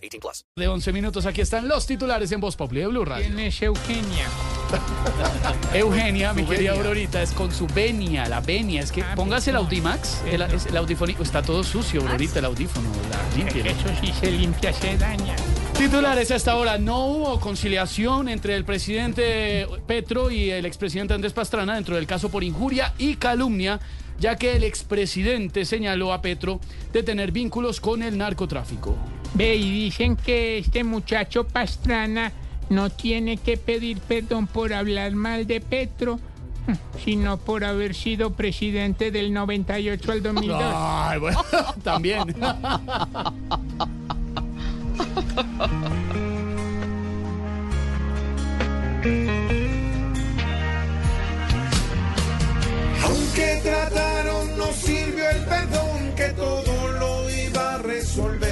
18 plus. De 11 minutos, aquí están los titulares en Voz Populi de Blue Radio. ¿Quién es Eugenia? Eugenia, mi querida Aurorita, es con su venia, la venia. Es que Ah, póngase el. Audimax, el, es- el está todo sucio, Aurorita, el audífono, la límpielo. Eso sí se limpia, se daña. Titulares a esta hora. No hubo conciliación entre el presidente Petro y el expresidente Andrés Pastrana dentro del caso por injuria y calumnia, ya que el expresidente señaló a Petro de tener vínculos con el narcotráfico. Ve, y dicen que este muchacho Pastrana no tiene que pedir perdón por hablar mal de Petro, hm, sino por haber sido presidente del 98 al 2002. Ay, bueno, también. Aunque trataron, no sirvió el perdón que todo lo iba a resolver.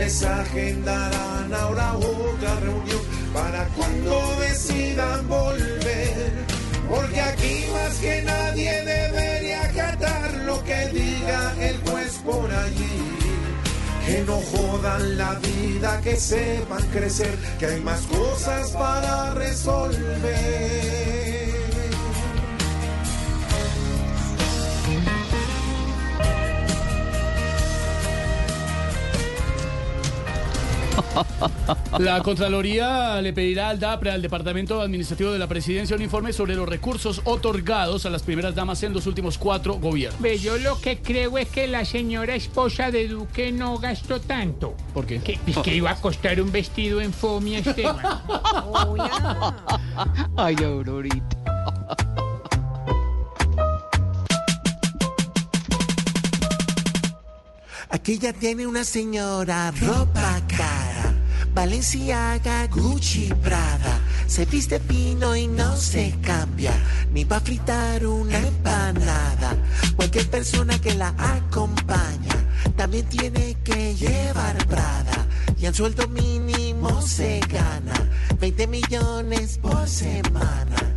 Les agendarán ahora otra reunión para cuando decidan volver. Porque aquí más que nadie debería acatar lo que diga el juez por allí. Que no jodan la vida, que sepan crecer, que hay más cosas para resolver. La Contraloría le pedirá al DAPRE, al Departamento Administrativo de la Presidencia, un informe sobre los recursos otorgados a las primeras damas en los últimos cuatro gobiernos. Ve, yo lo que creo es que la señora esposa de Duque no gastó tanto. ¿Por qué? Que, pues, que iba a costar un vestido en Fomia Esteban. Ay, Aurorita. Aquella tiene una señora ropa cara, Valenciaga, Gucci, Prada. Se viste pino y no se cambia, ni para fritar una empanada. Cualquier persona que la acompaña también tiene que llevar Prada. Y al sueldo mínimo se gana 20 millones por semana.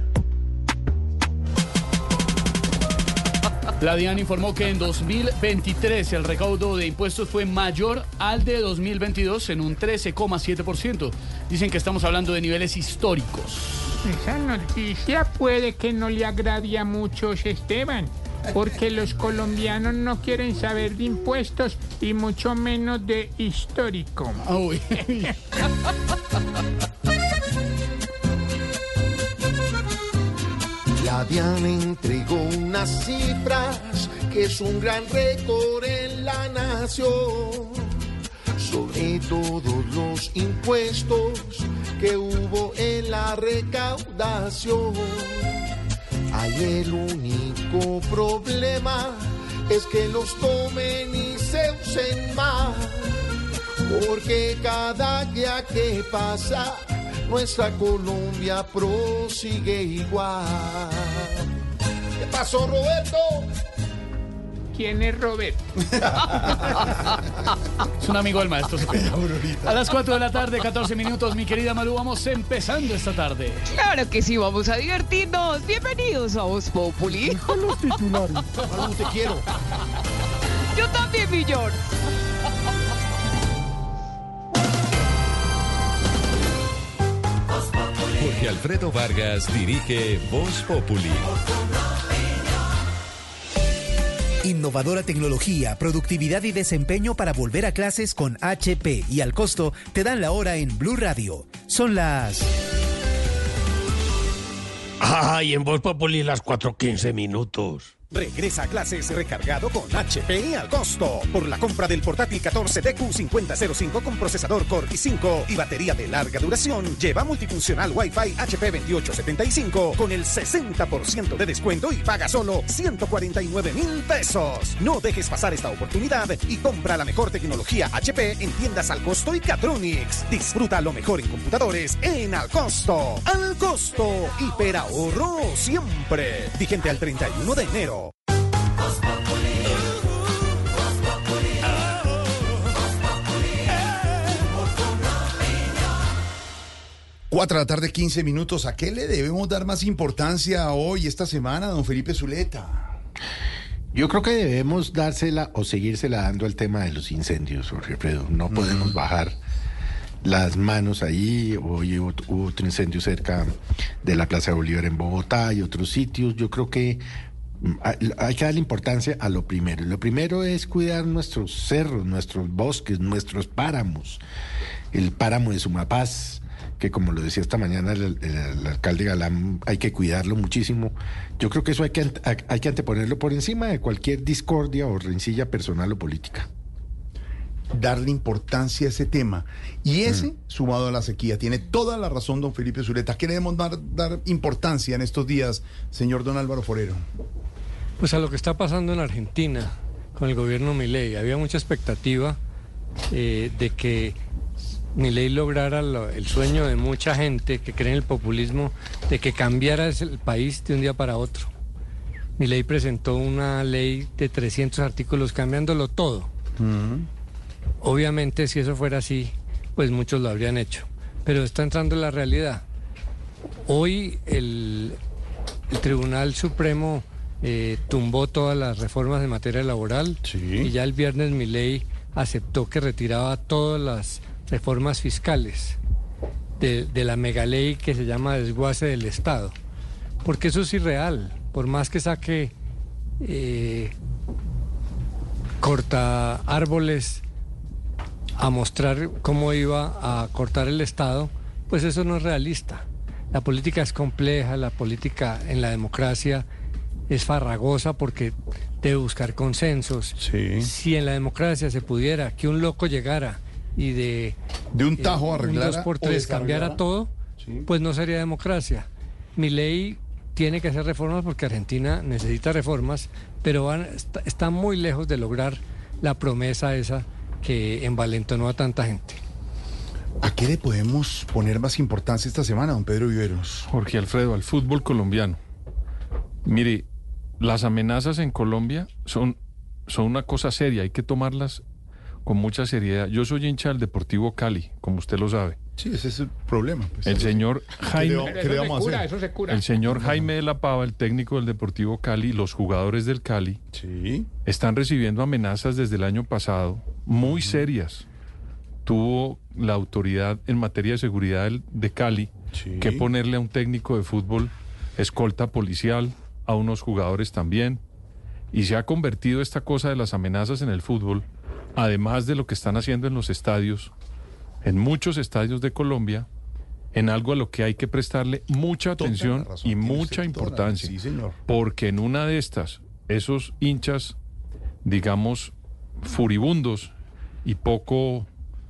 La DIAN informó que en 2023 el recaudo de impuestos fue mayor al de 2022 en un 13,7%. Dicen que estamos hablando de niveles históricos. Esa noticia puede que no le agrade a muchos, Esteban, porque los colombianos no quieren saber de impuestos y mucho menos de histórico. Ah, DIAN entregó unas cifras que es un gran récord en la nación sobre todos los impuestos que hubo en la recaudación. Hay el único problema es que los tomen y se usen más, porque cada día que pasa nuestra Colombia prosigue igual. ¿Qué pasó, Roberto? ¿Quién es Roberto? Es un amigo del maestro. A las 4 de la tarde, 14 minutos, mi querida Malú, vamos empezando esta tarde. Claro que sí, vamos a divertirnos. Bienvenidos a Voz Populi. Malú, te quiero. Yo también, mi George. Jorge Alfredo Vargas dirige Voz Populi. Innovadora tecnología, productividad y desempeño para volver a clases con HP y al costo te dan la hora en Blue Radio. Son las Ay, en Voz Populi las 4.15 minutos. Regresa a clases recargado con HP al costo. Por la compra del portátil 14DQ5005 con procesador Core i5 y batería de larga duración, lleva multifuncional Wi-Fi HP 2875 con el 60% de descuento y paga solo 149 mil pesos. No dejes pasar esta oportunidad y compra la mejor tecnología HP en tiendas al costo y Catronics. Disfruta lo mejor en computadores en al costo. Al costo. Hiperahorro siempre. Vigente al 31 de enero. Cuatro de la tarde, 15 minutos. ¿A qué le debemos dar más importancia hoy, esta semana, don Felipe Zuleta? Yo creo que debemos dársela o seguírsela dando al tema de los incendios, Jorge Alfredo. No podemos bajar las manos ahí. Hoy hubo, hubo otro incendio cerca de la Plaza de Bolívar en Bogotá y otros sitios. Yo creo que hay que darle importancia a lo primero. Lo primero es cuidar nuestros cerros, nuestros bosques, nuestros páramos. El páramo de Sumapaz, que como lo decía esta mañana el, el- el alcalde Galán, hay que cuidarlo muchísimo. Yo creo que eso hay que, hay que anteponerlo por encima de cualquier discordia o rencilla personal o política. Darle importancia a ese tema. Y ese, sumado a la sequía, tiene toda la razón, don Felipe Zuleta. ¿A qué le debemos dar, dar importancia en estos días, señor don Álvaro Forero? Pues a lo que está pasando en Argentina con el gobierno Milei. Había mucha expectativa eh, de que Milei lograra lo- el sueño de mucha gente que cree en el populismo de que cambiara el país de un día para otro. Milei presentó una ley de 300 artículos cambiándolo todo. Obviamente si eso fuera así, pues muchos lo habrían hecho. Pero está entrando en la realidad. Hoy el, el Tribunal Supremo eh, tumbó todas las reformas en materia laboral y ya el viernes mi ley aceptó que retiraba todas las reformas fiscales de, de la megaley que se llama desguace del Estado. Porque eso es irreal. Por más que saque eh, corta árboles a mostrar cómo iba a cortar el Estado, pues eso no es realista. La política es compleja, la política en la democracia es farragosa porque debe buscar consensos. Si en la democracia se pudiera que un loco llegara y de, De un tajo un arreglara dos por tres cambiara todo, pues no sería democracia. Mi ley tiene que hacer reformas porque Argentina necesita reformas, pero van, está, está muy lejos de lograr la promesa esa que envalentonó a tanta gente. ¿A qué le podemos poner más importancia esta semana, don Pedro Viveros? Jorge Alfredo, al fútbol colombiano. Mire, las amenazas en Colombia son, son una cosa seria, hay que tomarlas con mucha seriedad. Yo soy hincha del Deportivo Cali, como usted lo sabe. Sí, ese es el problema. pues. El señor ¿Qué le- Jaime, qué le vamos a hacer? el señor Jaime de la Pava, el técnico del Deportivo Cali, los jugadores del Cali, Sí. están recibiendo amenazas desde el año pasado muy serias. Tuvo la autoridad en materia de seguridad de Cali Sí. que ponerle a un técnico de fútbol escolta policial, a unos jugadores también. Y se ha convertido esta cosa de las amenazas en el fútbol, además de lo que están haciendo en los estadios, en muchos estadios de Colombia, en algo a lo que hay que prestarle mucha atención razón, y mucha importancia. Sí, señor. Porque en una de estas, esos hinchas, digamos, furibundos y poco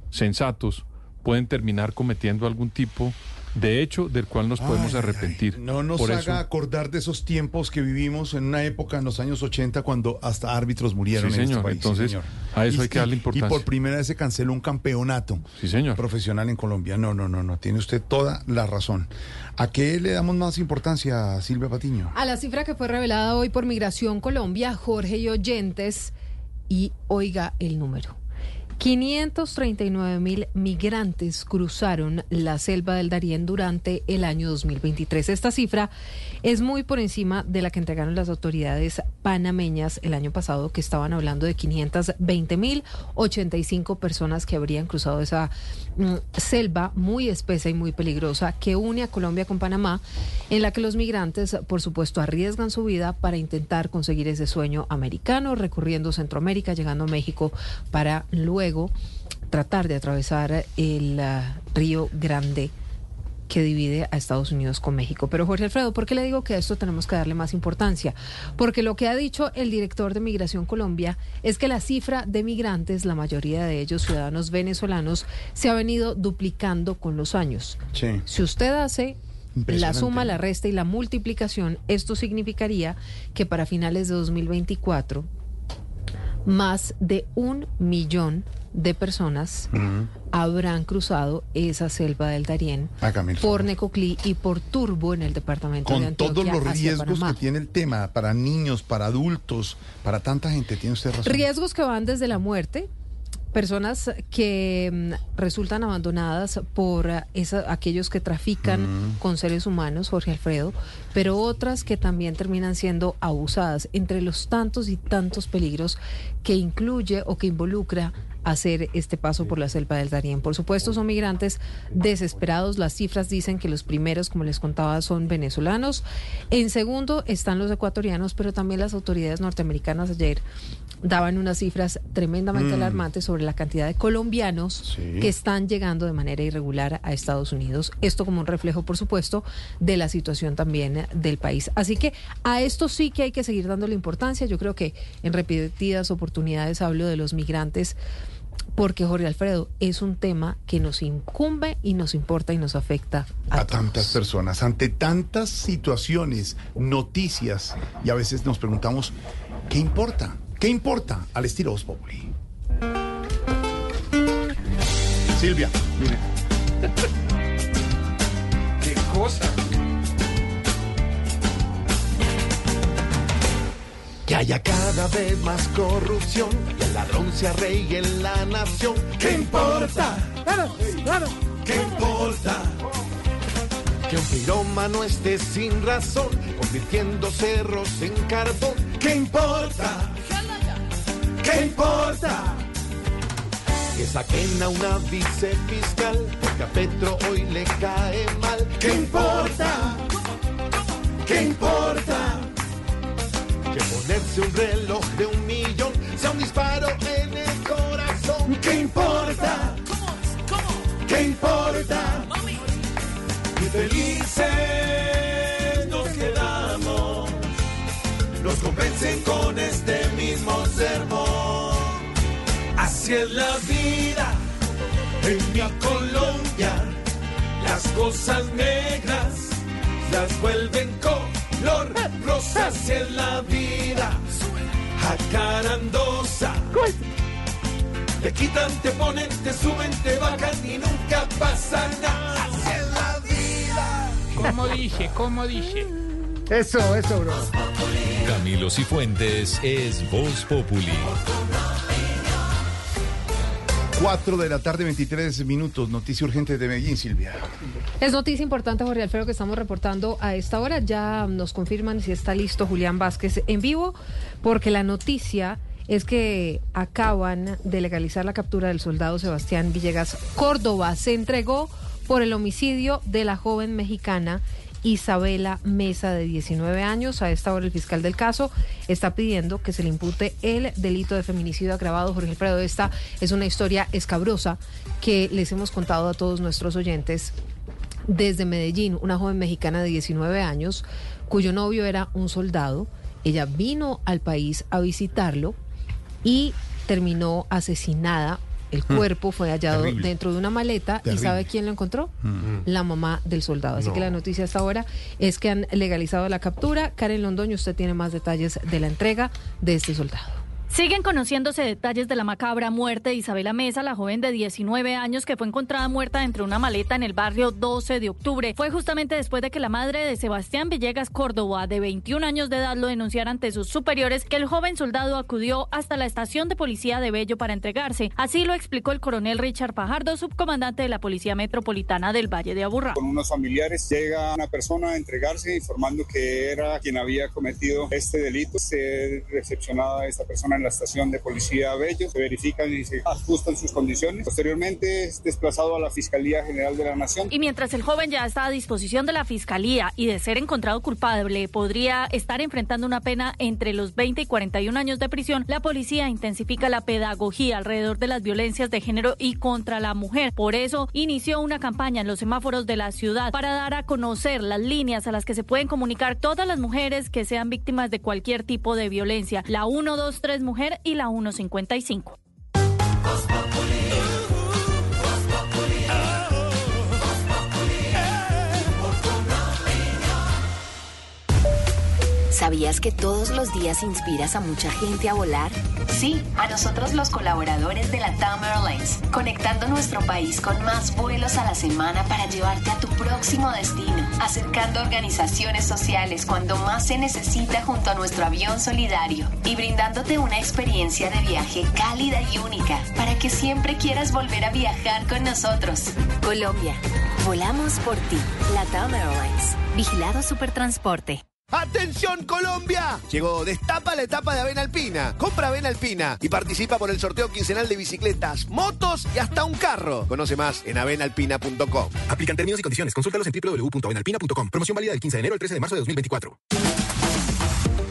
sensatos, pueden terminar cometiendo algún tipo de hecho del cual nos podemos Ay, arrepentir. ay, no nos Por haga eso, acordar de esos tiempos que vivimos en una época en los años 80 cuando hasta árbitros murieron Sí, en este señor. país. sí, Entonces, señor. a eso Y- hay que darle y- importancia. Y por primera vez se canceló un campeonato sí, señor. profesional en Colombia. No, no, no, no. Tiene usted toda la razón. ¿A qué le damos más importancia, Silvia Patiño? A la cifra que fue revelada hoy por Migración Colombia, Jorge y oyentes, y oiga el número. 539 mil migrantes cruzaron la selva del Darién durante el año 2023. Esta cifra es muy por encima de la que entregaron las autoridades panameñas el año pasado, que estaban hablando de 520 mil 85 personas que habrían cruzado esa selva muy espesa y muy peligrosa que une a Colombia con Panamá, en la que los migrantes, por supuesto, arriesgan su vida para intentar conseguir ese sueño americano, recorriendo Centroamérica, llegando a México para luego tratar de atravesar el ah, río Grande que divide a Estados Unidos con México. Pero Jorge Alfredo, ¿por qué le digo que a esto tenemos que darle más importancia? Porque lo que ha dicho el director de Migración Colombia es que la cifra de migrantes, la mayoría de ellos ciudadanos venezolanos, se ha venido duplicando con los años. Sí. Si usted hace la suma, la resta y la multiplicación, esto significaría que para finales de 2024 más de un millón de personas habrán cruzado esa selva del Darién el por. Necoclí y por Turbo en el departamento de Con Antioquia todos los riesgos Panamá. que tiene el tema para niños, para adultos, para tanta gente, tiene usted razón. Riesgos que van desde la muerte, personas que mm, resultan abandonadas por ah, esa- aquellos que trafican Mm. con seres humanos, Jorge Alfredo, pero otras que también terminan siendo abusadas, entre los tantos y tantos peligros que incluye o que involucra hacer este paso por la selva del Darién. Por supuesto, son migrantes desesperados. Las cifras dicen que los primeros, como les contaba, son venezolanos. En segundo están los ecuatorianos, pero también las autoridades norteamericanas ayer daban unas cifras tremendamente Mm. alarmantes sobre la cantidad de colombianos Sí. que están llegando de manera irregular a Estados Unidos. Esto como un reflejo, por supuesto, de la situación también del país. Así que a esto sí que hay que seguir dándole importancia. Yo creo que en repetidas oportunidades hablo de los migrantes porque Jorge Alfredo es un tema que nos incumbe y nos importa y nos afecta a tantas personas, ante tantas situaciones, noticias, y a veces nos preguntamos, ¿qué importa? ¿Qué importa al estilo Voz Populi? Silvia, mire. ¿Qué cosa? Que haya cada vez más corrupción y el ladrón sea rey en la nación. ¿Qué importa? ¿Qué importa? Que un pirómano esté sin razón, convirtiendo cerros en carbón. ¿Qué importa? ¿Qué importa? Que saquen a una vicefiscal, porque a Petro hoy le cae mal. ¿Qué importa? ¿Qué importa? Que ponerse un reloj de un millón sea un disparo en el corazón. ¿Qué importa? ¿Qué importa? Y felices nos quedamos. Nos convencen con este mismo sermón. Así es la vida en mi Colombia. Las cosas negras las vuelven color rosa. Así es la vida jacarandosa. Te quitan, te ponen, te suben, te bajan y nunca pasa nada. Así es la vida. ¿Cómo dice? ¿Cómo dice? Eso, eso, bro. Camilo Cifuentes es Voz Populi. 4 de la tarde, 23 minutos. Noticia urgente de Medellín, Silvia. Es noticia importante, Jorge Alfredo, que estamos reportando a esta hora. Ya nos confirman si está listo Julián Vázquez en vivo, porque la noticia es que acaban de legalizar la captura del soldado Sebastián Villegas Córdoba. Se entregó por el homicidio de la joven mexicana Isabela Mesa, de 19 años. A esta hora el fiscal del caso está pidiendo que se le impute el delito de feminicidio agravado. Jorge Alfredo, esta es una historia escabrosa que les hemos contado a todos nuestros oyentes desde Medellín, una joven mexicana de 19 años cuyo novio era un soldado. Ella vino al país a visitarlo y terminó asesinada. El Mm. cuerpo fue hallado Terrible. dentro de una maleta y. ¿sabe quién lo encontró? La mamá del soldado. Así No. que la noticia hasta ahora es que han legalizado la captura. Karen Londoño, usted tiene más detalles de la entrega de este soldado. Siguen conociéndose detalles de la macabra muerte de Isabela Mesa, la joven de 19 años que fue encontrada muerta dentro de una maleta en el barrio 12 de octubre. Fue justamente después de que la madre de Sebastián Villegas Córdoba, de 21 años de edad, lo denunciara ante sus superiores que el joven soldado acudió hasta la estación de policía de Bello para entregarse. Así lo explicó el coronel Richard Pajardo, subcomandante de la Policía Metropolitana del Valle de Aburrá. Con unos familiares llega una persona a entregarse informando que era quien había cometido este delito. Ser recepcionada esta persona en la estación de policía Bello, se verifican y se ajustan sus condiciones. Posteriormente es desplazado a la Fiscalía General de la Nación. Y mientras el joven ya está a disposición de la fiscalía y de ser encontrado culpable, podría estar enfrentando una pena entre los 20 y 41 años de prisión, la policía intensifica la pedagogía alrededor de las violencias de género y contra la mujer. Por eso inició una campaña en los semáforos de la ciudad para dar a conocer las líneas a las que se pueden comunicar todas las mujeres que sean víctimas de cualquier tipo de violencia. La 123 Mujer y la 155. ¿Sabías que todos los días inspiras a mucha gente a volar? Sí, a nosotros los colaboradores de la TAM Airlines, conectando nuestro país con más vuelos a la semana para llevarte a tu próximo destino, acercando organizaciones sociales cuando más se necesita junto a nuestro avión solidario y brindándote una experiencia de viaje cálida y única para que siempre quieras volver a viajar con nosotros. Colombia, volamos por ti. La TAM Airlines, vigilado Supertransporte. ¡Atención Colombia! Llegó Destapa la etapa de Avena Alpina. Compra Avena Alpina y participa por el sorteo quincenal de bicicletas, motos y hasta un carro. Conoce más en avenalpina.com. Aplican términos y condiciones. Consúltalos en www.avenalpina.com. Promoción válida del 15 de enero al 13 de marzo de 2024.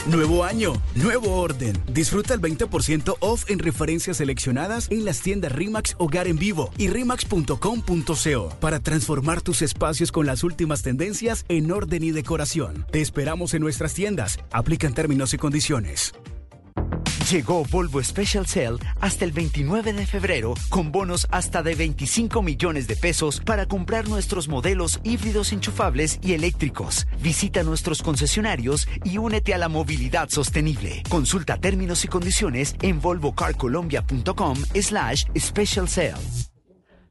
Nuevo año, nuevo orden. Disfruta el 20% off en referencias seleccionadas en las tiendas Rimax Hogar en Vivo y rimax.com.co para transformar tus espacios con las últimas tendencias en orden y decoración. Te esperamos en nuestras tiendas. Aplican términos y condiciones. Llegó Volvo Special Sale hasta el 29 de febrero con bonos hasta de 25 millones de pesos para comprar nuestros modelos híbridos enchufables y eléctricos. Visita nuestros concesionarios y únete a la movilidad sostenible. Consulta términos y condiciones en volvocarcolombia.com slash special sale.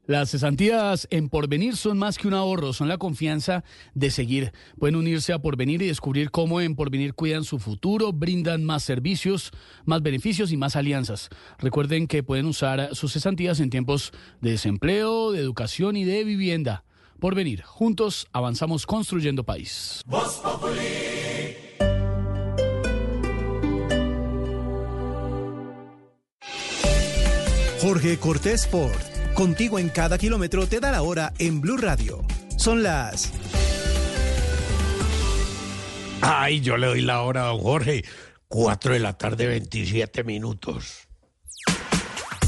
Las cesantías en Porvenir son más que un ahorro, son la confianza de seguir. Pueden unirse a Porvenir y descubrir cómo en Porvenir cuidan su futuro, brindan más servicios, más beneficios y más alianzas. Recuerden que pueden usar sus cesantías en tiempos de desempleo, de educación y de vivienda. Porvenir, juntos avanzamos construyendo país. Jorge Cortés Ford. Contigo en cada kilómetro te da la hora en Blue Radio. Son las. Ay, yo le doy la hora a don Jorge. 4 de la tarde, 27 minutos.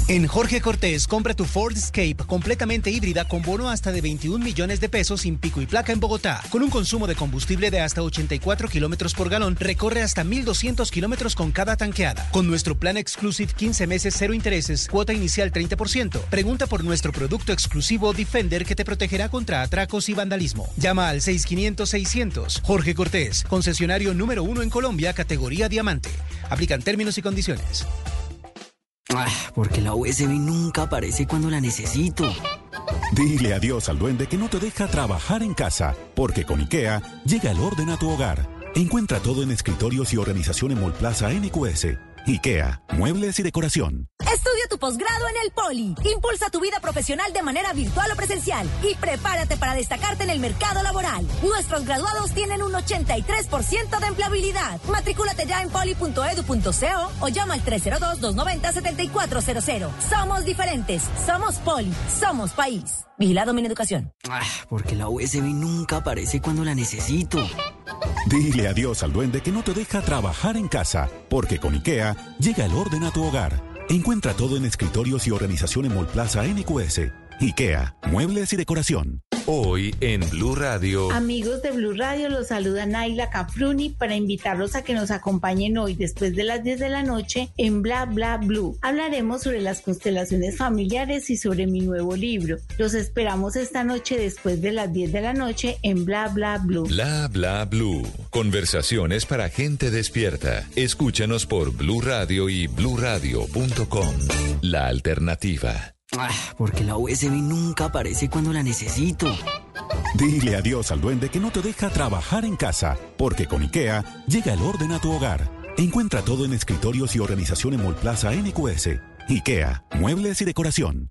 En Jorge Cortés, compra tu Ford Escape completamente híbrida con bono hasta de 21 millones de pesos sin pico y placa en Bogotá. Con un consumo de combustible de hasta 84 kilómetros por galón, recorre hasta 1,200 kilómetros con cada tanqueada. Con nuestro plan Exclusive 15 meses, cero intereses, cuota inicial 30%. Pregunta por nuestro producto exclusivo Defender que te protegerá contra atracos y vandalismo. Llama al 6500-600. Jorge Cortés, concesionario número uno en Colombia, categoría diamante. Aplican términos y condiciones. Ah, porque la USB nunca aparece cuando la necesito. Dile adiós al duende que no te deja trabajar en casa, porque con IKEA llega el orden a tu hogar. Encuentra todo en escritorios y organización en Molplaza NQS. IKEA, muebles y decoración. Estudia tu posgrado en el Poli. Impulsa tu vida profesional de manera virtual o presencial y prepárate para destacarte en el mercado laboral. Nuestros graduados tienen un 83% de empleabilidad. Matricúlate ya en poli.edu.co o llama al 302-290-7400. Somos diferentes. Somos Poli. Somos país. Vigilado mi educación. Ah, porque la USB nunca aparece cuando la necesito. Dile adiós al duende que no te deja trabajar en casa, porque con IKEA llega el orden a tu hogar. Encuentra todo en escritorios y organización en Molplaza NQS. IKEA, muebles y decoración. Hoy en Blue Radio. Amigos de Blue Radio, los saluda Naila Cafruni para invitarlos a que nos acompañen hoy después de las 10 de la noche en Bla Bla Blue. Hablaremos sobre las constelaciones familiares y sobre mi nuevo libro. Los esperamos esta noche después de las 10 de la noche en Bla Bla Blue. Bla bla blue. Conversaciones para gente despierta. Escúchanos por Blue Radio y bluradio.com. La alternativa. Ah, porque la USB nunca aparece cuando la necesito. Dile adiós al duende que no te deja trabajar en casa, porque con IKEA llega el orden a tu hogar. Encuentra todo en escritorios y organización en Molplaza NQS. IKEA, muebles y decoración.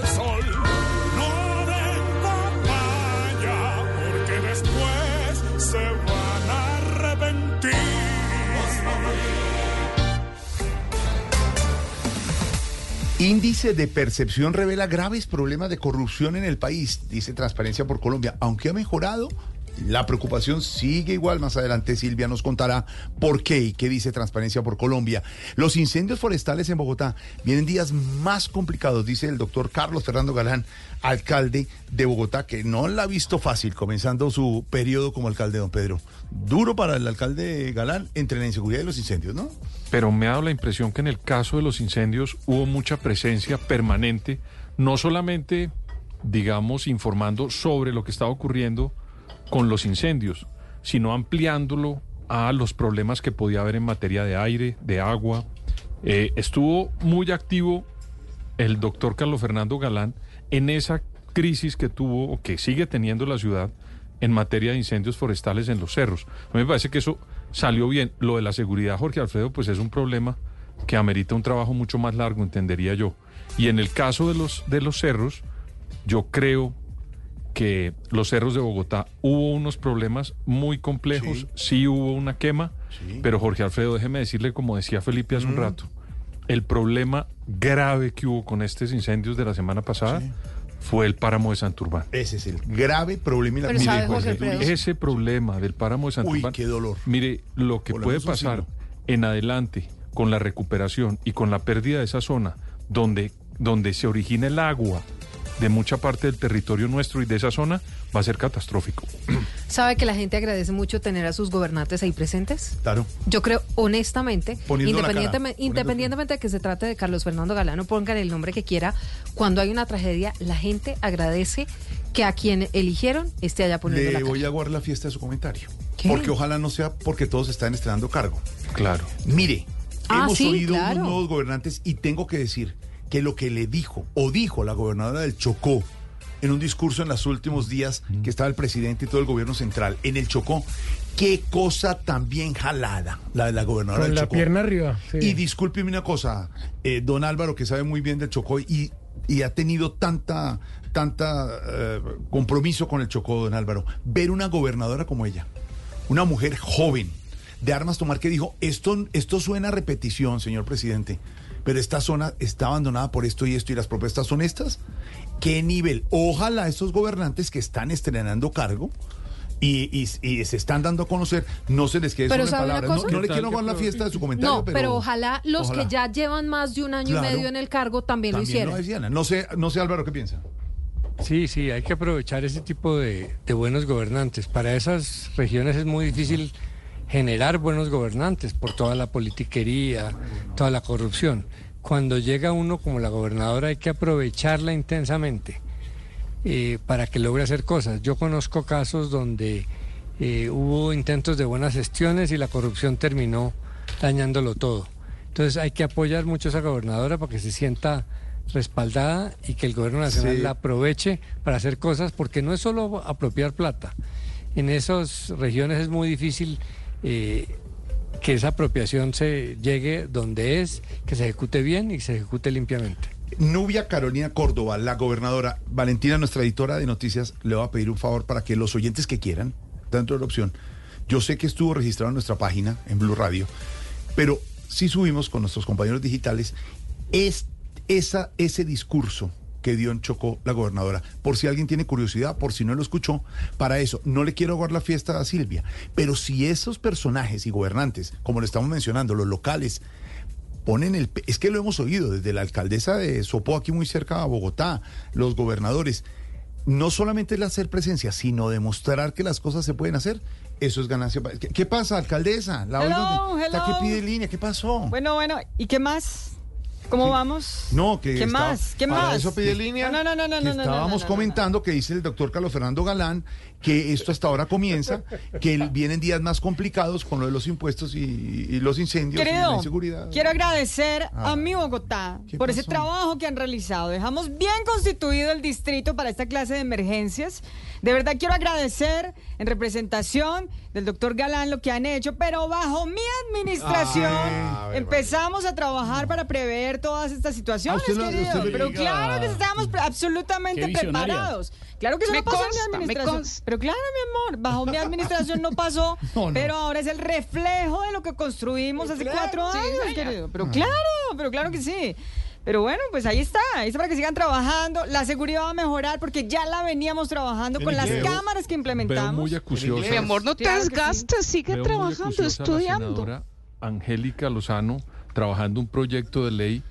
Índice de percepción revela graves problemas de corrupción en el país, dice Transparencia por Colombia. Aunque ha mejorado, la preocupación sigue igual. Más adelante Silvia nos contará por qué y qué dice Transparencia por Colombia. Los incendios forestales en Bogotá vienen días más complicados, dice el doctor Carlos Fernando Galán, alcalde de Bogotá, que no la ha visto fácil comenzando su periodo como alcalde, don Pedro. Duro para el alcalde Galán entre la inseguridad y los incendios, ¿no? pero me ha dado la impresión que en el caso de los incendios hubo mucha presencia permanente, no solamente, digamos, informando sobre lo que estaba ocurriendo con los incendios, sino ampliándolo a los problemas que podía haber en materia de aire, de agua. Eh, estuvo muy activo el doctor Carlos Fernando Galán en esa crisis que tuvo o que sigue teniendo la ciudad en materia de incendios forestales en los cerros. Me parece que eso salió bien. Lo de la seguridad, Jorge Alfredo, pues es un problema que amerita un trabajo mucho más largo, entendería yo. Y en el caso de los, de los cerros, yo creo que los cerros de Bogotá hubo unos problemas muy complejos, sí, hubo una quema, pero Jorge Alfredo, déjeme decirle, como decía Felipe hace un rato, el problema grave que hubo con estos incendios de la semana pasada fue el páramo de Santurbán. Ese es el grave problema. y la- Mire, sabe, Jorge. Ese problema del páramo de Santurbán. Uy, qué dolor. Mire, lo que puede pasar en adelante con la recuperación y con la pérdida de esa zona donde, donde se origina el agua de mucha parte del territorio nuestro y de esa zona va a ser catastrófico. ¿Sabe que la gente agradece mucho tener a sus gobernantes ahí presentes? Claro. Yo creo, honestamente, Poniendo la cara, independientemente, independientemente de que se trate de Carlos Fernando Galano, pongan el nombre que quiera, cuando hay una tragedia, la gente agradece que a quien eligieron esté allá poniendo Le la cara. voy a guardar la fiesta de su comentario. ¿Qué? Porque ojalá no sea porque todos están estrenando cargo. Claro. Mire, Ah, hemos sí, oído claro. unos nuevos gobernantes y tengo que decir que lo que le dijo o dijo la gobernadora del Chocó en un discurso en los últimos días que estaba el presidente y todo el gobierno central en el Chocó, qué cosa tan bien jalada la de la gobernadora Con del la Chocó. pierna arriba. sí. Y discúlpeme una cosa, eh, don Álvaro, que sabe muy bien del Chocó y, y ha tenido tanta, tanta eh, compromiso con el Chocó, don Álvaro, ver una gobernadora como ella, una mujer joven, de armas tomar, que dijo, esto, esto suena a repetición, señor presidente, pero esta zona está abandonada por esto y esto y las propuestas son estas. ¿Qué nivel? Ojalá estos gobernantes que están estrenando cargo y, y- y se están dando a conocer, no se les quede Pero solo en ¿sabe una palabras. No, no le ¿Qué tal quiero dar la fiesta de su comentario, No, pero, ojalá los ojalá. que ya llevan más de un año Claro. y medio en el cargo también, lo También hicieron. lo decían. No sé, no sé Álvaro, ¿qué piensa? Sí, sí, hay que aprovechar ese tipo de, de buenos gobernantes. Para esas regiones es muy difícil generar buenos gobernantes por toda la politiquería, toda la corrupción. Cuando llega uno como la gobernadora hay que aprovecharla intensamente eh, para que logre hacer cosas. Yo conozco casos donde eh, hubo intentos de buenas gestiones y la corrupción terminó dañándolo todo. Entonces hay que apoyar mucho a esa gobernadora para que se sienta respaldada y que el gobierno nacional Sí. la aproveche para hacer cosas, porque no es solo apropiar plata. En esas regiones es muy difícil que esa apropiación se llegue donde es, que se ejecute bien y se ejecute limpiamente. Nubia Carolina Córdoba, la gobernadora, Valentina, nuestra editora de noticias, le va a pedir un favor para que los oyentes que quieran, dentro de la opción, yo sé que estuvo registrado en nuestra página, en Blue Radio, pero sí subimos con nuestros compañeros digitales es, esa, ese discurso que dio en Chocó la gobernadora. Por si alguien tiene curiosidad, por si no lo escuchó, para eso, no le quiero aguar la fiesta a Silvia, pero si esos personajes y gobernantes, como le estamos mencionando, los locales, ponen el... Es que lo hemos oído desde la alcaldesa de Sopó, aquí muy cerca de Bogotá, los gobernadores. No solamente es hacer presencia, sino demostrar que las cosas se pueden hacer. Eso es ganancia. ¿Qué, qué pasa, alcaldesa? La oigo Hello, hello. pide línea. ¿Qué pasó? Bueno, bueno, ¿y qué más? ¿Cómo vamos? No, que ¿Qué más? ¿Qué para más? eso pide línea. No, no, no, no, que no, no, no, estábamos no. comentando que dice el doctor Carlos Fernando Galán que esto hasta ahora comienza, que vienen días más complicados con lo de los impuestos y, y los incendios y la inseguridad. quiero agradecer Ah. a mi Bogotá por ese trabajo que han realizado. Dejamos bien constituido el distrito para esta clase de emergencias. De verdad quiero agradecer en representación del doctor Galán lo que han hecho, pero bajo mi administración Ah, a ver, empezamos a trabajar para prever todas estas situaciones, usted lo- querido. usted pero claro que estábamos pre- absolutamente preparados. Claro que eso Me no pasó consta, en mi me administración. consta. Pero claro, mi amor, bajo mi administración no pasó, No, no. pero ahora es el reflejo de lo que construimos hace Claro, cuatro sí, años, querido. Pero Ah. claro, pero claro que sí. Pero bueno, pues ahí está, ahí está para que sigan trabajando. La seguridad va a mejorar porque ya la veníamos trabajando con las Veo- cámaras que Veo implementamos. muy acuciosa. Mi amor, no te Claro desgastes, sigue Veo trabajando, la estudiando. senadora Angélica Lozano trabajando un proyecto de ley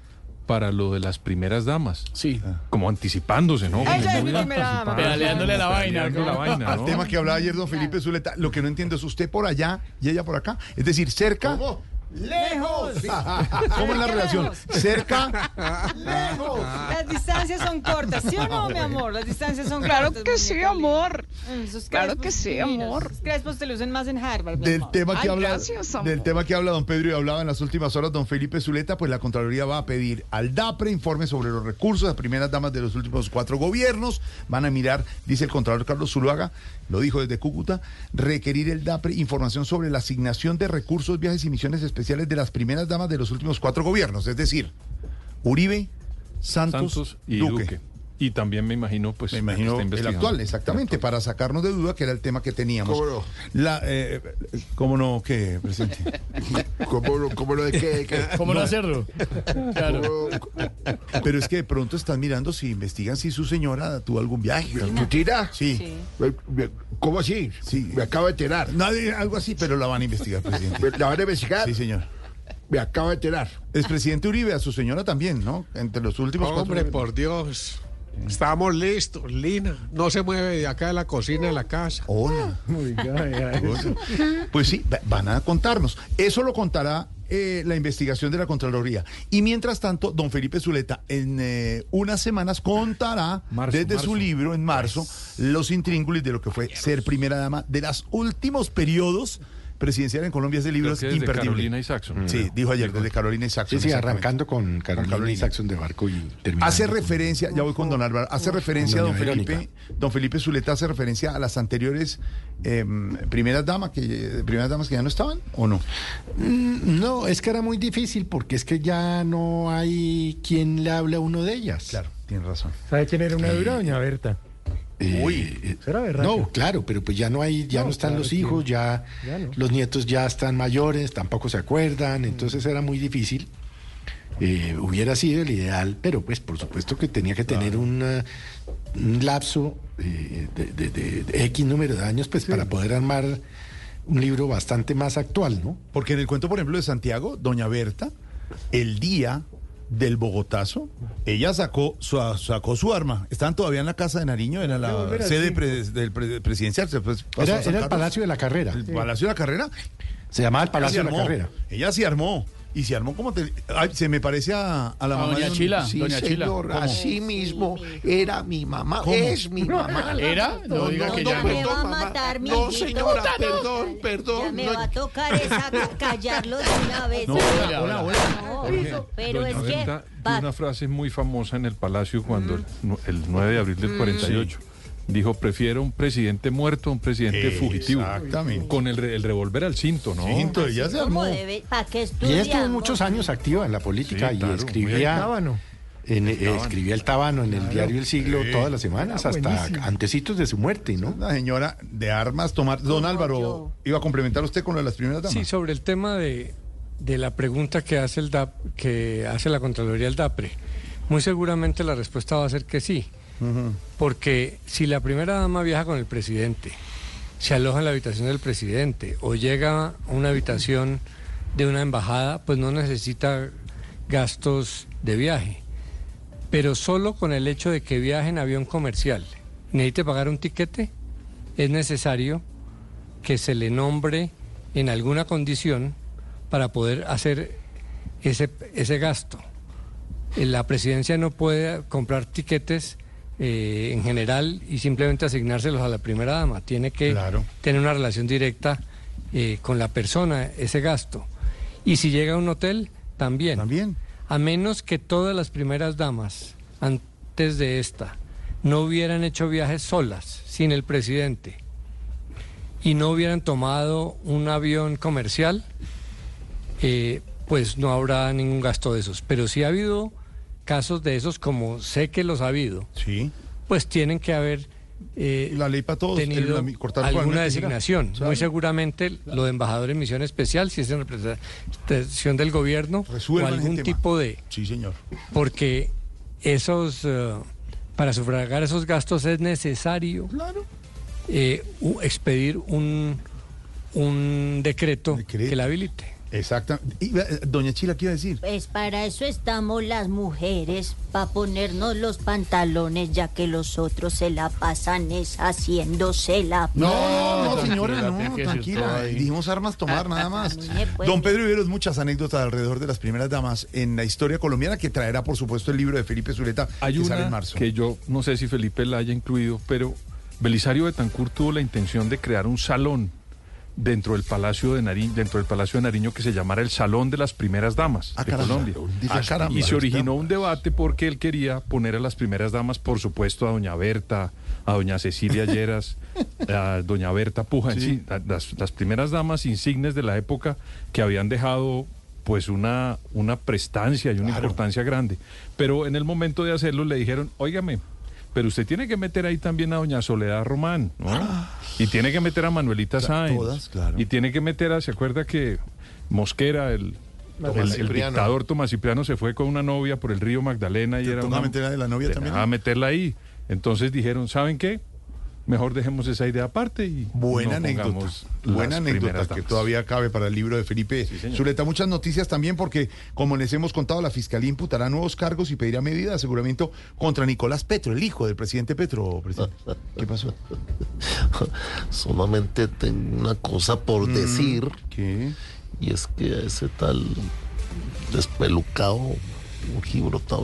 para lo de las primeras damas. Sí. Como anticipándose, ¿no? Ella es primera dama. Pedaleándole la vaina, la ¿no? vaina, Al ¿no? tema que hablaba ayer don Felipe Zuleta, lo que no entiendo es usted por allá y ella por acá. Es decir, cerca. ¡Lejos! ¿Cómo es la relación? Cerca. ¡Lejos! Las distancias son cortas, ¿sí o no, mi amor? Las distancias son Claro cortas. que sí, amor. Esos Claro que sí, amor. Esos crespos te lucen más en Harvard. Del tema, que Ay, habla, gracias, amor. del tema que habla don Pedro y hablaba en las últimas horas don Felipe Zuleta, pues la Contraloría va a pedir al DAPRE informe sobre los recursos de las primeras damas de los últimos cuatro gobiernos. Van a mirar, dice el Contralor Carlos Zuluaga, lo dijo desde Cúcuta, requerir el DAPRE información sobre la asignación de recursos, viajes y misiones especiales de las primeras damas de los últimos cuatro gobiernos, es decir, Uribe, Santos, Santos y Duque. Duque. Y también me imagino, pues, Me la que imagino está el actual, exactamente, para sacarnos de duda que era el tema que teníamos. ¿Cómo no? La, eh, ¿Cómo no? ¿Qué, presidente? ¿Cómo no, cómo no de qué? de qué? ¿Cómo no hacerlo? Claro. Pero es que de pronto están mirando si investigan si su señora tuvo algún viaje. ¿Mentira? Sí. ¿Cómo así? Sí. Me acabo de enterar. Nadie, algo así, pero la van a investigar, presidente. ¿La van a investigar? Sí, señor. Me acabo de enterar. Es presidente Uribe, a su señora también, ¿no? Entre los últimos cuatro Hombre, por Dios. Estamos listos, Lina. No se mueve de acá de la cocina de la casa. Hola. Pues sí, va- van a contarnos. Eso lo contará eh, la investigación de la Contraloría. Y mientras tanto, don Felipe Zuleta en eh, unas semanas contará Marzo, desde su libro en marzo los intríngulis de lo que fue ser primera dama de los últimos periodos presidenciales en Colombia. Ese libro Creo es imperdible. Carolina Isaacson. Sí, dijo ayer desde Carolina Isaacson. Sí, sí, exactamente. arrancando con Carolina, Carolina. Isaacson de Barco y terminando. Hace con- referencia, ya voy con don Álvaro, hace referencia, Doña don Felipe, Verónica. don Felipe Zuleta hace referencia a las anteriores eh, primeras damas que primeras damas que ya no estaban, ¿o no? Mm, No, es que era muy difícil porque es que ya no hay quien le hable a uno de ellas. Claro, tiene razón. ¿Sabe quién era una dura, doña Berta? Uy, Será verdad. No, claro, pero pues ya no hay, ya no, No, están claro los hijos, ya, ya no. los nietos ya están mayores, tampoco se acuerdan, entonces era muy difícil. Eh, hubiera sido el ideal, pero pues por supuesto que tenía que tener una- un lapso eh, de, de- de- de X número de años pues para poder armar un libro bastante más actual, ¿no? Porque en el cuento, por ejemplo, de Santiago, doña Berta, el día del Bogotazo, ella sacó su, sacó su arma. Estaban todavía en la casa de Nariño, era la sede pre- del pre- presidencial. se pasó Era, a San era el. Palacio de la Carrera. El Palacio de la Carrera. Se llamaba el Palacio de la. Carrera. Ella se armó. Y se armó como... te- ay, se me parece a, a la A mamá doña de un- Chila, Sí, doña Chila. señor, así mismo era mi mamá, ¿Cómo? es mi mamá. ¿Era? No diga que ya no, no. perdón, va a matar, mi No, señora, no. perdón, perdón. Ya me no. va a tocar esa callarlo de una vez. No, hola, hola, No, Jorge, pero doña es que Berta dio una frase muy famosa en el Palacio cuando el, nu- el 9 de abril del 48 dijo, prefiero un presidente muerto a un presidente fugitivo. Exactamente. Con el, re- el revólver al cinto, ¿no? Cinto, ella se ¿Cómo armó. debe? ¿Para qué Y ella estuvo muchos años activa en la política Sí, y claro, escribía, Tábano. en, eh, escribía el Tábano en el diario El Siglo Sí. todas las semanas, Ah, hasta buenísimo. antecitos de su muerte, ¿no? Una señora de armas tomar. Don Álvaro, yo. ¿iba a complementar usted con lo de las primeras damas? Sí, sobre el tema de, de la pregunta que hace el DAP, que hace la Contraloría del DAPRE. Muy seguramente la respuesta va a ser que sí. Porque si la primera dama viaja con el presidente, se aloja en la habitación del presidente o llega a una habitación de una embajada, pues no necesita gastos de viaje, pero solo con el hecho de que viaje en avión comercial, necesite pagar un tiquete, es necesario que se le nombre en alguna condición para poder hacer ese, ese gasto. Eh, La presidencia no puede comprar tiquetes eh, en general y simplemente asignárselos a la primera dama. Tiene que tener una relación directa eh, con la persona, ese gasto. Y si llega a un hotel, también. También. A menos que todas las primeras damas, antes de esta, no hubieran hecho viajes solas, sin el presidente, y no hubieran tomado un avión comercial, eh, pues no habrá ningún gasto de esos. Pero si ha habido casos de esos, como sé que los ha habido, sí. pues tienen que haber eh, la ley para todos, tenido el- la- cortar alguna designación. Muy Claro. seguramente lo de embajador en misión especial, si es en representación del gobierno, Resuelvan o algún tipo de... Sí, señor. Porque esos, eh, para sufragar esos gastos es necesario eh, u- expedir un, un decreto, que la habilite. Exacto. Y, eh, doña Chila, ¿qué iba a decir? Pues para eso estamos las mujeres, para ponernos los pantalones, ya que los otros se la pasan es haciéndose la... No, no, Tranquila, señora, no, tranquila. Dijimos armas tomar, nada más. me puede- Don Pedro Iberos, muchas anécdotas alrededor de las primeras damas en la historia colombiana que traerá, por supuesto, el libro de Felipe Zuleta Hay que sale en marzo. que yo no sé si Felipe la haya incluido, pero Belisario Betancourt tuvo la intención de crear un salón dentro del Palacio de Nariño, dentro del Palacio de Nariño que se llamara el Salón de las Primeras Damas Ah, de caramba. Colombia. Ah, caramba, y se originó un debate porque él quería poner a las primeras damas, por supuesto, a doña Berta, a doña Cecilia Lleras, a doña Berta Puja, en Sí. sí, las, las primeras damas insignes de la época que habían dejado pues una, una prestancia y una importancia grande. Pero en el momento de hacerlo le dijeron, óigame, pero usted tiene que meter ahí también a doña Soledad Román, ¿no? Y tiene que meter a Manuelita Sáenz. todas, claro. Y tiene que meter a, ¿se acuerda que Mosquera, el, el- el dictador Tomás Cipriano se fue con una novia por el río Magdalena y ¿Te era una... meter a la novia Te- también? A meterla ahí. Entonces dijeron, ¿saben qué? Mejor dejemos esa idea aparte y Buena no anécdota. Buena anécdota que todavía cabe para el libro de Felipe Zuleta. Muchas noticias también porque, como les hemos contado, la Fiscalía imputará nuevos cargos y pedirá medida de aseguramiento contra Nicolás Petro, el hijo del presidente Petro. presidente. ¿Qué pasó? Solamente tengo una cosa por Mm, decir. ¿Qué? Y es que a ese tal despelucado,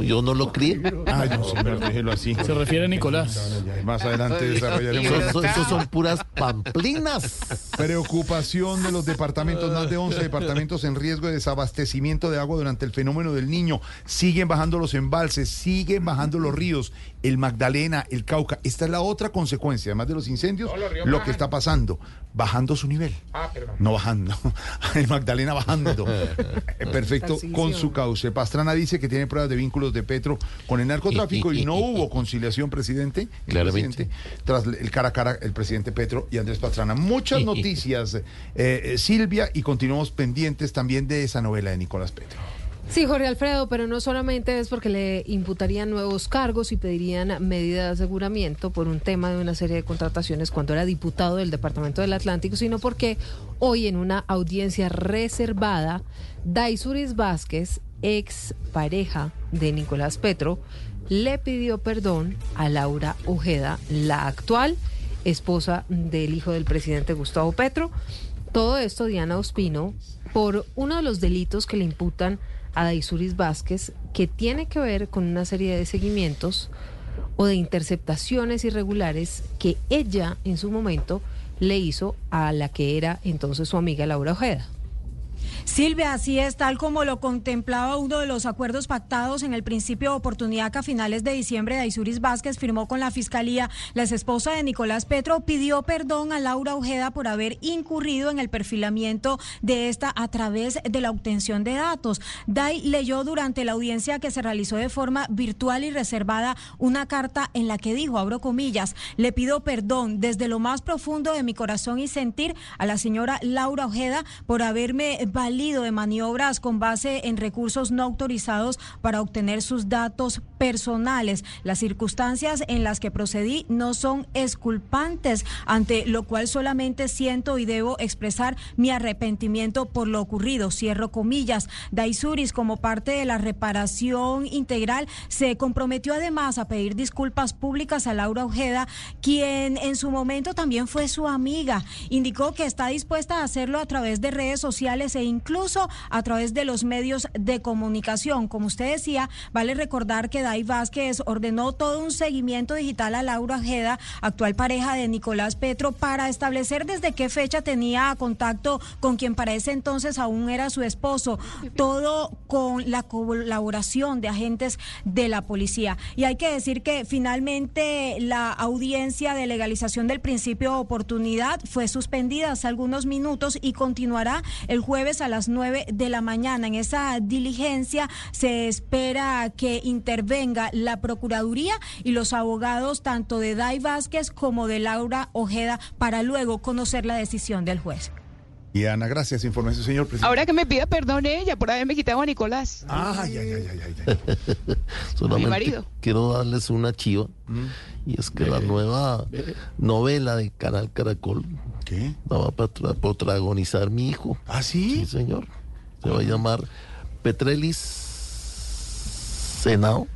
yo no lo crié. Ay, no, señor, déjelo así. Se refiere a Nicolás. Más adelante desarrollaremos. Eso, eso son puras pamplinas. Preocupación de los departamentos, más de 11 departamentos en riesgo de desabastecimiento de agua durante el fenómeno del niño. Siguen bajando los embalses, siguen bajando los ríos, el Magdalena, el Cauca. Esta es la otra consecuencia, además de los incendios, lo bajan. que está pasando, bajando su nivel. Ah, perdón. No bajando, el Magdalena bajando. Eh, Perfecto, con su cauce. Pastrana dice que tiene pruebas de vínculos de Petro con el narcotráfico y no hubo conciliación, presidente. el Claramente. presidente, tras el cara a cara, el presidente Petro y Andrés Pastrana. Muchas noticias, eh, eh, Silvia, y continuamos pendientes también de esa novela de Nicolás Petro. Sí, Jorge Alfredo, pero no solamente es porque le imputarían nuevos cargos y pedirían medida de aseguramiento por un tema de una serie de contrataciones cuando era diputado del Departamento del Atlántico, sino porque hoy en una audiencia reservada, Daisuris Vázquez, ex pareja de Nicolás Petro, le pidió perdón a Laura Ojeda, la actual esposa del hijo del presidente Gustavo Petro. Todo esto, Diana Ospino, por uno de los delitos que le imputan a Daisuris Vázquez, que tiene que ver con una serie de seguimientos o de interceptaciones irregulares que ella en su momento le hizo a la que era entonces su amiga Laura Ojeda. Silvia, así es, tal como lo contemplaba uno de los acuerdos pactados en el principio de oportunidad que a finales de diciembre Daisuris Vázquez firmó con la Fiscalía. La esposa de Nicolás Petro pidió perdón a Laura Ojeda por haber incurrido en el perfilamiento de esta a través de la obtención de datos. Dai leyó durante la audiencia que se realizó de forma virtual y reservada una carta en la que dijo, abro comillas, le pido perdón desde lo más profundo de mi corazón y sentir a la señora Laura Ojeda por haberme valido valido de maniobras con base en recursos no autorizados para obtener sus datos personales. Las circunstancias en las que procedí no son exculpantes, ante lo cual solamente siento y debo expresar mi arrepentimiento por lo ocurrido. Cierro comillas. Daisuris, como parte de la reparación integral, se comprometió además a pedir disculpas públicas a Laura Ojeda, quien en su momento también fue su amiga. Indicó que está dispuesta a hacerlo a través de redes sociales e incluso a través de los medios de comunicación. Como usted decía, vale recordar que Dai Vázquez ordenó todo un seguimiento digital a Laura Ojeda, actual pareja de Nicolás Petro, para establecer desde qué fecha tenía contacto con quien para ese entonces aún era su esposo. Todo con la colaboración de agentes de la policía. Y hay que decir que finalmente la audiencia de legalización del principio de oportunidad fue suspendida hace algunos minutos y continuará el jueves a las 9 de la mañana. En esa diligencia se espera que intervenga la Procuraduría y los abogados tanto de Dai Vázquez como de Laura Ojeda para luego conocer la decisión del juez. Y Ana, gracias. Información, señor presidente. Ahora que me pida perdón ella por haberme quitado a Nicolás. Ay, ay, ay, ay, ay. Solamente marido. quiero darles una chiva. Mm. Y es que la nueva novela de Canal Caracol ¿Qué? la va a protagonizar mi hijo. ¿Ah, sí? Sí, señor. Se va a llamar Petrelis Senao.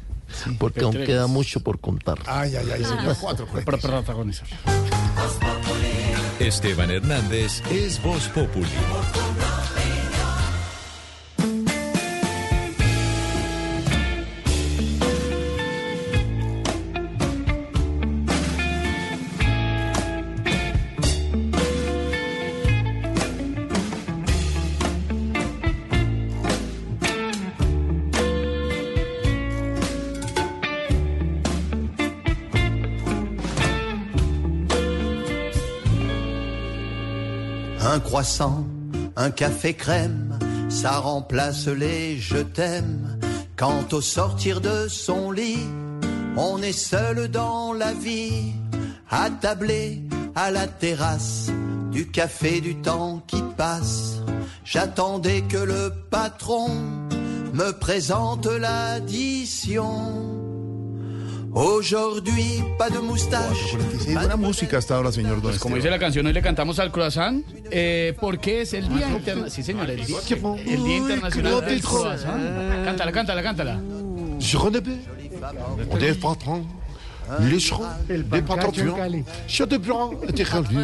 porque aún queda mucho por contar. Ay, ay, ay, señor. Cuatro por Para protagonizar. Esteban Hernández es Voz Populi. Croissant, un café crème, ça remplace les je t'aime. Quand au sortir de son lit, on est seul dans la vie, attablé à la terrasse, du café du temps qui passe. J'attendais que le patron me présente l'addition. Aujourd'hui, pas de moustache. Buena música hasta ahora, señor Don Pues la canción, hoy le cantamos al croissant, eh, porque es el Internacional. Sí, señor, el, día- el Día Internacional del Croissant. Cántala, cántala, cántala. Je connais pas. On est patron. Les les patrons. Je te prends, t'es dis,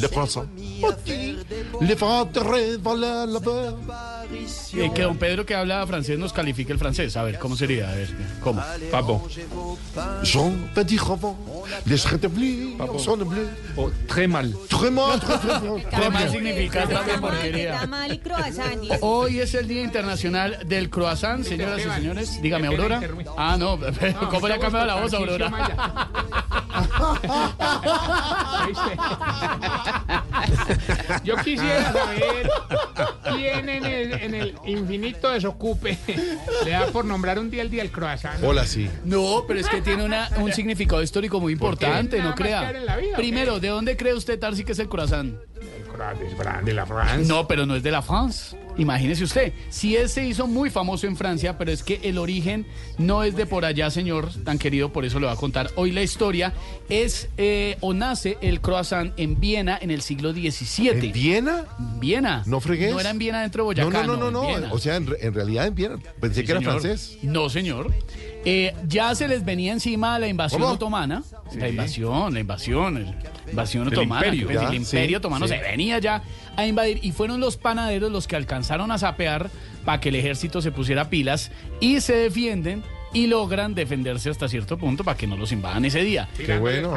le croissant. Les voilà la beurre. Eh, que don Pedro que habla francés nos califique el francés. A ver, ¿cómo sería? A ver, ¿cómo? Papo. Jean, petit avant. Les rétablis, son bleu. Oh, très mal. Très mal, très, très mal. ¿Qué más significa tanta porquería? Hoy es el Día Internacional del Croissant, señoras y señores. Dígame, Aurora. Ah, no, ¿cómo le ha cambiado la voz, Aurora? Yo quisiera saber quién en el, en el infinito desocupe le da por nombrar un día el día del croissant. Hola, sí. No, pero es que tiene una- un significado histórico muy importante, no crea. Primero, ¿de dónde cree usted, Tarsi, que es el croissant? El croissant de la France. No, pero no es de la France. Imagínese usted. Sí, él se hizo muy famoso en Francia, pero es que el origen no es de por allá, señor tan querido, por eso le voy a contar hoy la historia. Es eh, o nace el croissant en Viena en el siglo XVII. ¿En Viena? Viena. No fregues. No era en Viena dentro de Boyacá. no, no, no, no. O sea, en, re- en realidad en Viena. Pensé Sí, que era señor. francés. No, señor. Eh, ya se les venía encima la invasión ¿Cómo? otomana. La invasión, la invasión, el- la invasión El otomana. imperio. pues, Ya, el imperio sí, otomano sí. se venía ya a invadir y fueron los panaderos los que alcanzaron a sapear para que el ejército se pusiera pilas y se defienden y logran defenderse hasta cierto punto para que no los invadan ese día. Qué bueno.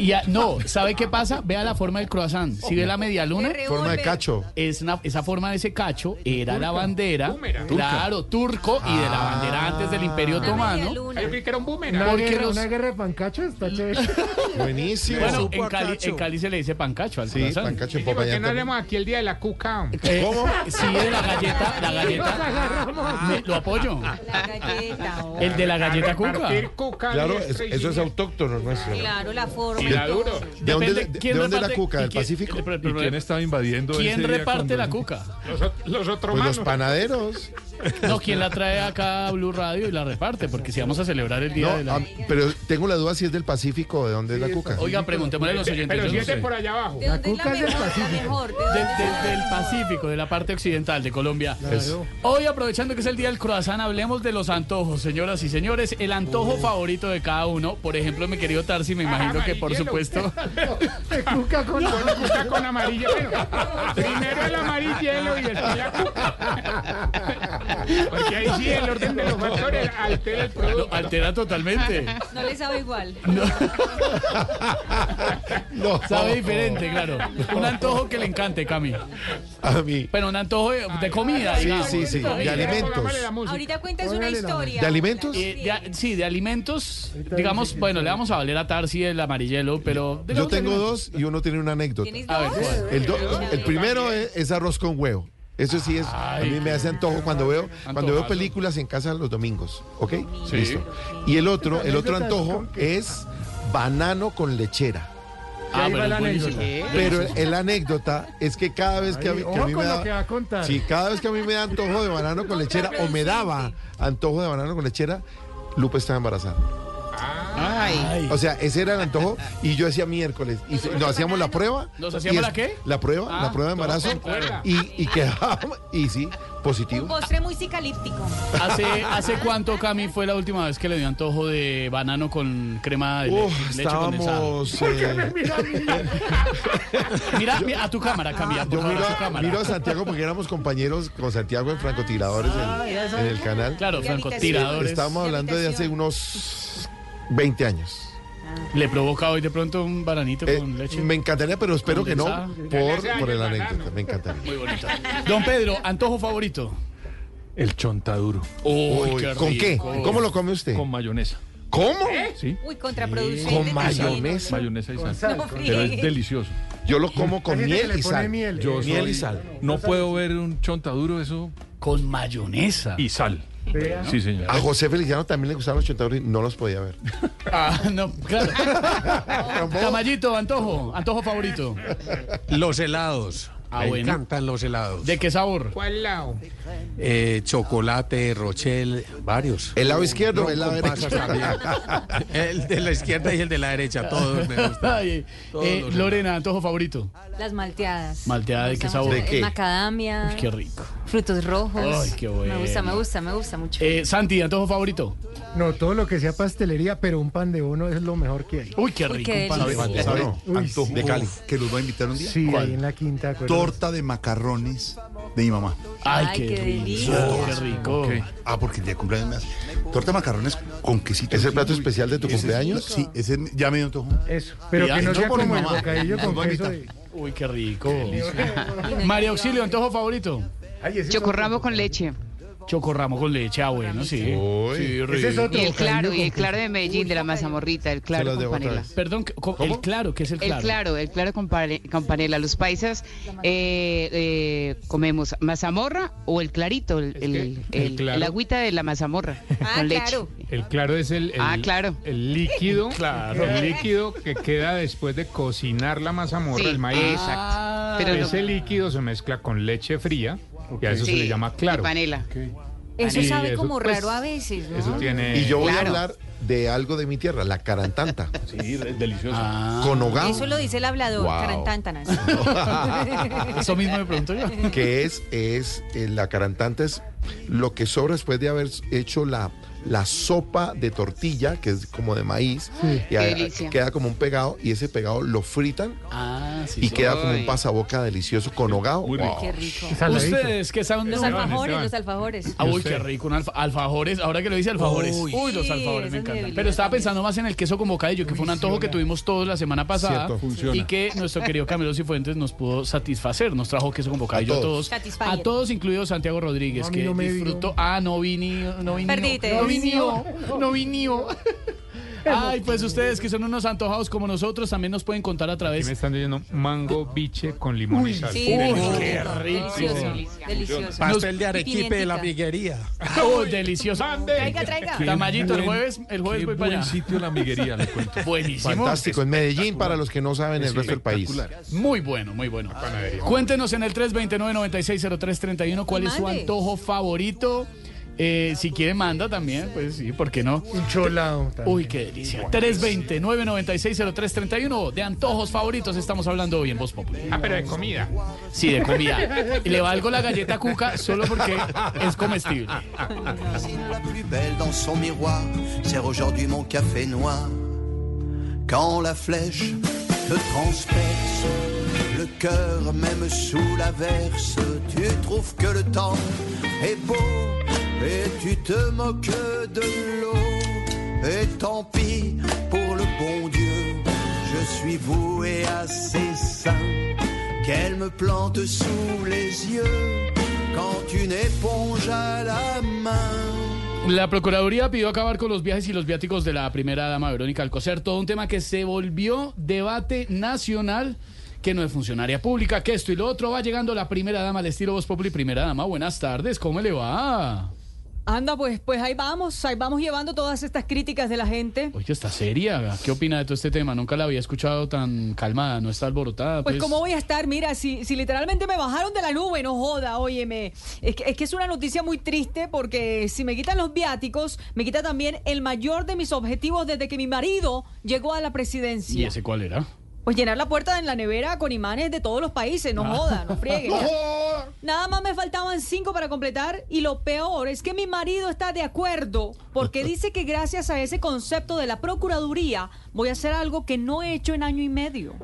Y ya- no, ¿sabe qué pasa? Vea la forma del croissant. Si ve la media luna, Forma de cacho. es una- esa forma de ese cacho era la bandera, Boomerang. claro, turco y de la bandera antes del Imperio Otomano. Yo que era un boomerang. Porque Porque los- una guerra de pancachos está chévere. Buenísimo. Bueno, en Cali, en Cali se le dice pancacho al Sí, croissant. pancacho en ¿Por qué no haremos aquí el día de la cuca? Eh, ¿Cómo? Sí, de la galleta, la galleta. Me- lo apoyo. La galleta. oh. El de la galleta cuca. Claro, es- eso es autóctono nuestro. Claro, la forma. Era duro. ¿De dónde, Depende de- quién de dónde la reparte cuca? ¿Del Pacífico? ¿Y quién estaba invadiendo ¿Quién ese día reparte cuando- la cuca? Los, ot- los otros Pues los panaderos. No, ¿quién la trae acá a Blue Radio y la reparte? Porque si vamos a celebrar el día No, de la... pero tengo la duda si es del Pacífico o de dónde es la cuca. Oiga, preguntémosle a los oyentes. Pero si no es por allá abajo. ¿De dónde es la mejor. ¿de Del, dónde? del- Pacífico, de la parte occidental de Colombia. Eso. Hoy, aprovechando que es el día del croissant, hablemos de los antojos, señoras y señores. El antojo favorito de cada uno. Por ejemplo, mi querido Tarsi, me imagino que por supuesto. De cuca con, con cuca con amarillo. Bueno, primero el amarillelo y después la cuca. Porque ahí sí el orden de los factores altera el producto. Altera totalmente. No le sabe igual. No. Sabe diferente, claro. Un antojo que le encante, Cami. A mí. Pero un antojo de, de comida, Sí, digamos. sí, sí, de alimentos. Ahorita cuentas una historia. ¿De alimentos? Eh, de sí, de alimentos, digamos, bueno, le vamos a valer a Tarsi el amarillelo, pero... Yo tengo dos y uno tiene una anécdota. ¿Tienes A ver, dos? ¿cuál? El, do- el primero es, es arroz con huevo. Eso sí es, a mí me hace antojo cuando veo, cuando veo películas en casa los domingos, ¿ok? Sí. Listo. Y el otro, el otro antojo es banano con lechera. Ah, pero es buenísimo. Pero el anécdota es que cada vez que a mí, que a mí me da, que va a contar. sí, cada vez que a mí me da antojo de banano con lechera o me daba antojo de banano con lechera, Lupe estaba embarazada. Ay. O sea, ese era el antojo y yo decía miércoles y se- nos hacíamos la prueba. ¿Nos y hacíamos es- la qué? La prueba, Ah, la prueba de embarazo y, y quedábamos y sí, Un positivo. postre muy cicalíptico. ¿Hace, ¿Hace cuánto, Cami, fue la última vez que le dio antojo de banano con crema de Uf, leche, condensada? estábamos eh, Mira, mira, a tu cámara, Cami, por yo favor, miro, a tu cámara. miro a Santiago porque éramos compañeros con Santiago en francotiradores en, en el canal. Claro, francotiradores. Estábamos hablando de hace unos 20 años. ¿Le provoca hoy de pronto un bananito Eh, con leche? me encantaría, pero espero que no por, por el anécdota. Me encantaría. Muy bonito. Don Pedro, antojo favorito. El chontaduro. Uy, Uy, qué ¿Con qué? ¿Cómo lo come usted? Con mayonesa. ¿Cómo? ¿Sí? Uy, contraproducente. Con mayonesa. Mayonesa y sal. No Pero es delicioso. Yo lo como con miel le y pone sal. miel. Yo miel soy- y sal. No puedo ver un chontaduro, eso. Con mayonesa. Y sal. Sí, señor. A José Feliciano también le gustaban los chontadores y no los podía ver. Ah, no, claro. Camayito, antojo. Antojo favorito. Los helados. Ah, Me bueno. encantan los helados. ¿De qué sabor? ¿Cuál lado? Eh, chocolate, rochel, varios. ¿El lado izquierdo o el lado derecho? El de la izquierda y el de la derecha, todos me gustan. Ay, Todos eh, Lorena, antojo favorito. Las malteadas. Malteada, ¿de qué sabor? mucho. ¿De qué? Macadamia. Uy, qué rico. Frutos rojos. Ay, qué bueno. Me gusta, me gusta, me gusta mucho. Eh, Santi, antojo favorito. No, todo lo que sea pastelería, pero un pan de bono es lo mejor que hay. Uy, qué Uy, rico. qué un pan de bono. ¿Sabe? Uy, Antojo sí. de Cali. Que los voy a invitar un día. Sí, ¿Cuál? ahí en la quinta. ¿acuerdas? Torta de macarrones de mi mamá. Ay, Ay, qué, qué rico. Qué rico. Ah, porque el día de cumpleaños me hace. Torta de macarrones con quesito. ¿Es el plato especial de tu cumpleaños? Sí, ese ya me dio antojo. Eso, pero que no sea como el bocadillo con queso. Uy, qué rico. María Auxilio, antojo favorito. Chocorramo con leche. Chocorramo con leche, ah, bueno, sí. Uy. Sí, Ese es rico. otro Y el claro, y el claro de Medellín, de la mazamorrita, el claro con panela. Perdón, el claro, ¿qué es el El claro? claro, el claro con, pane- con panela. Los paisas eh, eh, comemos mazamorra o el clarito, el, el, el claro- agüita de la mazamorra Ah, con leche. claro. El claro es el, el- Ah, claro. el líquido, Claro. el líquido que queda después de cocinar la mazamorra, Sí, el maíz. exacto. Ah, Pero no- Ese líquido se mezcla con leche fría y a eso se le llama claro. y panela. Eso sabe eso, como pues, raro a veces, ¿no? Eso tiene. Y yo voy a hablar de algo de mi tierra, la carantanta. Sí, es delicioso. Ah, Con hogao. Eso lo dice el hablador, Wow. eso mismo me pregunto yo. que es, es eh, la carantanta es lo que sobra después de haber hecho la, la sopa de tortilla, que es como de maíz, y a- queda como un pegado, y ese pegado lo fritan Ah, sí. y queda como un pasaboca delicioso con hogao. Muy rico. Qué rico. ¿Ustedes qué saben? Los Esteban, alfajores, los alfajores. Ah, uy, qué rico, un alfa- alfajores. Ahora que lo dice alfajores. Uy, Uy. los alfajores me encantan. Pero estaba pensando más en el queso con bocadillo, que fue un antojo que tuvimos todos la semana pasada. Cierto. Funciona. Y que nuestro querido Camilo Cifuentes nos pudo satisfacer. Nos trajo queso con bocadillo a A todos. A todos, incluido Santiago Rodríguez, No, que no disfrutó. Ah, no vini, no vini. Perdite. No vinió, no vinió. Ay, pues ustedes que son unos antojados como nosotros también nos pueden contar a Aquí través. me están diciendo mango biche con limón y sal. sí, Uy, Delicioso. qué rico. Delicioso, delicioso. Pastel de arequipe de la miguería. Oh, delicioso. Traiga, traiga. Tamayito, el buen- jueves, el jueves qué voy para buen allá. sitio la miguería, le cuento. Buenísimo. Fantástico. En Medellín, para los que no saben el resto del país. Muy bueno, muy bueno. Cuéntenos en el 329-960331 cuál es su antojo favorito. Eh, si quiere, manda también, pues sí, ¿por qué no? Un cholado. Uy, qué delicia. 329-960331 de antojos favoritos estamos hablando hoy en Voz Popular. Ah, pero de comida. Sí, de comida. Y le valgo la galleta cuca solo porque es comestible. la plus belle dans son miroir, sert aujourd'hui mon café noir. Quand la flèche te transperce, le cœur même sous l'averse, tu trouves que le temps est beau et tu te moques de l'eau. Et tant pis pour le bon Dieu, je suis voué à ses qu'elle me plante sous les yeux quand une éponge à la main. La Procuraduría pidió acabar con los viajes y los viáticos de la primera dama Verónica Alcocer, todo un tema que se volvió debate nacional, que no es funcionaria pública, que esto y lo otro. Va llegando la primera dama al estilo Voz Populi. Primera dama, buenas tardes, ¿cómo le va? Anda, pues, pues ahí vamos, ahí vamos llevando todas estas críticas de la gente. Oye, está seria. ¿Qué opina de todo este tema? Nunca la había escuchado tan calmada, no está alborotada. Pues, Pues, ¿cómo voy a estar? Mira, si, si literalmente me bajaron de la nube, no joda, óyeme. Es que, es que es una noticia muy triste porque si me quitan los viáticos, me quita también el mayor de mis objetivos desde que mi marido llegó a la ¿Y presidencia. ese cuál era? Pues llenar la puerta en la nevera con imanes de todos los países, no Ah. joda, no friegue. Nada más me faltaban cinco para completar y lo peor es que mi marido está de acuerdo porque dice que gracias a ese concepto de la Procuraduría voy a hacer algo que no he hecho en año y medio.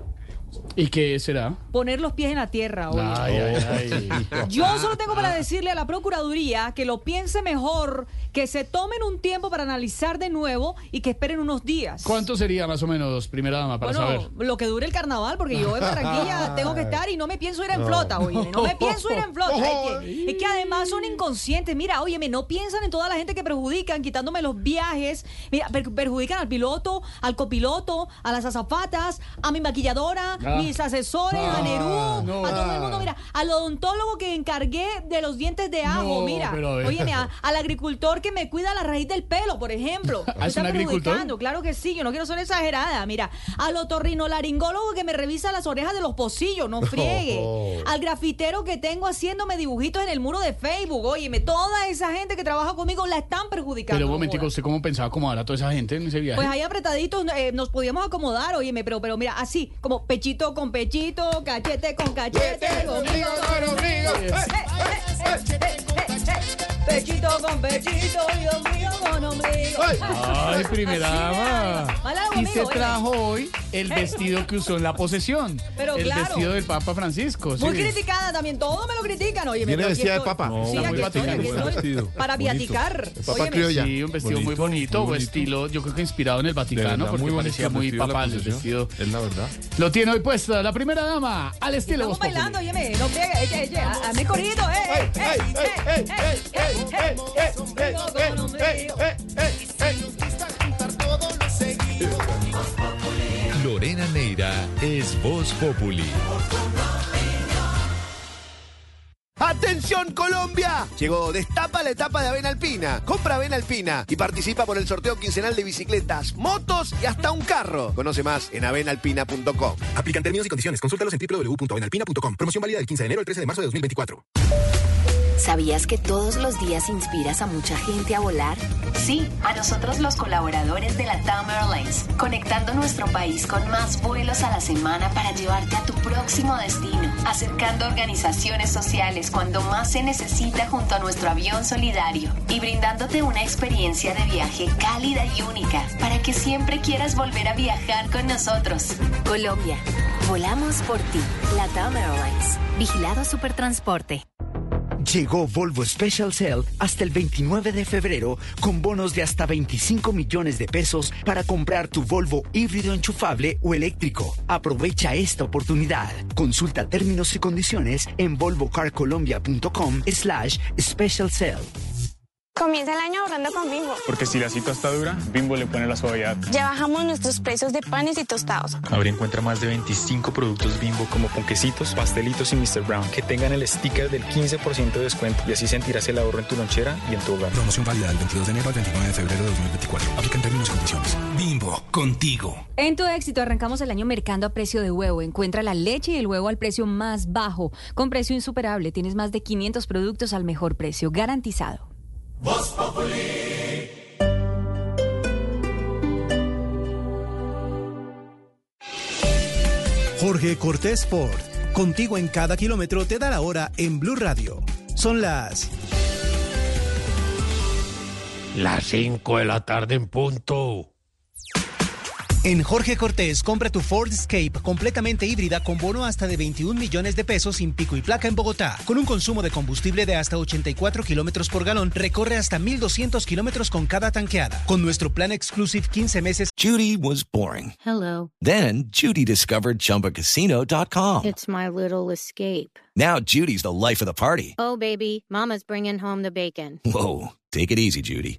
¿Y qué será? Poner los pies en la tierra. oye. Ay, ay, ay. Yo solo tengo para decirle a la Procuraduría que lo piense mejor, que se tomen un tiempo para analizar de nuevo y que esperen unos días. ¿Cuánto sería más o menos, primera dama, para Bueno, saber? lo que dure el carnaval, porque yo en Barranquilla tengo que estar y no me pienso ir en No. flota, oye, no me pienso ir en flota. Es que, es que además son inconscientes. Mira, oye, no piensan en toda la gente que perjudican, quitándome los viajes. Mira, per- perjudican al piloto, al copiloto, a las azafatas, a mi maquilladora. Mis asesores, a Ah, Nerú, no. a todo el mundo. Mira, al odontólogo que encargué de los dientes de ajo, No, mira. pero a ver. Oye, mira, al agricultor que me cuida la raíz del pelo, por ejemplo. ¿Ah, Me es un está agricultor? perjudicando, Claro que sí, yo no quiero ser exagerada. Mira, al otorrinolaringólogo que me revisa las orejas de los pocillos, no friegue. Oh. Al grafitero que tengo haciéndome dibujitos en el muro de Facebook. Óyeme, toda esa gente que trabaja conmigo la están perjudicando. Pero un no momentico, jodas. ¿usted cómo pensaba acomodar a toda esa gente en ese viaje? Pues ahí apretaditos eh, nos podíamos acomodar, óyeme, pero, pero mira, así, como pechito pechito con pechito, cachete con cachete, conmigo, conmigo. Eh, Pechito con pechito y ombligo con ombligo. Ay, primera dama. Y se oye. trajo hoy el vestido que usó en la posesión. Pero el claro. vestido del Papa Francisco. Muy sí. criticada también, todo me lo critican, oye. ¿Viene vestida de papa? No, sí, aquí estoy, bacano, aquí buen estoy. vestido. Para viaticar. Papa criolla. Sí, un vestido muy Bonito, muy bonito. estilo, yo creo que inspirado en el Vaticano, verdad, porque muy bonito parecía el muy papal el vestido. Es la verdad. Lo tiene hoy puesta la primera dama, al estilo Estamos bailando, óyeme, no friegue, eche, eche, a- hazme corrido, eh, eh, eh, eh, eh, eh, eh, eh. Lorena Neira es Voz Populi. ¡Atención Colombia! Llegó Destapa la etapa de Avena Alpina. Compra Avena Alpina y participa por el sorteo quincenal de bicicletas, motos y hasta un carro. Conoce más en avenalpina.com. Aplican términos y condiciones. Consúltalos en www.avenalpina.com. Promoción válida del 15 de enero al 13 de marzo de 2024. ¿Sabías que todos los días inspiras a mucha gente a volar? Sí, a nosotros los colaboradores de la TAM Airlines, conectando nuestro país con más vuelos a la semana para llevarte a tu próximo destino, acercando organizaciones sociales cuando más se necesita junto a nuestro avión solidario y brindándote una experiencia de viaje cálida y única para que siempre quieras volver a viajar con nosotros. Colombia, volamos por ti. La TAM Airlines, vigilado Supertransporte. Llegó Volvo Special Cell hasta el 29 de febrero con bonos de hasta 25 millones de pesos para comprar tu Volvo híbrido enchufable o eléctrico. Aprovecha esta oportunidad. Consulta términos y condiciones en volvocarcolombia.com slash special cell. Comienza el año ahorrando con Bimbo. Porque si la cita está dura, Bimbo le pone la suavidad. Ya bajamos nuestros precios de panes y tostados. Ahora encuentra más de 25 productos Bimbo como ponquecitos, pastelitos y Mr. Brown que tengan el sticker del 15% de descuento y así sentirás el ahorro en tu lonchera y en tu hogar. Promoción válida del 22 de enero al 29 de febrero de 2024. Aplican términos y condiciones. Bimbo, contigo. En tu éxito arrancamos el año mercando a precio de huevo. Encuentra la leche y el huevo al precio más bajo. Con precio insuperable tienes más de 500 productos al mejor precio. Garantizado. Jorge Cortés Sport. Contigo en cada kilómetro te da la hora en Blue Radio. Son las Las 5 de la tarde en punto. En Jorge Cortés, compra tu Ford Escape completamente híbrida con bono hasta de 21 millones de pesos sin pico y placa en Bogotá. Con un consumo de combustible de hasta 84 kilómetros por galón, recorre hasta 1,200 kilómetros con cada tanqueada. Con nuestro plan exclusive 15 meses. Judy was boring. Hello. Then Judy discovered ChumbaCasino.com. It's my little escape. Now Judy's the life of the party. Oh, baby, Mama's bringing home the bacon. Whoa, take it easy, Judy.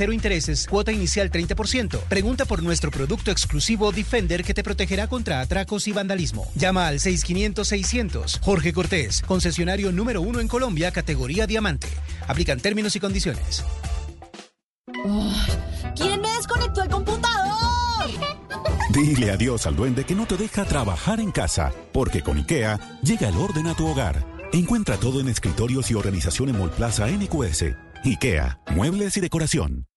Cero intereses, cuota inicial 30%. Pregunta por nuestro producto exclusivo Defender que te protegerá contra atracos y vandalismo. Llama al 6500-600. Jorge Cortés, concesionario número uno en Colombia, categoría diamante. Aplican términos y condiciones. ¿Quién me desconectó el computador? Dile adiós al duende que no te deja trabajar en casa, porque con IKEA llega el orden a tu hogar. Encuentra todo en escritorios y organización en Mall Plaza NQS. IKEA, muebles y decoración.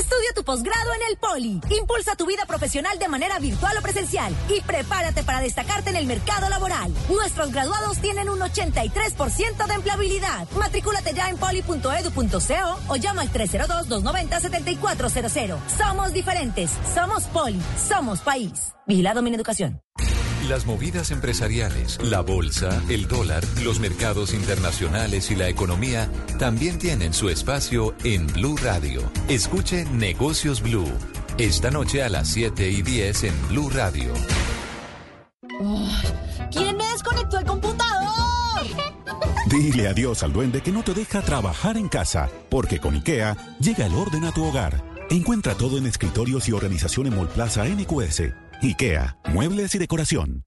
Estudia tu posgrado en el Poli. Impulsa tu vida profesional de manera virtual o presencial y prepárate para destacarte en el mercado laboral. Nuestros graduados tienen un 83% de empleabilidad. Matricúlate ya en poli.edu.co o llama al 302-290-7400. Somos diferentes. Somos Poli. Somos país. Vigilado mi educación. Las movidas empresariales, la bolsa, el dólar, los mercados internacionales y la economía también tienen su espacio en Blue Radio. Escuche Negocios Blue. Esta noche a las 7 y 10 en Blue Radio. ¿Quién me desconectó el computador? Dile adiós al duende que no te deja trabajar en casa, porque con IKEA llega el orden a tu hogar. Encuentra todo en escritorios y organización en Mall Plaza NQS. IKEA, muebles y decoración.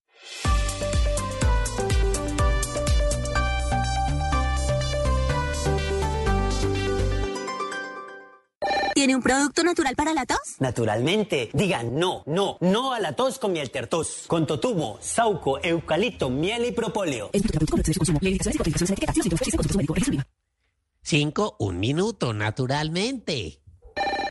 ¿Tiene un producto natural para la tos? Naturalmente, digan no, no, no a la tos con miel tertos. Con totumo, sauco, eucalipto, miel y propóleo. Cinco, un minuto, naturalmente.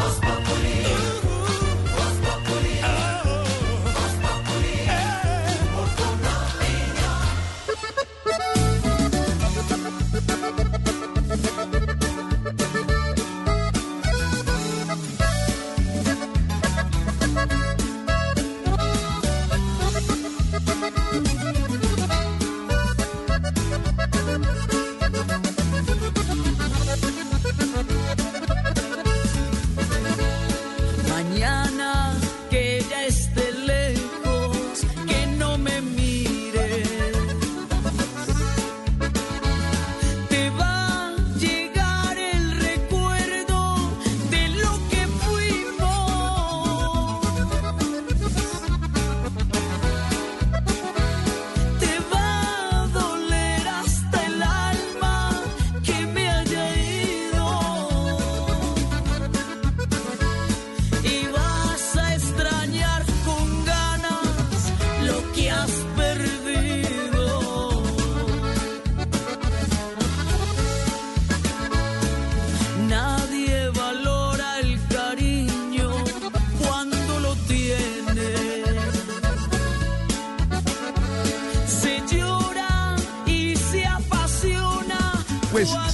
Buzz, buzz.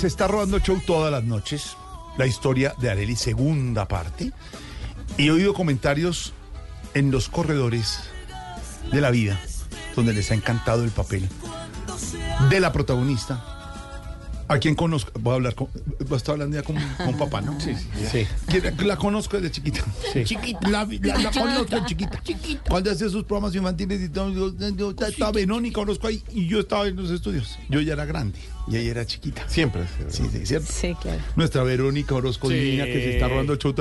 Se está rodando show todas las noches. La historia de Areli, segunda parte. Y he oído comentarios en los corredores de la vida, donde les ha encantado el papel de la protagonista. A quien conozco, voy a hablar con, voy a estar hablando ya con, con papá, ¿no? Sí, sí. La conozco desde chiquita. Chiquita, la, la- la conozco de chiquita. Cuando hacía sus programas infantiles y todo, yo, yo estaba Benoni, conozco ahí, y yo estaba en los estudios. Yo ya era grande, y ella era chiquita. Siempre. Sí, sí, ¿cierto? Sí, claro. Nuestra Verónica Orozco Sí. Niña, que se está rodando el show.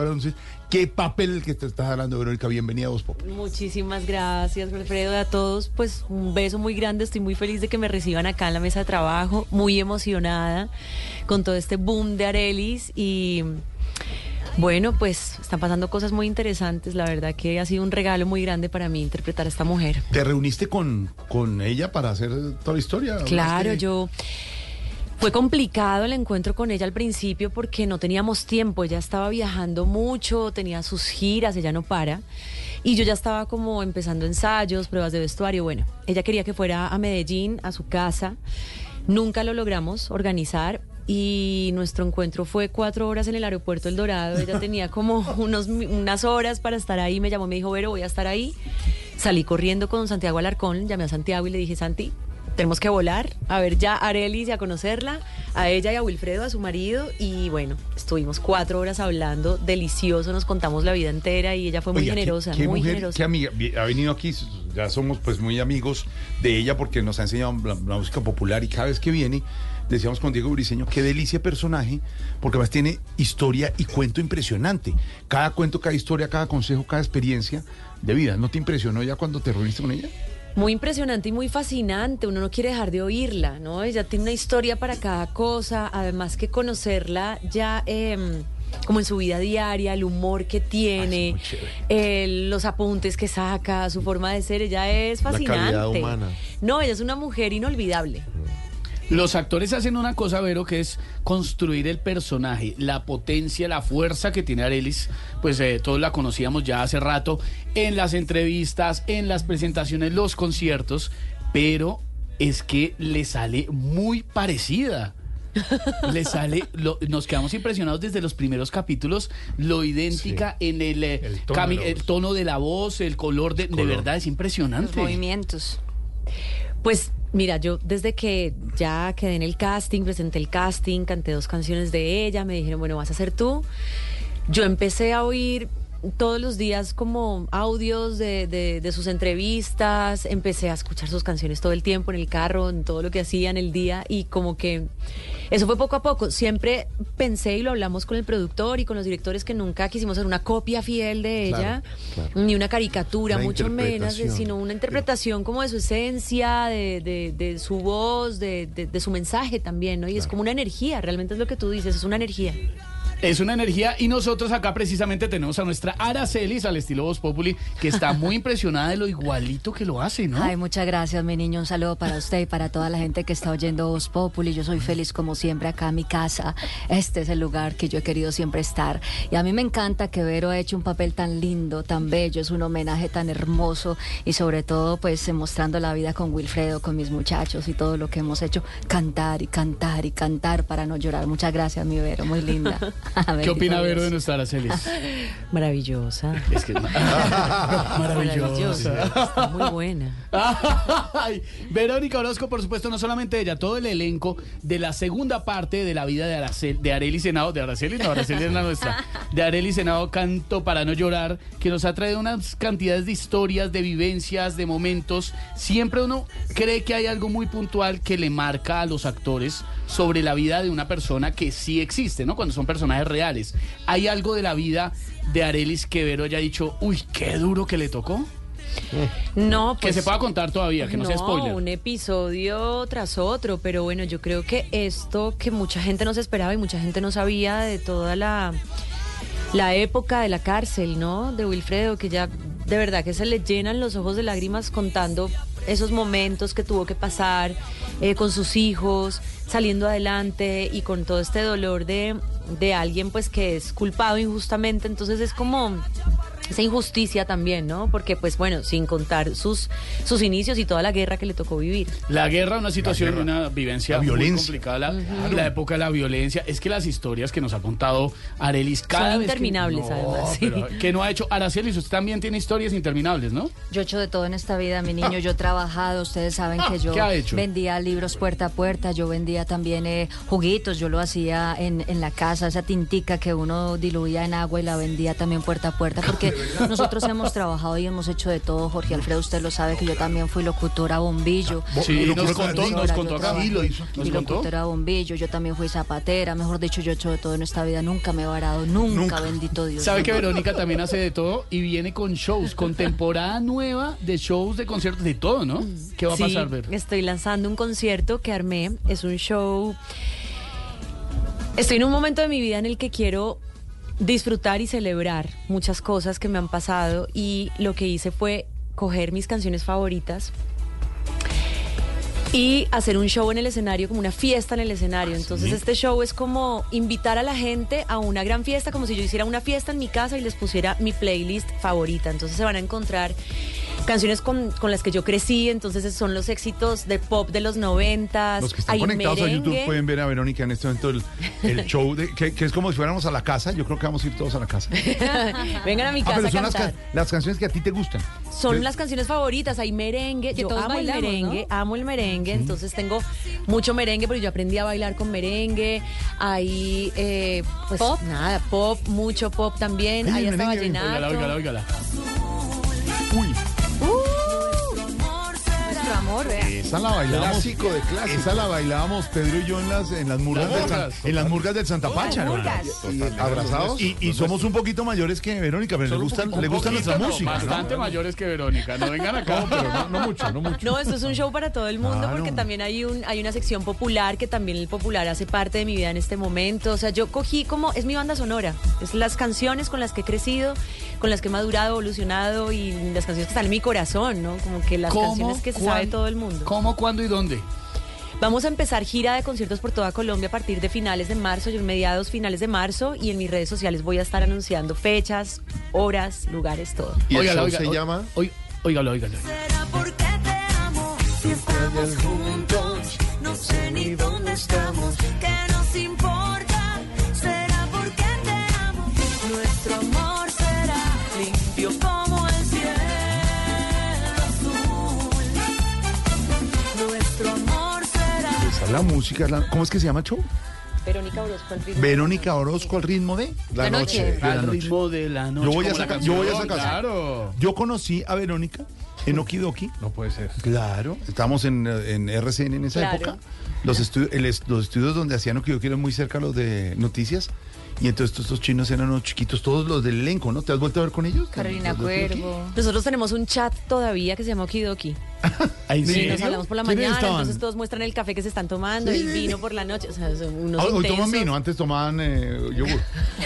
¿Qué papel el que te estás hablando, Verónica? Bienvenida a Voz Pop. Muchísimas gracias, Alfredo, y a todos. Pues un beso muy grande. Estoy muy feliz de que me reciban acá en la mesa de trabajo. Muy emocionada con todo este boom de Arelis. Y bueno, pues están pasando cosas muy interesantes. La verdad que ha sido un regalo muy grande para mí interpretar a esta mujer. ¿Te reuniste con, con ella para hacer toda la historia? Claro, yo... Fue complicado el encuentro con ella al principio porque no teníamos tiempo. Ella estaba viajando mucho, tenía sus giras, ella no para. Y yo ya estaba como empezando ensayos, pruebas de vestuario. Bueno, ella quería que fuera a Medellín, a su casa. Nunca lo logramos organizar. Y nuestro encuentro fue cuatro horas en el aeropuerto El Dorado. Ella tenía como unos, unas horas para estar ahí. Me llamó, me dijo, Vero, voy a estar ahí. Salí corriendo con Santiago Alarcón, llamé a Santiago y le dije, Santi, tenemos que volar, a ver ya a Arelis y a conocerla, a ella y a Wilfredo, a su marido, y bueno, estuvimos cuatro horas hablando, delicioso, nos contamos la vida entera y ella fue muy Oiga, generosa, qué muy mujer, generosa. Qué amiga. Ha venido aquí, ya somos pues muy amigos de ella porque nos ha enseñado la, la música popular y cada vez que viene, decíamos con Diego Briseño, qué delicia personaje, porque además tiene historia y cuento impresionante. Cada cuento, cada historia, cada consejo, cada experiencia de vida. ¿No te impresionó ya cuando te reuniste con ella? Muy impresionante y muy fascinante, uno no quiere dejar de oírla, ¿no? Ella tiene una historia para cada cosa, además que conocerla ya em, como en su vida diaria, el humor que tiene, el- los apuntes que saca, su forma de ser, ella es fascinante. humana. No, ella es una mujer inolvidable. Los actores hacen una cosa, Vero, que es construir el personaje, la potencia, la fuerza que tiene Arelis, pues eh, todos la conocíamos ya hace rato en las entrevistas, en las presentaciones, los conciertos, pero es que le sale muy parecida. Le sale, lo- nos quedamos impresionados desde los primeros capítulos, lo idéntica en el, eh, tono de la el tono de la voz, el color, de, de Color. verdad es impresionante. Movimientos. Pues mira, yo desde que ya quedé en el casting, presenté el casting, canté dos canciones de ella, me dijeron, bueno, vas a ser tú. Yo empecé a oír todos los días como audios de, de- de sus entrevistas, empecé a escuchar sus canciones todo el tiempo en el carro, en todo lo que hacía en el día y como que eso fue poco a poco. Siempre pensé y lo hablamos con el productor y con los directores que nunca quisimos hacer una copia fiel de ella, claro. ni una caricatura, Una mucho menos, interpretación. sino una interpretación como de su esencia, de, de- de su voz, de, de- de su mensaje también, ¿no? Y es como una energía, realmente es lo que tú dices, es una energía. Es una energía y nosotros acá precisamente tenemos a nuestra Aracelis al estilo Voz Populi que está muy impresionada de lo igualito que lo hace, ¿no? Ay, muchas gracias, mi niño. Un saludo para usted y para toda la gente que está oyendo Voz Populi. Yo soy feliz como siempre acá en mi casa. Este es el lugar que yo he querido siempre estar. Y a mí me encanta que Vero ha hecho un papel tan lindo, tan bello. Es un homenaje tan hermoso y sobre todo pues mostrando la vida con Wilfredo, con mis muchachos y todo lo que hemos hecho. Cantar y cantar y cantar para no llorar. Muchas gracias, mi Vero. Muy linda. ¿Qué opina Vero de nuestra Aracelis? Maravillosa. Es que es maravillosa. Está muy buena. Ay, Verónica Orozco, por supuesto, no solamente ella, todo el elenco de la segunda parte de la vida de, Aracel, de Areli Senado, de Araceli, no, Araceli es la nuestra, de Areli Senado, Canto para no llorar, que nos ha traído unas cantidades de historias, de vivencias, de momentos. Siempre uno cree que hay algo muy puntual que le marca a los actores sobre la vida de una persona que sí existe, ¿no? Cuando son personajes reales. ¿Hay algo de la vida de Arelis que Vero haya dicho, uy, qué duro que le tocó? No, Que pues, se pueda contar todavía, que no, sea spoiler. un episodio tras otro, pero bueno, yo creo que esto que mucha gente no se esperaba y mucha gente no sabía de toda la, la época de la cárcel, ¿no? De Wilfredo, que ya de verdad que se le llenan los ojos de lágrimas contando esos momentos que tuvo que pasar eh, con sus hijos, saliendo adelante y con todo este dolor de, de alguien pues que es culpado injustamente. Entonces es como esa injusticia también, ¿no? Porque, pues bueno, sin contar sus, sus inicios y toda la guerra que le tocó vivir. La guerra, una situación, guerra. una vivencia La muy violencia. complicada, la, la época de la violencia. Es que las historias que nos ha contado Arelis cada Son vez que- interminables, No, además, sí. pero que no ha hecho. Aracelis, usted también tiene historias interminables, ¿no? Yo he hecho de todo en esta vida, mi niño. Yo he trabajado, ustedes saben que yo ¿qué vendía libros puerta a puerta, yo vendía también eh, juguitos, yo lo hacía en, en la casa, esa tintica que uno diluía en agua y la vendía también puerta a puerta, porque nosotros hemos trabajado y hemos hecho de todo. Jorge Alfredo, usted lo sabe que yo también fui locutora bombillo. Sí, nos contó, nos contó acá. Sí, lo hizo. ¿Nos contó? locutora bombillo, yo también fui zapatera, mejor dicho, yo he hecho de todo en esta vida, nunca me he varado, nunca, bendito Dios. Sabe que Verónica también hace de todo y viene con shows, con temporada nueva de shows, de conciertos, de todo, ¿no? ¿Qué va a Sí, pasar, Ver? Estoy lanzando un concierto que armé. Es un show. Estoy en un momento de mi vida en el que quiero disfrutar y celebrar muchas cosas que me han pasado y lo que hice fue coger mis canciones favoritas y hacer un show en el escenario, como una fiesta en el escenario. Entonces este show es como invitar a la gente a una gran fiesta, como si yo hiciera una fiesta en mi casa y les pusiera mi playlist favorita. Entonces se van a encontrar canciones con, con las que yo crecí, entonces son los éxitos de pop de los noventas. Los que están hay conectados a merengue. YouTube pueden ver a Verónica en este momento el, el show, de, que, que es como si fuéramos a la casa. Yo creo que vamos a ir todos a la casa. Vengan a mi Ah, casa pero a son las, cantar. ca- las canciones que a ti te gustan. Son las canciones favoritas, hay merengue, Que yo todos amo bailamos, el merengue, amo el merengue, entonces tengo mucho merengue, pero yo aprendí a bailar con merengue, hay eh, pues ¿Pop? nada, pop, mucho pop también, Ay, hay el hasta merengue, vallenato. Nuestro amor, vea. Esa la bailábamos. Clásico de clásico. Esa la bailábamos Pedro y yo en las, en las murgas, del San- en las murgas del Santa Pacha, hermano. Y abrazados. Y, y somos un poquito mayores que Verónica, pero le gustan, le gusta nuestra No, música. ¿no? Bastante mayores que Verónica, no vengan acá. No, pero no, no mucho, no mucho. No, esto es un show para todo el mundo Claro. porque también hay un hay una sección popular que también el popular hace parte de mi vida en este momento. O sea, yo cogí como es mi banda sonora, es las canciones con las que he crecido, con las que he madurado, evolucionado y las canciones que están en mi corazón, ¿no? Como que las canciones que se sabe todo el mundo. ¿Cómo, cuándo y dónde? Vamos a empezar gira de conciertos por toda Colombia a partir de finales de marzo, yo en mediados finales de marzo y en mis redes sociales voy a estar anunciando fechas, horas, lugares, todo. Y el Óigala, show óigala, se ó- llama ó- Óigalo, óigalo. Estamos juntos, no sé ni dónde estamos. ¿Qué nos importa? Será porque te amo. Nuestro amor será. Esa es la música. la- ¿Cómo es que se llama el show? Verónica Orozco al ritmo. Verónica Orozco al ritmo de La noche. Al ritmo de la noche. Yo voy a esa ca- yo voy a esa canción, casa. Claro. Yo conocí a Verónica en Okidoki. No puede ser. Claro. Estamos en, en RCN en esa Claro. época. Los, estu- los estudios donde hacían Okidoki eran muy cerca los de noticias. Y entonces estos, estos chinos eran unos chiquitos, todos los del elenco, ¿no? ¿Te has vuelto a ver con ellos? Carolina de. Cuervo. Nosotros tenemos un chat todavía que se llama Okidoki. ¿En Sí, nos hablamos por la ¿Quiénes mañana, estaban? entonces todos muestran el café que se están tomando, el vino por la noche, o sea, son unos Ah, Hoy toman vino, antes tomaban eh, yogur.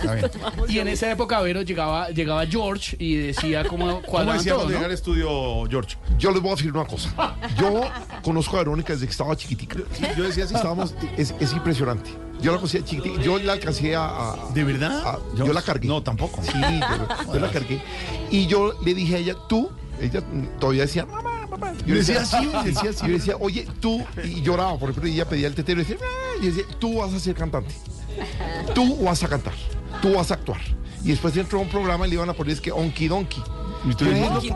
Claro. Y en esa época, Vero, llegaba, llegaba George y decía cómo ¿Cómo cuadraban decía todo, cuando ¿no? llega al estudio, George? Yo les voy a decir una cosa. Yo conozco a Verónica desde que estaba chiquitica. Yo decía así. Estábamos, es, es impresionante. Yo la conocía chiquitica. Yo la alcancé a. a- ¿De verdad? a- yo, la cargué. No, tampoco. Sí, yo, yo la cargué. Y yo le dije a ella, tú, ella todavía decía, mamá, mamá. Yo Decía así, decía así. Yo decía, oye, tú, y lloraba, por ejemplo, y ella pedía el tetero y decía, "Ah", y yo decía, tú vas a ser cantante. Tú vas a cantar. Tú vas a actuar. Y después entró a un programa y le iban a poner es que Onky Donkey.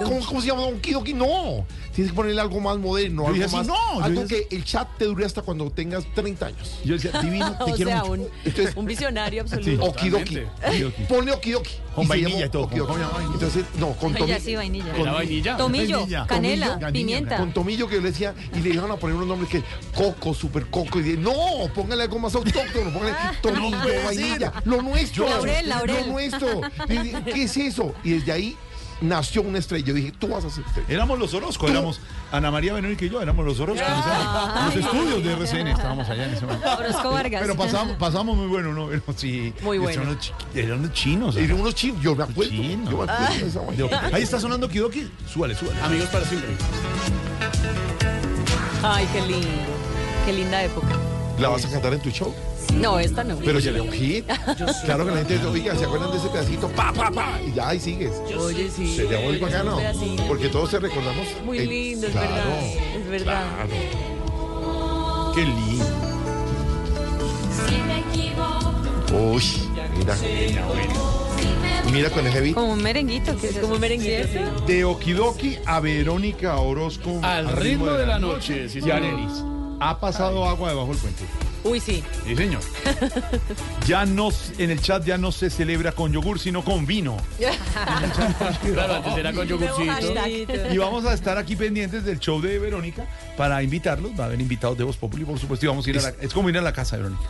¿Cómo, cómo se llama Donkey Donkey? No. Tienes que ponerle algo más moderno. Algo más, no, algo que el chat te dure hasta cuando tengas 30 años. Yo decía, divino, te o quiero mucho. un, Entonces- un visionario absoluto. Okidoki. Okidoki. Ponle Okidoki. Con vainilla y todo, con- con. Entonces, no, con Ay, Tomi- ya sí, vainilla. ¿Era vainilla? Tomillo, Vainilla. canela, Tomillo, pimienta. Con Tomillo que yo le decía, y le iban a poner unos nombres que Coco, Super Coco, y dije, no, póngale algo más autóctono, póngale Tomillo, vainilla, lo nuestro. Laurel, Laurel. Lo nuestro. ¿Qué es eso? Y desde ahí nació una estrella. Yo dije, tú vas a ser estrella. Éramos los Orozco, éramos Ana María Verónica y yo, éramos los Orozco. En los estudios de RCN estábamos allá en ese momento. Orozco Vargas. Pero pasamos, pasamos muy bueno, ¿no? Pero sí. Muy bueno. Eran unos, chi- eran unos chinos. Unos chinos, yo me acuerdo. Chinos. Yo me acuerdo de esa. Ahí está sonando Kidoki. Súbale, súbale. Amigos para siempre. Ay, qué lindo. Qué linda época. ¿La vas a cantar en tu show? No, esta no. Pero sería un hit. Claro que la gente dice, oiga, ¿se acuerdan de ese pedacito? Pa, pa, pa. Y ya, ahí sigues. Oye, sí. Sería muy bacano. Porque todos se recordamos. Muy eh, lindo, es claro, verdad. Es verdad. Claro. Qué lindo. Uy, mira. Mira con ese beat. Como un merenguito, que es como un merenguito. sí. De Okidoki a Verónica Orozco. Al ritmo de la noche, sí, y señor. Arelis. Ha pasado agua debajo del puente. Uy, sí. Sí, señor. Ya no, en el chat ya no se celebra con yogur, sino con vino. Claro, antes era con yogurcito. Y vamos a estar aquí pendientes del show de Verónica para invitarlos. Va a haber invitados de Voz Populi, por supuesto, y vamos a ir a la, es como ir a la casa Verónica.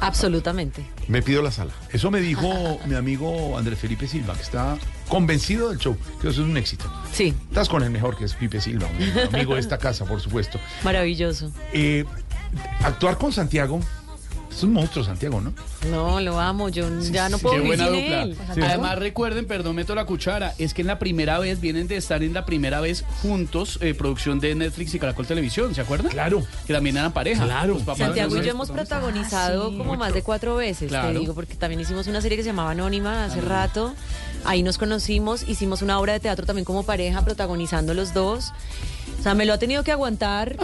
Absolutamente. Me pido la sala. Eso me dijo mi amigo Andrés Felipe Silva, que está convencido del show, que eso es un éxito. Sí, Estás con el mejor, que es Pipe Silva, un amigo de esta casa, por supuesto. maravilloso. Eh, actuar con Santiago, es un monstruo Santiago, ¿no? No, lo amo. Yo ya no puedo Qué vivir buena sin dupla. él. Además, recuerden, perdón, meto la cuchara, es que en la primera vez vienen de estar en la primera vez juntos, eh, producción de Netflix y Caracol Televisión, ¿se acuerdan? Claro. Que también eran pareja. Claro. Los papás Santiago y yo hemos protagonizado como más de cuatro veces, Claro. te digo, porque también hicimos una serie que se llamaba Anónima hace rato. Ahí nos conocimos, hicimos una obra de teatro también como pareja, protagonizando los dos. O sea, me lo ha tenido que aguantar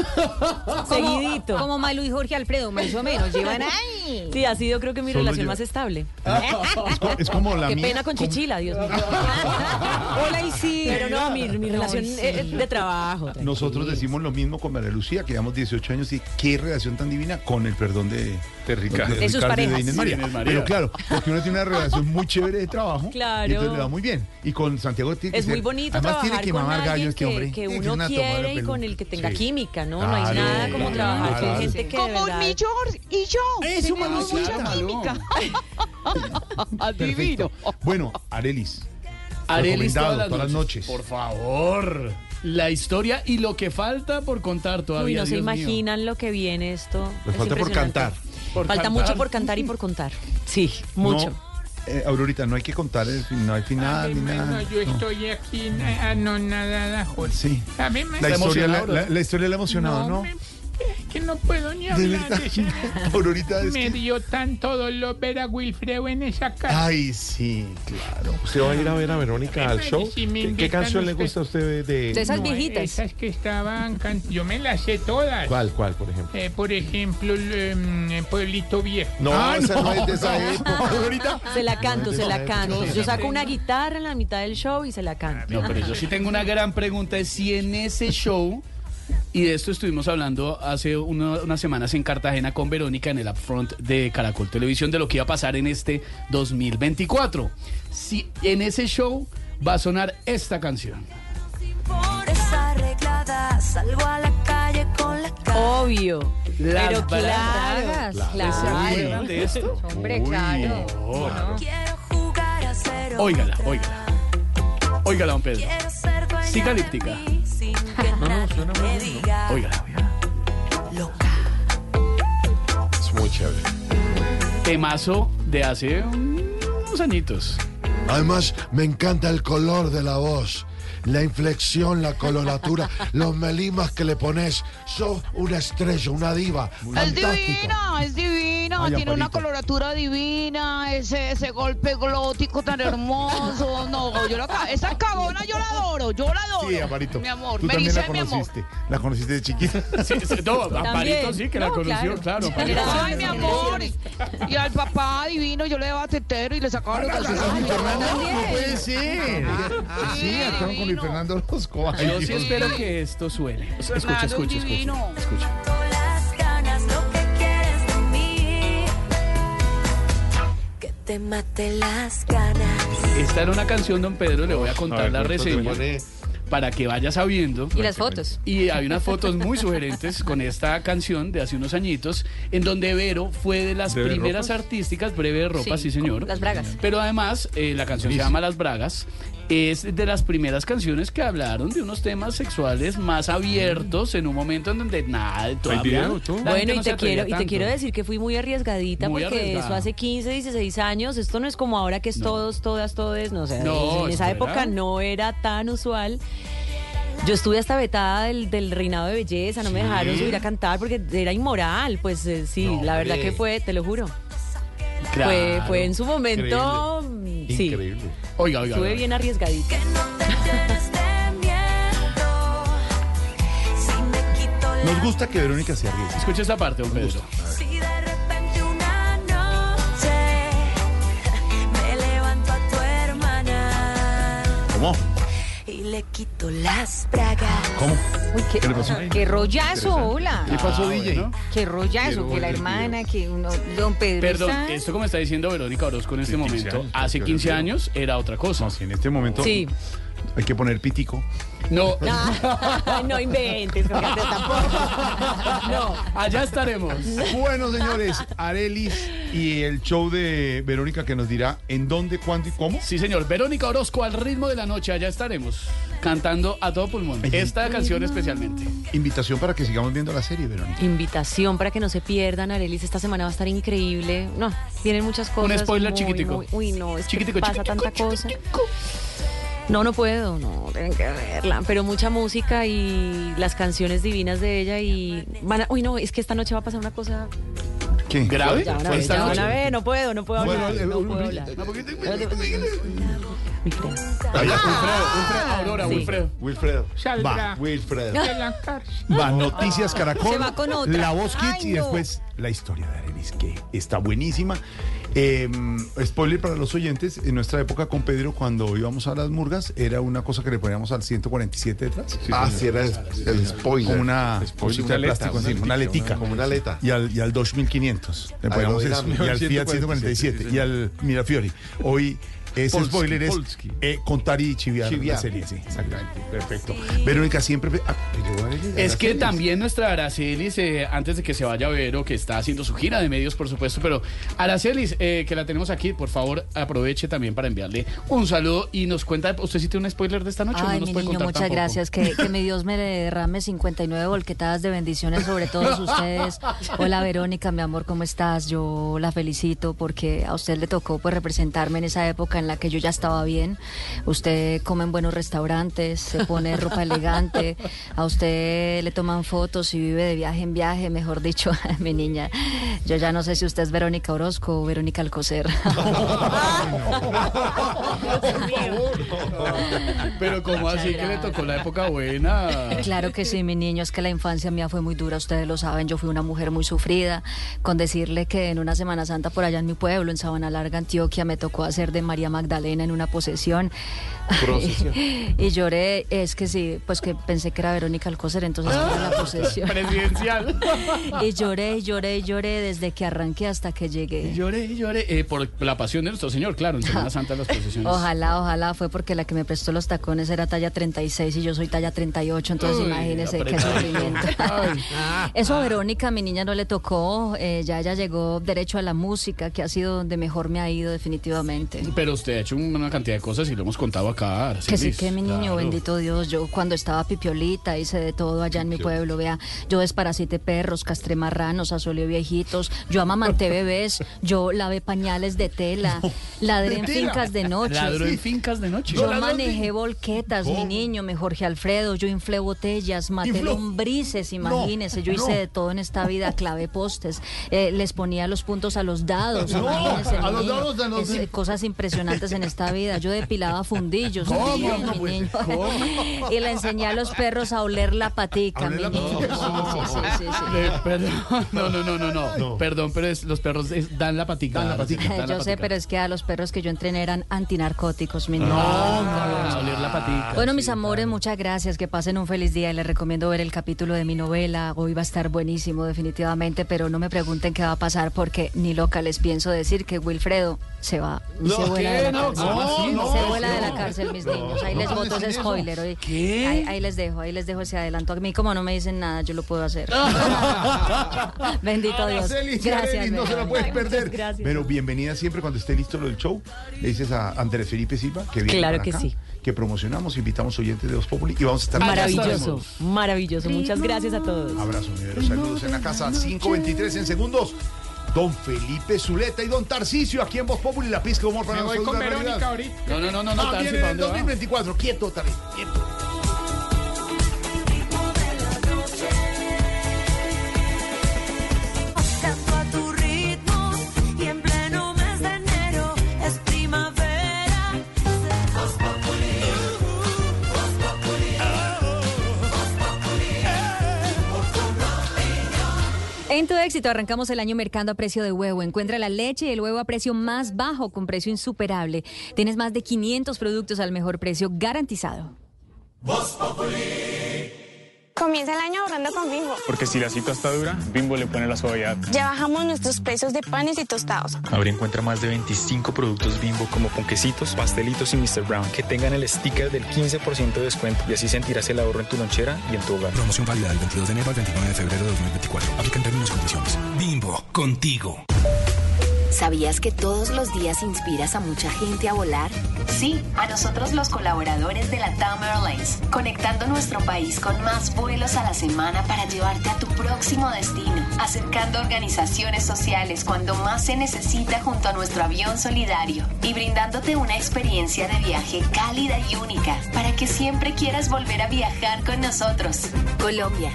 seguidito. Como Malu y Jorge Alfredo, más o menos. Llevan ahí. Sí, ha sido creo que mi Solo relación yo. más estable. Es, co- es como la Qué mía. pena con como- Chichila, Dios mío. Hola, y sí. Pero no, mi, mi relación sí. es de trabajo. Nosotros decimos lo mismo con María Lucía, que llevamos 18 años y qué relación tan divina con el perdón de, De Ricardo. de De sus Ricardo y parejas. Inés María. Inés María. Pero claro, porque uno tiene una relación muy chévere de trabajo Claro. y entonces le va muy bien. Y con Santiago tiene que Es muy ser- bonito además trabajar tiene que con mamar gallo alguien este que, hombre. que Tiene uno una tomada de quiere y con el que tenga Sí. química, ¿no? no hay Claro, nada como trabajar con claro. gente que Como mi George y yo. Tenemos Malucita. mucha química. Perfecto. Bueno, Arelis. Arelis todas las, todas las noches. Por favor. La historia y lo que falta por contar Uy, todavía. no se mío. imaginan lo que viene esto. Le Es falta por cantar. Por falta cantar. mucho por cantar y por contar. Sí, mucho. No, eh, Aurorita, no hay que contar, el fin- no hay final ni nada. yo No. estoy aquí anonadada, Jorge. Sí. A mí me La historia, la, emocionado, la- la historia le ha emocionado, ¿no? me- que no puedo ni De hablar verdad. de esa- Aurorita, es Me que- dio tanto dolor ver a Wilfredo en esa casa. Ay, sí, claro. ¿Usted va a ir a ver a Verónica al show? Sí, me ¿Qué, qué canción le gusta a usted de...? De esas No, viejitas. Esas que estaban can- Yo me las sé todas. ¿Cuál, cuál, por ejemplo? Eh, por ejemplo, el, em, Pueblito Viejo. No, Ah, esa no. no. es de esa época. Aurorita. Se la canto, se la canto. Yo saco una guitarra en la mitad del show y se la canto. No, pero yo sí tengo una gran pregunta. Es si en ese show, y de esto estuvimos hablando hace una- unas semanas en Cartagena con Verónica en el upfront de Caracol Televisión de lo que iba a pasar en este 2024. Si en ese show va a sonar esta canción. Desarreglada, salgo a la calle con la cara. Obvio. Las Pero claro, bragas. claro. ¿Se acuerdan de esto? Hombre, claro. Quiero jugar a cero. Óigala, óigala. Óigala, don Pedro. Quiero mí sin que nadie me diga. Óigala, óigala. Es muy chévere. Temazo de hace unos añitos. Además, me encanta el color de la voz, la inflexión, la coloratura, los melimas que le pones. Sos una estrella, una diva. Es divina, es divina, Ay, tiene una coloratura divina, ese, ese golpe glótico tan hermoso. No, yo la, esa cagona yo la adoro, yo la adoro. Sí, Amarito. Mi amor, Tú me también la dice mi amor. conociste. La conociste de chiquita. Sí, sí, no, Amparito sí que la No, conoció, claro. Ay, mi amor. Y, y al papá divino yo le daba tetero y le sacaba los calzones. No puede ser. Sí, actuaron con Fernando. Ay, Yo sí espero que esto suene. Escucha, escucha, escucha. Escucha. Las ganas, lo que quieres de mí. Que te mate las ganas. Esta era una canción, don Pedro, le voy a contar A ver, la reseña para que vaya sabiendo. Y las fotos. Y hay unas fotos muy sugerentes con esta canción de hace unos añitos, en donde Vero fue de las ¿Breve primeras ropas? artísticas, breve de ropa, sí, Sí, señor. las bragas. Pero además, eh, la canción se llama Las Bragas. Es de las primeras canciones que hablaron de unos temas sexuales más abiertos en un momento en donde nada, video, todo? Bueno, y no te, quiero, y te quiero decir que fui muy arriesgadita Muy porque arriesgada. eso hace 15, 16 años. Esto no es como ahora que es No. todos, todas, todes. No, o sea, No, en esa época era- no era tan usual. Yo estuve hasta vetada del, del reinado de belleza, no me dejaron subir a cantar porque era inmoral. Pues eh, sí, No, la verdad hombre. que fue, te lo juro. Claro. Fue, fue en su momento. Sí. Increíble. Oiga, oiga. Estuve oiga. bien arriesgadita. Nos gusta que Verónica se arriesgue. Escucha esta parte, don Pedro. Le quito las bragas. ¿Cómo? Uy, qué, ¿Qué le pasó? qué rollazo, hola. ¿Qué pasó, Ah, DJ? bueno. Qué rollazo, que la hermana, que uno, don Pedro Perdón, está- esto como está diciendo Verónica Orozco en este Sí, 15 momento, hace porque 15 era años era otra cosa. No, sí, en este momento Sí. hay que poner pitico. No, Ah, no inventes, porque antes tampoco. No. allá estaremos. Bueno, señores, Arelis y el show de Verónica que nos dirá en dónde, cuándo y cómo. Sí, señor. Verónica Orozco, al ritmo de la noche, allá estaremos. Cantando a todo pulmón. Esta canción especialmente. Invitación para que sigamos viendo la serie, Verónica. Invitación para que no se pierdan, Arelis. Esta semana va a estar increíble. No, vienen muchas cosas. spoiler muy, chiquitico. muy- uy, no, es Chiquitico, que pasa chiquitico, tanta cosa. No, no puedo, no, tienen que verla. Pero mucha música y las canciones divinas de ella y van a- uy, no, es que esta noche va a pasar una cosa. ¿Qué? ¿Grave? Ya van a ¿Fue ver, ya van a ver, no puedo, no puedo Bueno, hablar. eh, no puedo hablar. Un poquito- Allá, Wilfredo, Wilfredo, Aurora, Sí. Wilfredo. Wilfredo. Saldrá Wilfredo. de la cárcel. Va, Noticias Caracol, Se va con otra. La Voz Kids Ay, y no. después la historia de Arelis, que está buenísima. Eh, spoiler para los oyentes, en nuestra época con Pedro, cuando íbamos a las murgas, era una cosa que le poníamos al 147 detrás. Ah, sí, era el, el spoiler. Como una Spoiler, cosita una de aleta, plástico, una una aletica. Como una aleta. Y al, y al 2500. Le poníamos eso. Y al Fiat 147. 147, y al Mirafiori. Hoy ese Polski, spoiler es Polski. eh, contar y chiviar, Chiviar. la serie. Sí, exactamente. Perfecto. Verónica siempre... ah, Es que también nuestra Aracelis, eh, antes de que se vaya Vero, que está haciendo su gira de medios, por supuesto, pero Aracelis, eh, que la tenemos aquí, por favor, aproveche también para enviarle un saludo y nos cuenta, ¿usted sí tiene un spoiler de esta noche? o Ay, no nos mi niño, contar muchas tampoco? gracias. Que, que mi Dios me derrame 59 volquetadas de bendiciones sobre todos ustedes. Hola, Verónica, mi amor, ¿cómo estás? Yo la felicito porque a usted le tocó pues representarme en esa época en la que yo ya estaba bien. Usted come en buenos restaurantes, se pone ropa elegante, a usted le toman fotos y vive de viaje en viaje, mejor dicho, mi niña. Yo ya no sé si usted es Verónica Orozco o Verónica Alcocer. Pero como así que le tocó la época buena. Claro que sí, mi niño, es que la infancia mía fue muy dura, ustedes lo saben, yo fui una mujer muy sufrida, con decirle que en una Semana Santa por allá en mi pueblo, en Sabana Larga, Antioquia, me tocó hacer de María Magdalena en una posesión. Procesión. y lloré, es que sí, pues que pensé que era Verónica Alcocer, entonces era la posesión. Presidencial. y lloré, lloré, lloré desde que arranqué hasta que llegué. Lloré, y lloré, eh, por la pasión de nuestro Señor, claro, en Semana Santa las procesiones. Ojalá, ojalá, fue porque la que me prestó los tacones era talla 36 y yo soy talla 38, entonces Uy, imagínese qué sufrimiento. Eso a Verónica, mi niña, no le tocó, eh, ya ella llegó derecho a la música, que ha sido donde mejor me ha ido definitivamente. Pero usted ha hecho una cantidad de cosas y lo hemos contado acá. Que sí, que mi niño, Claro. bendito Dios, yo cuando estaba pipiolita hice de todo allá en mi pueblo, vea, yo desparasité perros, castré marranos, asolé viejitos, yo amamanté bebés, yo lavé pañales de tela, ladré en fincas de noche. Ladró en fincas de noche. Yo manejé volquetas, mi niño, mi Jorge Alfredo, yo inflé botellas, maté Infló. lombrices, imagínese, yo hice de todo en esta vida, clavé postes, eh, les ponía los puntos a los dados, No, imagínese, a los dados, a los- Es, eh, cosas impresionantes en esta vida, yo depilaba fundillos, ¿Cómo? No niño. y le enseñé a los perros a oler la patica, mi oler la niño. Sí, sí, sí, sí, sí. Eh, perdón, no, no, no, no, no, Perdón, pero es- los perros es- dan la patica. Dan la patica. Yo sé, pero es que a los perros que yo entrené eran antinarcóticos, mi niño. No, no, no, oler la patica. Bueno, mis sí, amores, muchas gracias. Que pasen un feliz día y les recomiendo ver el capítulo de mi novela. Hoy va a estar buenísimo, definitivamente, pero no me pregunten qué va a pasar porque ni loca les pienso decir que Wilfredo se va y se vuela de la No, cárcel. ¿cómo así? se No, vuela de la no. cárcel, mis niños. Ahí les no boto ese spoiler. hoy. ¿Qué? Ahí, ahí les dejo, ahí les dejo ese adelanto. A mí, como no me dicen nada, yo lo puedo hacer. Bendito Dios. Gracias. No se Verónica. puedes perder. gracias. Pero bienvenida siempre cuando esté listo lo del show. Le dices a Andrés Felipe Silva que viene Claro que acá, sí. que promocionamos, invitamos oyentes de Voz Populi y vamos a estar Maravilloso, maravilloso. Muchas gracias a todos. Abrazo. Saludos en la casa 523 en segundos. Don Felipe Zuleta y Don Tarcicio aquí en Voz Populi, la pizca de humor para Me voy nosotros con de Verónica realidad. ahorita. No, no, no, no, no, Ah, Tarsi, viene ¿para en dónde va? 2024. Quieto, Tarci, quieto. Cuento de éxito, arrancamos el año mercando a precio de huevo. Encuentra la leche y el huevo a precio más bajo con precio insuperable. Tienes más de 500 productos al mejor precio garantizado. Comienza el año ahorrando con Bimbo. Porque si la cita está dura, Bimbo le pone la suavidad. Ya bajamos nuestros precios de panes y tostados. Ahora encuentra más de 25 productos Bimbo como ponquecitos, pastelitos y Mr. Brown que tengan el sticker del 15% de descuento y así sentirás el ahorro en tu lonchera y en tu hogar. Promoción válida del 22 de enero al 29 de febrero de 2024. Aplican términos y condiciones. Bimbo, contigo. ¿Sabías que todos los días inspiras a mucha gente a volar? Sí, a nosotros los colaboradores de la TAM Airlines, conectando nuestro país con más vuelos a la semana para llevarte a tu próximo destino, acercando organizaciones sociales cuando más se necesita junto a nuestro avión solidario y brindándote una experiencia de viaje cálida y única para que siempre quieras volver a viajar con nosotros. Colombia,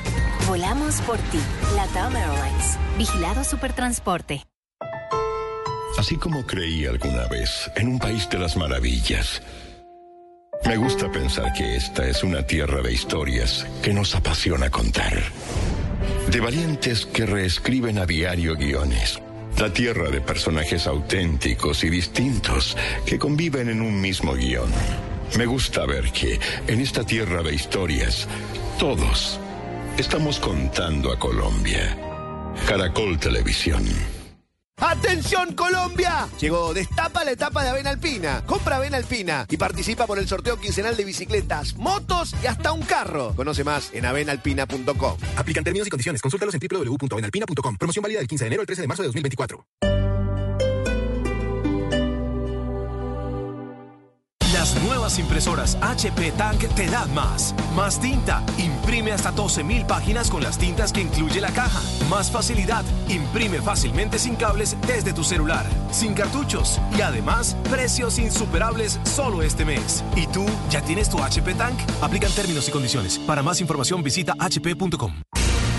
volamos por ti. La TAM Airlines, vigilado Supertransporte. Así como creí alguna vez en un país de las maravillas, me gusta pensar que esta es una tierra de historias que nos apasiona contar. De valientes que reescriben a diario guiones. La tierra de personajes auténticos y distintos que conviven en un mismo guion. Me gusta ver que en esta tierra de historias, todos estamos contando a Colombia. Caracol Televisión. ¡Atención Colombia! Llegó Destapa la etapa de Avena Alpina. Compra Avena Alpina y participa por el sorteo quincenal de bicicletas, motos y hasta un carro. Conoce más en avenalpina.com. Aplican términos y condiciones. Consúltalos en www.benalpina.com. Promoción válida del 15 de enero al 13 de marzo de 2024. Nuevas impresoras HP Tank te dan más. Más tinta. Imprime hasta 12.000 páginas con las tintas que incluye la caja. Más facilidad. Imprime fácilmente sin cables desde tu celular. Sin cartuchos. Y además, precios insuperables solo este mes. ¿Y tú ya tienes tu HP Tank? Aplican términos y condiciones. Para más información visita hp.com.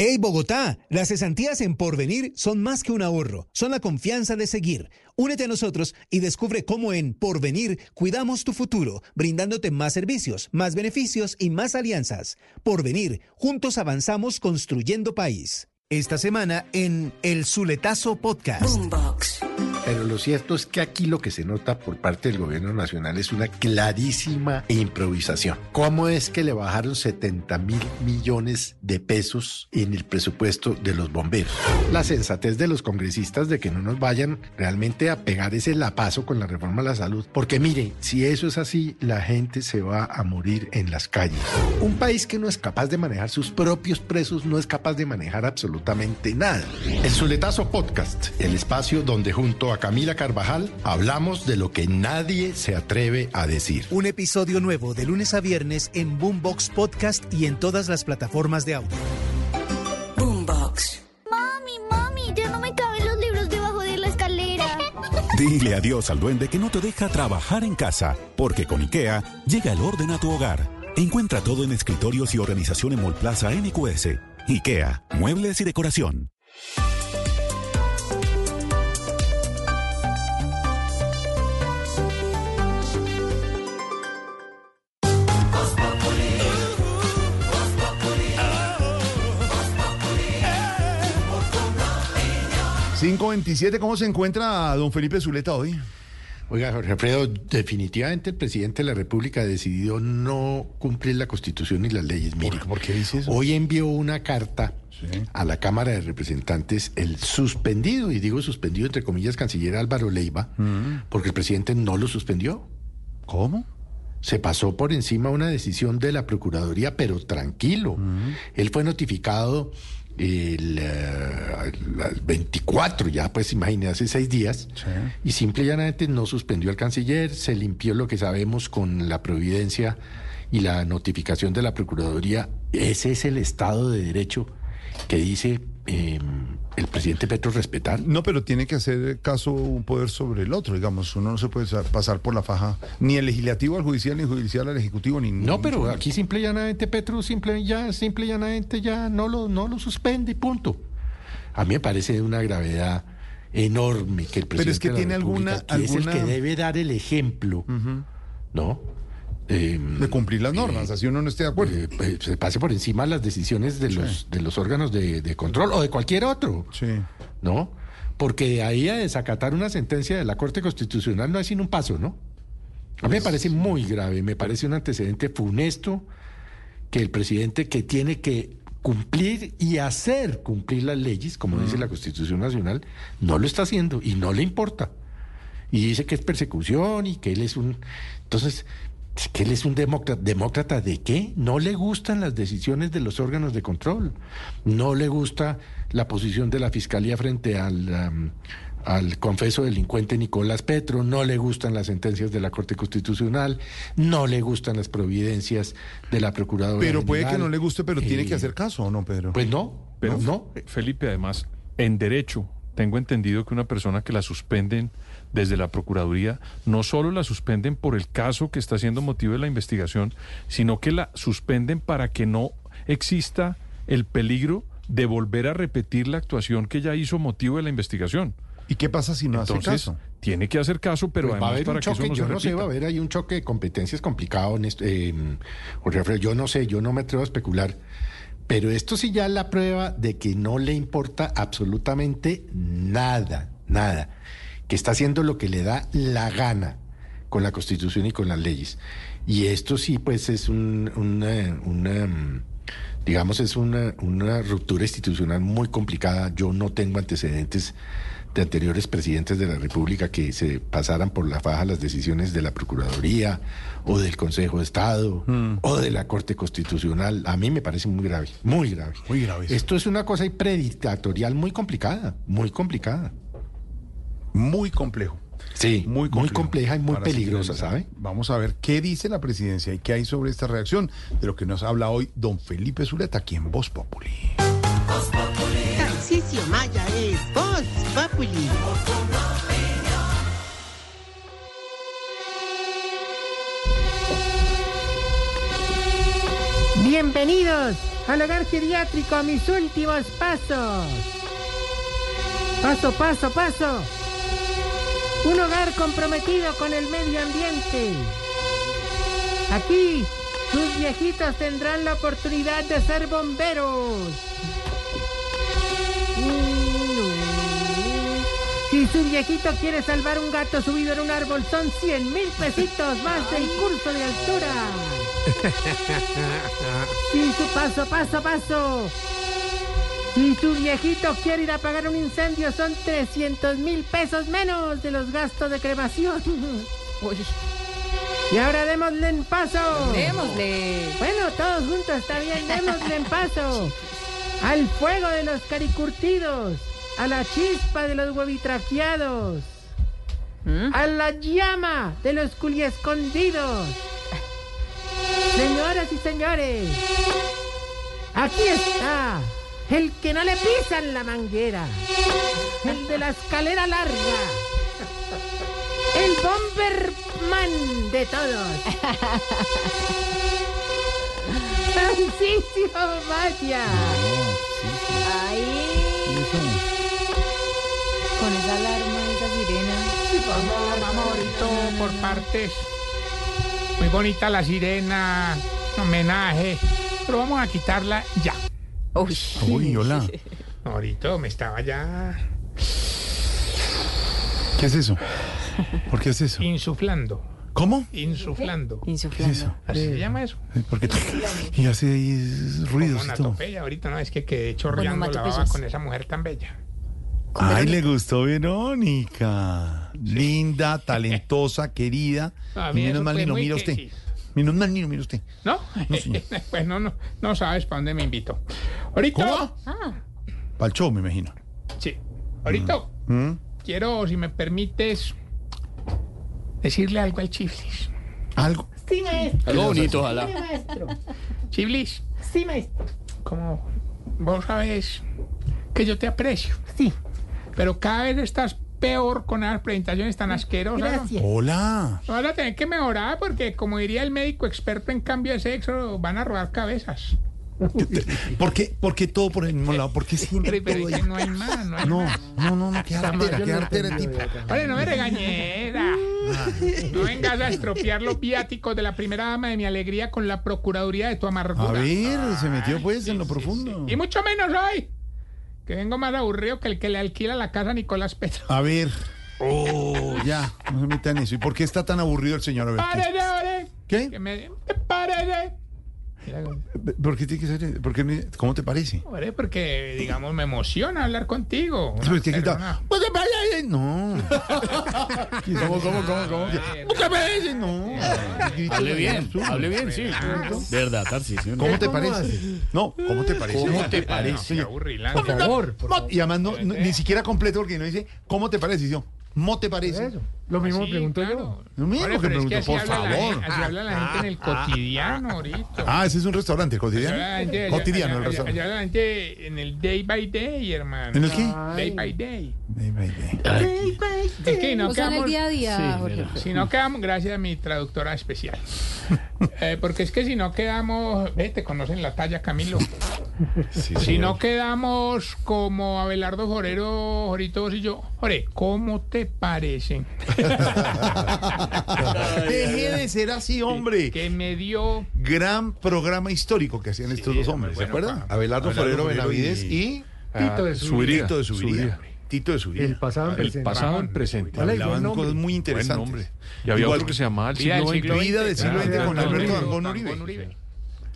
¡Hey Bogotá! Las cesantías en Porvenir son más que un ahorro, son la confianza de seguir. Únete a nosotros y descubre cómo en Porvenir cuidamos tu futuro, brindándote más servicios, más beneficios y más alianzas. Porvenir, juntos avanzamos construyendo país. Esta semana en El Zuletazo Podcast. Pero lo cierto es que aquí lo que se nota por parte del gobierno nacional es una clarísima improvisación. ¿Cómo es que le bajaron 70 mil millones de pesos en el presupuesto de los bomberos? La sensatez de los congresistas de que no nos vayan realmente a pegar ese lapazo con la reforma a la salud. Porque mire, si eso es así, la gente se va a morir en las calles. Un país que no es capaz de manejar sus propios presos no es capaz de manejar absolutamente nada. El Zuletazo Podcast, el espacio donde junto a Camila Carvajal hablamos de lo que nadie se atreve a decir. Un episodio nuevo de lunes a viernes en Boombox Podcast y en todas las plataformas de audio. Boombox. Mami, mami, ya no me caben los libros debajo de la escalera. Dile adiós al duende que no te deja trabajar en casa, porque con IKEA llega el orden a tu hogar. Encuentra todo en escritorios y organización en Molplaza NQS. IKEA, muebles y decoración. ¿527? ¿Cómo se encuentra don Felipe Zuleta hoy? Oiga, Jorge Alfredo, definitivamente el presidente de la República decidió no cumplir la Constitución y las leyes. Mire, ¿Por qué dice eso? hoy envió una carta a la Cámara de Representantes el suspendido, y digo suspendido entre comillas, canciller Álvaro Leiva, porque el presidente no lo suspendió. ¿Cómo? Se pasó por encima una decisión de la Procuraduría, pero tranquilo. Él fue notificado el, eh, el 24, ya pues imagínate, hace seis días, y simple y llanamente no suspendió al canciller, se limpió lo que sabemos con la providencia y la notificación de la Procuraduría. Ese es el Estado de Derecho que dice eh, el presidente Petro respetar. No, pero tiene que hacer caso un poder sobre el otro, digamos. Uno no se puede sa- pasar por la faja ni el legislativo al judicial, ni el judicial al ejecutivo, ni No, pero aquí simple y llanamente Petro simple, ya, simple y llanamente ya no lo, no lo suspende y punto. A mí me parece de una gravedad enorme que el presidente Pero es que de la tiene República, alguna- que es el que debe dar el ejemplo, ¿no? De cumplir las normas, así uno no esté de acuerdo. eh, se pase por encima las decisiones de los, de los órganos de, de control o de cualquier otro. ¿No? Porque de ahí a desacatar una sentencia de la Corte Constitucional no hay sino un paso, ¿no? A mí me parece muy grave, me parece un antecedente funesto que el presidente que tiene que cumplir y hacer cumplir las leyes, como dice la Constitución Nacional, no lo está haciendo y no le importa. Y dice que es persecución y que él es un... Entonces, es que él es un demócrata. ¿Demócrata de qué? No le gustan las decisiones de los órganos de control. No le gusta la posición de la Fiscalía frente al, al confeso delincuente Nicolás Petro. No le gustan las sentencias de la Corte Constitucional. No le gustan las providencias de la Procuradora Pero puede que no le guste, pero tiene Eh, que hacer caso, ¿o no, Pedro? Pues no, Pero no. Felipe, además, en derecho, tengo entendido que una persona que la suspenden desde la Procuraduría, no solo la suspenden por el caso que está siendo motivo de la investigación, sino que la suspenden para que no exista el peligro de volver a repetir la actuación que ya hizo motivo de la investigación. ¿Y qué pasa si no hace Entonces, caso? tiene que hacer caso, pero Pues va a además haber para un que eso choque, no yo se no sé, va a haber ahí un choque de competencias complicado en esto. eh, Jorge Alfredo, yo no sé, yo no me atrevo a especular. Pero esto sí ya es la prueba de que no le importa absolutamente nada, nada. Que está haciendo lo que le da la gana con la Constitución y con las leyes. Y esto sí, pues es un, una, una, mm, digamos, es una, una ruptura institucional muy complicada. Yo no tengo antecedentes de anteriores presidentes de la República que se pasaran por la faja las decisiones de la Procuraduría o del Consejo de Estado o de la Corte Constitucional. A mí me parece muy grave, muy grave. Muy grave. Esto es una cosa predictatorial muy complicada, muy complicada. Muy complejo. Sí, muy, complejo compleja y muy peligrosa. ¿sabe? Vamos a ver qué dice la presidencia y qué hay sobre esta reacción de lo que nos habla hoy don Felipe Zuleta aquí en Voz Populi. Tarcisio Maya es Voz Populi. Bienvenidos al hogar geriátrico a mis últimos pasos. Paso, paso, paso. Un hogar comprometido con el medio ambiente. Aquí, sus viejitos tendrán la oportunidad de ser bomberos. Si su viejito quiere salvar un gato subido en un árbol, son 100 mil pesitos más del curso de altura. Si su paso, paso, paso. Si su viejito quiere ir a pagar un incendio, son 300 mil pesos menos de los gastos de cremación. Y ahora démosle en paso. Démosle. Bueno, todos juntos está bien, démosle en paso. Al fuego de los caricurtidos. A la chispa de los huevitraqueados. A la llama de los culiescondidos. Señoras y señores, aquí está el que no le pisan la manguera, el de la escalera larga, el bomberman de todos. Francisco Maya. Ay. Con esa alarma, esa sirena. Vamos, vamos ahorita por partes. Muy bonita la sirena, homenaje, pero vamos a quitarla ya. Uy. Uy, hola. Ahorita me estaba ya ¿Qué es eso? ¿Por qué es eso? insuflando. ¿Cómo? Insuflando. ¿Qué es eso? Así se llama eso. ¿Por qué? Y hace ahí ruidos y todo. Onomatopeya, ahorita no, es que quedé chorreando la baba Onomatopeyas. con esa mujer tan bella. Ay, le gustó Verónica. Linda, talentosa, querida. A Y menos eso mal fue ni lo muy mira usted. sí. Menos mal ni lo mira usted. ¿No? No, señor. pues no, no, no, no sabes para dónde me invitó. Ahorita. Para el show, me imagino. Sí. Ahorita ¿Mm? quiero, si me permites, decirle algo al Chiflis. ¿Algo? Sí, maestro. Algo bonito, ojalá. Sí, maestro. Chiflis, Sí, maestro. como vos sabes que yo te aprecio. Sí. Pero cada vez estás peor con esas presentaciones tan asquerosas. Hola. Vas a tener que mejorar porque, como diría el médico experto en cambio de sexo, van a robar cabezas. ¿Por qué, por qué todo por el mismo lado? ¿Por qué siempre Pero, todo pero ahí? no hay más, no hay No, más. no, no, no, qué artera, qué no artera tipo. Oye, no me regañera. No vengas a estropear los viáticos de la primera dama de mi alegría con la procuraduría de tu amargura. A ver, se metió pues en lo profundo. Y mucho menos hoy, que vengo más aburrido que el que le alquila la casa a Nicolás Petro. A ver. Oh, ya, no se metan en eso. ¿Y por qué está tan aburrido el señor? A ver, ¿qué- ¡Párese, ore! ¿Qué? Que me... ¡Párese! ¿Por qué tiene que ser? por qué no- ¿Cómo te parece? Ore, porque, digamos, me emociona hablar contigo. Está- Persona- Pues te parece, no. ¿Cómo, cómo, cómo, cómo? ¿Cómo te parece? No. Hable bien, hable bien, sí. Verdad, Tarcisio. ¿no? ¿Cómo te parece? No, ¿cómo te parece? ¿Cómo te parece? qué. Por favor. Y además ni siquiera completo porque no dice ¿cómo te parece? Dice, ¿cómo te parece? Lo mismo Sí, pregunto claro. Lo mismo que es pregunto, así por habla la favor. gente- así habla la gente en el cotidiano ahorita. Ah, ese es un restaurante, el cotidiano. Gente- allá- Cotidiano, el allá- restaurante. allá la gente en el day by day, hermano. ¿En el qué? Day by day. Day by day. Es que no O sea, en el quedamos- día a día, Sí, Jorge. Si no quedamos, gracias a mi traductora especial. Eh, porque es que si no quedamos, ve, te conocen la talla, Camilo. si no quedamos como Abelardo Jorero, Jorito vos y yo, Jore, ¿cómo te parece? Deje de ser así, hombre. Que me dio Gran programa histórico que hacían estos dos hombres, ¿se acuerdan? Abelardo Forero Benavides y y Tito de su su vida. Tito de su Su vida. vida. Tito de su vida. El pasado en El presente. pasado en presente. Vale, Hablaban cosas muy interesantes. Y había Igual otro que se llamaba El siglo XX. Vida del siglo XX con Ah, Alberto Uribe. Dangón Uribe.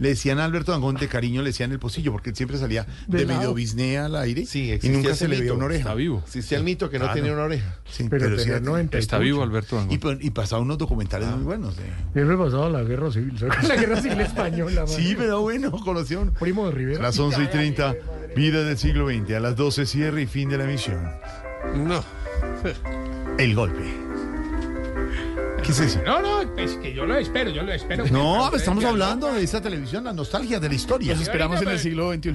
Le decían a Alberto Dangón de cariño, le decían el pocillo, porque él siempre salía de, De medio bisnea al aire Sí, y nunca se le veía una oreja. Está vivo. existía el mito que no tenía una oreja. Sí, Pero sí, tenía 90 y Está vivo Alberto Dangond. y, pa- y pasaba unos documentales muy buenos. de- Siempre pasaba la guerra civil. ¿sabes? La guerra civil española. Sí, pero bueno, conoció. Primo de A Rivera. las 11 y 30, vida del siglo XX. A las 12, cierre y fin de la emisión. No. El golpe. ¿Qué es eso? No, no, es que yo lo espero, yo lo espero. No, Pero- estamos pero- hablando de esa televisión, la nostalgia de la historia. Los esperamos en el siglo XXI.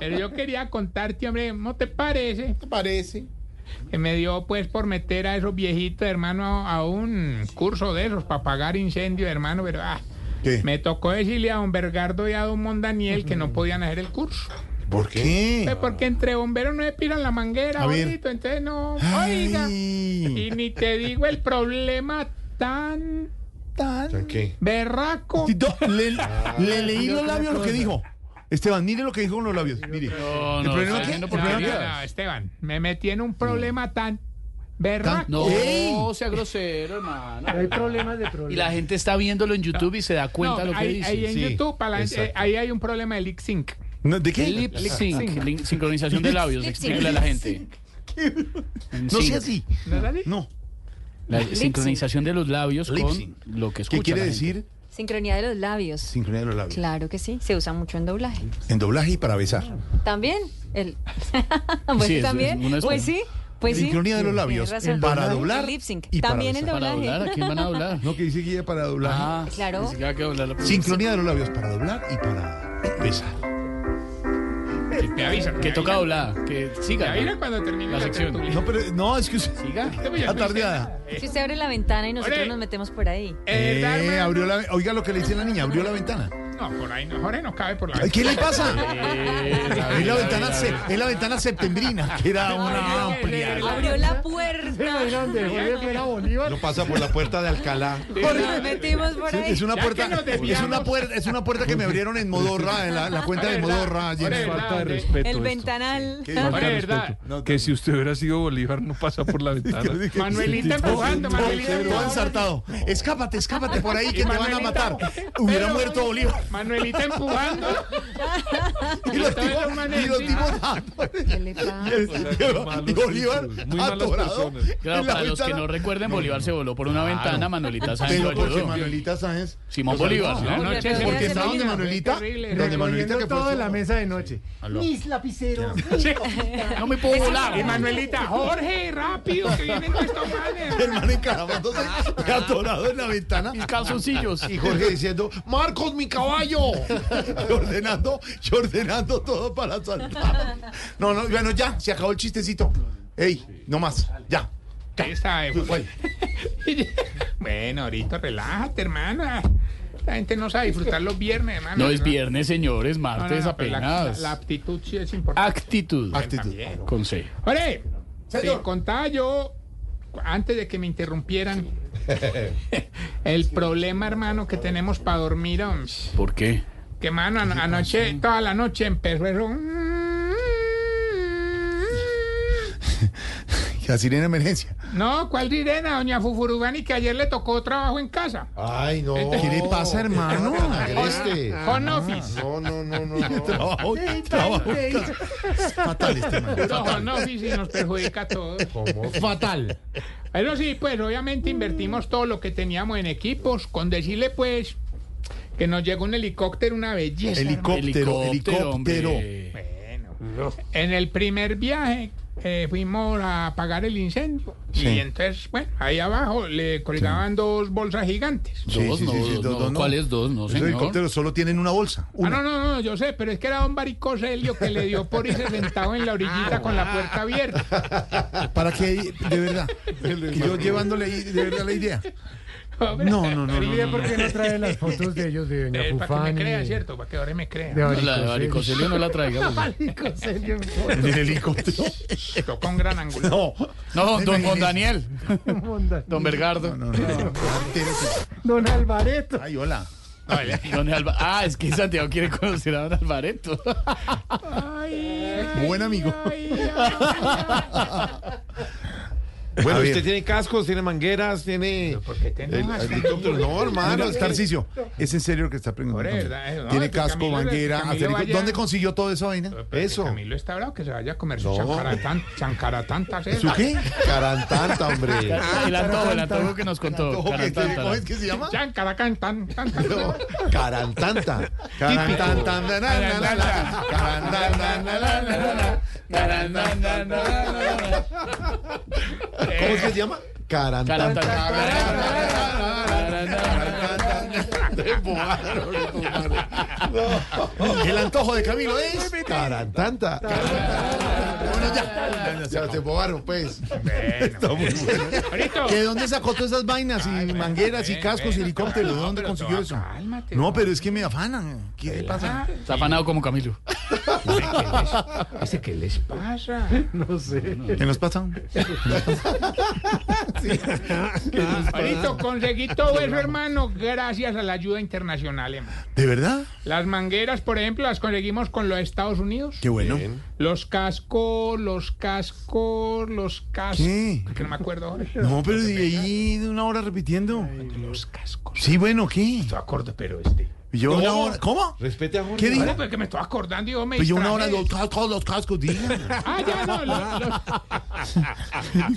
Pero yo quería contarte, hombre, ¿no te parece? ¿Te parece? Que me dio pues por meter a esos viejitos, hermano, a un curso de esos para pagar incendios, hermano, pero ah, ¿Qué? me tocó decirle a don Bergardo y a don Mondaniel que no podían hacer el curso. ¿Por qué? Pues porque entre bomberos no se piran la manguera, bonito, entonces no, Ay. oiga. Y ni te digo el problema tan, tan ¿Qué? berraco. Tito, le, le leí los labios lo que dijo. Esteban, mire lo que dijo con los labios. Mire. No, el no, problema que- No, no, no, Esteban, me metí en un problema tan berraco. No, ¡Ey! sea grosero, hermano. Hay problemas de problemas. Y la gente está viéndolo en YouTube y se da cuenta No, de lo que dice. ahí en Sí, YouTube, para la ahí hay un problema de lip sync. No, ¿De qué? Lip sync, lin- sincronización de labios, explíquele a la gente. En No sync. sea así. ¿No es así? No. La sincronización de los labios Lip con sync. lo que escucha ¿Qué quiere la gente. decir? Sincronía de los labios. Sincronía de los labios. Claro que sí, se usa mucho en doblaje. En doblaje y para besar. También, el... pues Sí, es- también, es una pues sí, pues sí. Sincronía de los labios. Tienes razón. Para El doblar lip sync. y para También en besar. Para doblaje. doblar, ¿a quién van a doblar? No, que dice guía para doblar. Ah, Claro. que doblar la Sincronía de los labios para doblar y para besar. Me avisa. Que toca doblar, que Me siga. avisa cuando termine La la, sección. tertulia. No, pero no, es que usted- Siga. atardeada. Si usted abre la ventana y nosotros nos metemos por ahí. Eh, ¿verdad, Eh, abrió la, oiga lo que le dice la niña, abrió la ventana. No, por ahí no, Jorge no cabe por la Ay, ¿Qué le pasa? Eh, Es la ventana, se- es la ventana septembrina, que era una amplia. Abrió la puerta. No pasa por la puerta de Alcalá. Nos metimos por Sí, ahí. es una Ya puerta, nos es desviamos. una puerta, es una puerta que me abrieron en Modorra, en la, la cuenta de Modorra. Falta de respeto. El esto. ventanal. ¿Qué? Falta Jorge, de ¿verdad? respeto. Que si usted hubiera sido Bolívar no pasa por la ventana. Manuelita empujando, Manuelita Todo ensartado. Escápate, escápate por ahí que te van a Manuelita- matar. Hubiera muerto Bolívar. Manuelita empujando. Y los tipos, y los tipos. Y Bolívar Muy malas atorado. personas. Claro, para los que no recuerden, Bolívar se voló por una ventana, Manuelita Sáenz lo ayudó. Manuelita Sáenz. Simón. Bolívar, ¿no? Porque estaba donde. Manuelita. Donde Manuelita que todo de la mesa de noche. Mis lapiceros. No me puedo volar. Y Manuelita, Jorge, rápido, que vienen con estos manes. Man encaramándose y atorado en la ventana. Mis calzoncillos. Y Jorge diciendo, Marcos, mi caballo. Y ordenando, y ordenando todo para saltar. No, no, bueno, ya, se acabó el chistecito. Ey, no más, ya. Está, eh. Bueno, ahorita relájate, hermana. La gente no sabe disfrutar los viernes, hermano. No es viernes, señores, No, no, martes no, apenas. La, la aptitud sí es importante. Actitud. También. Con C. Ore, te contaba yo, antes de que me interrumpieran, el problema, hermano, que tenemos para dormir. ¿Por qué? Que, mano, ano- anoche, toda la noche empezó eso. La sirena emergencia. No, ¿cuál sirena, doña Fufurubani, que ayer le tocó trabajo en casa? Ay, no. ¿Qué le pasa, hermano? Agreste. Home office. No, no, no, no. no. Trabajo, trabajo. Fatal este man. Puro home office y nos perjudica a todos. Fatal. Pero sí, pues obviamente invertimos todo lo que teníamos en equipos, con decirle pues que nos llegó un helicóptero, una belleza. Helicóptero, helicóptero. Bueno, en el primer viaje eh, fuimos a apagar el incendio. Sí. Y entonces, bueno, ahí abajo le colgaban dos bolsas gigantes. Sí, sí, sí, sí, dos, no. ¿Cuáles dos? No, Los señor. helicópteros solo tienen una bolsa. Ah, no, no, no, yo sé, pero es que era don Barico Celio que le dio por irse sentado en la orillita con la puerta abierta. ¿Para qué? De verdad. Que yo llevándole ahí, de verdad la idea. Hombre, No, no, no, no, Mire, no, ¿por no. qué no trae las fotos de ellos de Doña eh, para que me crea, ¿cierto? Para que ahora me crea. De La de Varicocelio no la traiga. pues. Varicocelio. En el helicóptero. Tocó un gran ángulo. No. No, don, don Daniel. Don Bergardo. No, no, no. Don Alvareto. Ay, hola. Don Alba- Ah, es que Santiago quiere conocer a don Alvareto. Buen amigo. Bueno, A ver. usted tiene cascos, tiene mangueras, tiene ¿Por qué te el enojas, helicóptero. No, hermano. Es Tarcicio, ¿es en serio lo que está Por preguntando? verdad, no, Tiene que casco, Camilo- manguera, Camilo acerico- vaya- ¿Dónde consiguió toda esa vaina? Pero que Eso. Camilo está bravo que se vaya a comer su No. chancaratán, chancaratanta. ¿Su qué? Carantanta, hombre. El antojo, el antojo que nos contó. ¿Cómo que- Carantanta. ¿Cómo es que se llama? Chancaracán, tan, tan, tan. No, Carantanta. Carantan, tan, na, na, na, na, na. Carantan, na, na, na, na, na. ¿Cómo es que se llama? Carantanta. El antojo de Camilo es. Carantanta. Bueno, ya. Ya se embobaron, pues. Está muy bueno. ¿Que ¿De dónde sacó todas esas vainas y mangueras y cascos y helicópteros? ¿De dónde consiguió eso? cálmate, No, pero es que me afanan. ¿Qué le pasa? Está afanado como Camilo. Ese, ¿qué les pasa? No sé. ¿Qué nos pasa? Ahorita conseguí todo eso, hermano, gracias a la ayuda internacional, hermano. ¿De verdad? Las mangueras, por ejemplo, las conseguimos con los Estados Unidos. Qué bueno. Los cascos, los cascos, los cascos. ¿Qué? Que no me acuerdo ahora. No, pero de ahí de una hora repitiendo. Los cascos. Sí, bueno, ¿qué? Estoy acordando, pero este. Lleva una hora. ¿Cómo? Respete a Jorge. ¿Qué dijo? Vale, pues que me estoy acordando y yo me Pues lleva una hora los cascos, los cascos, diga. Ah, ya no. Los, los-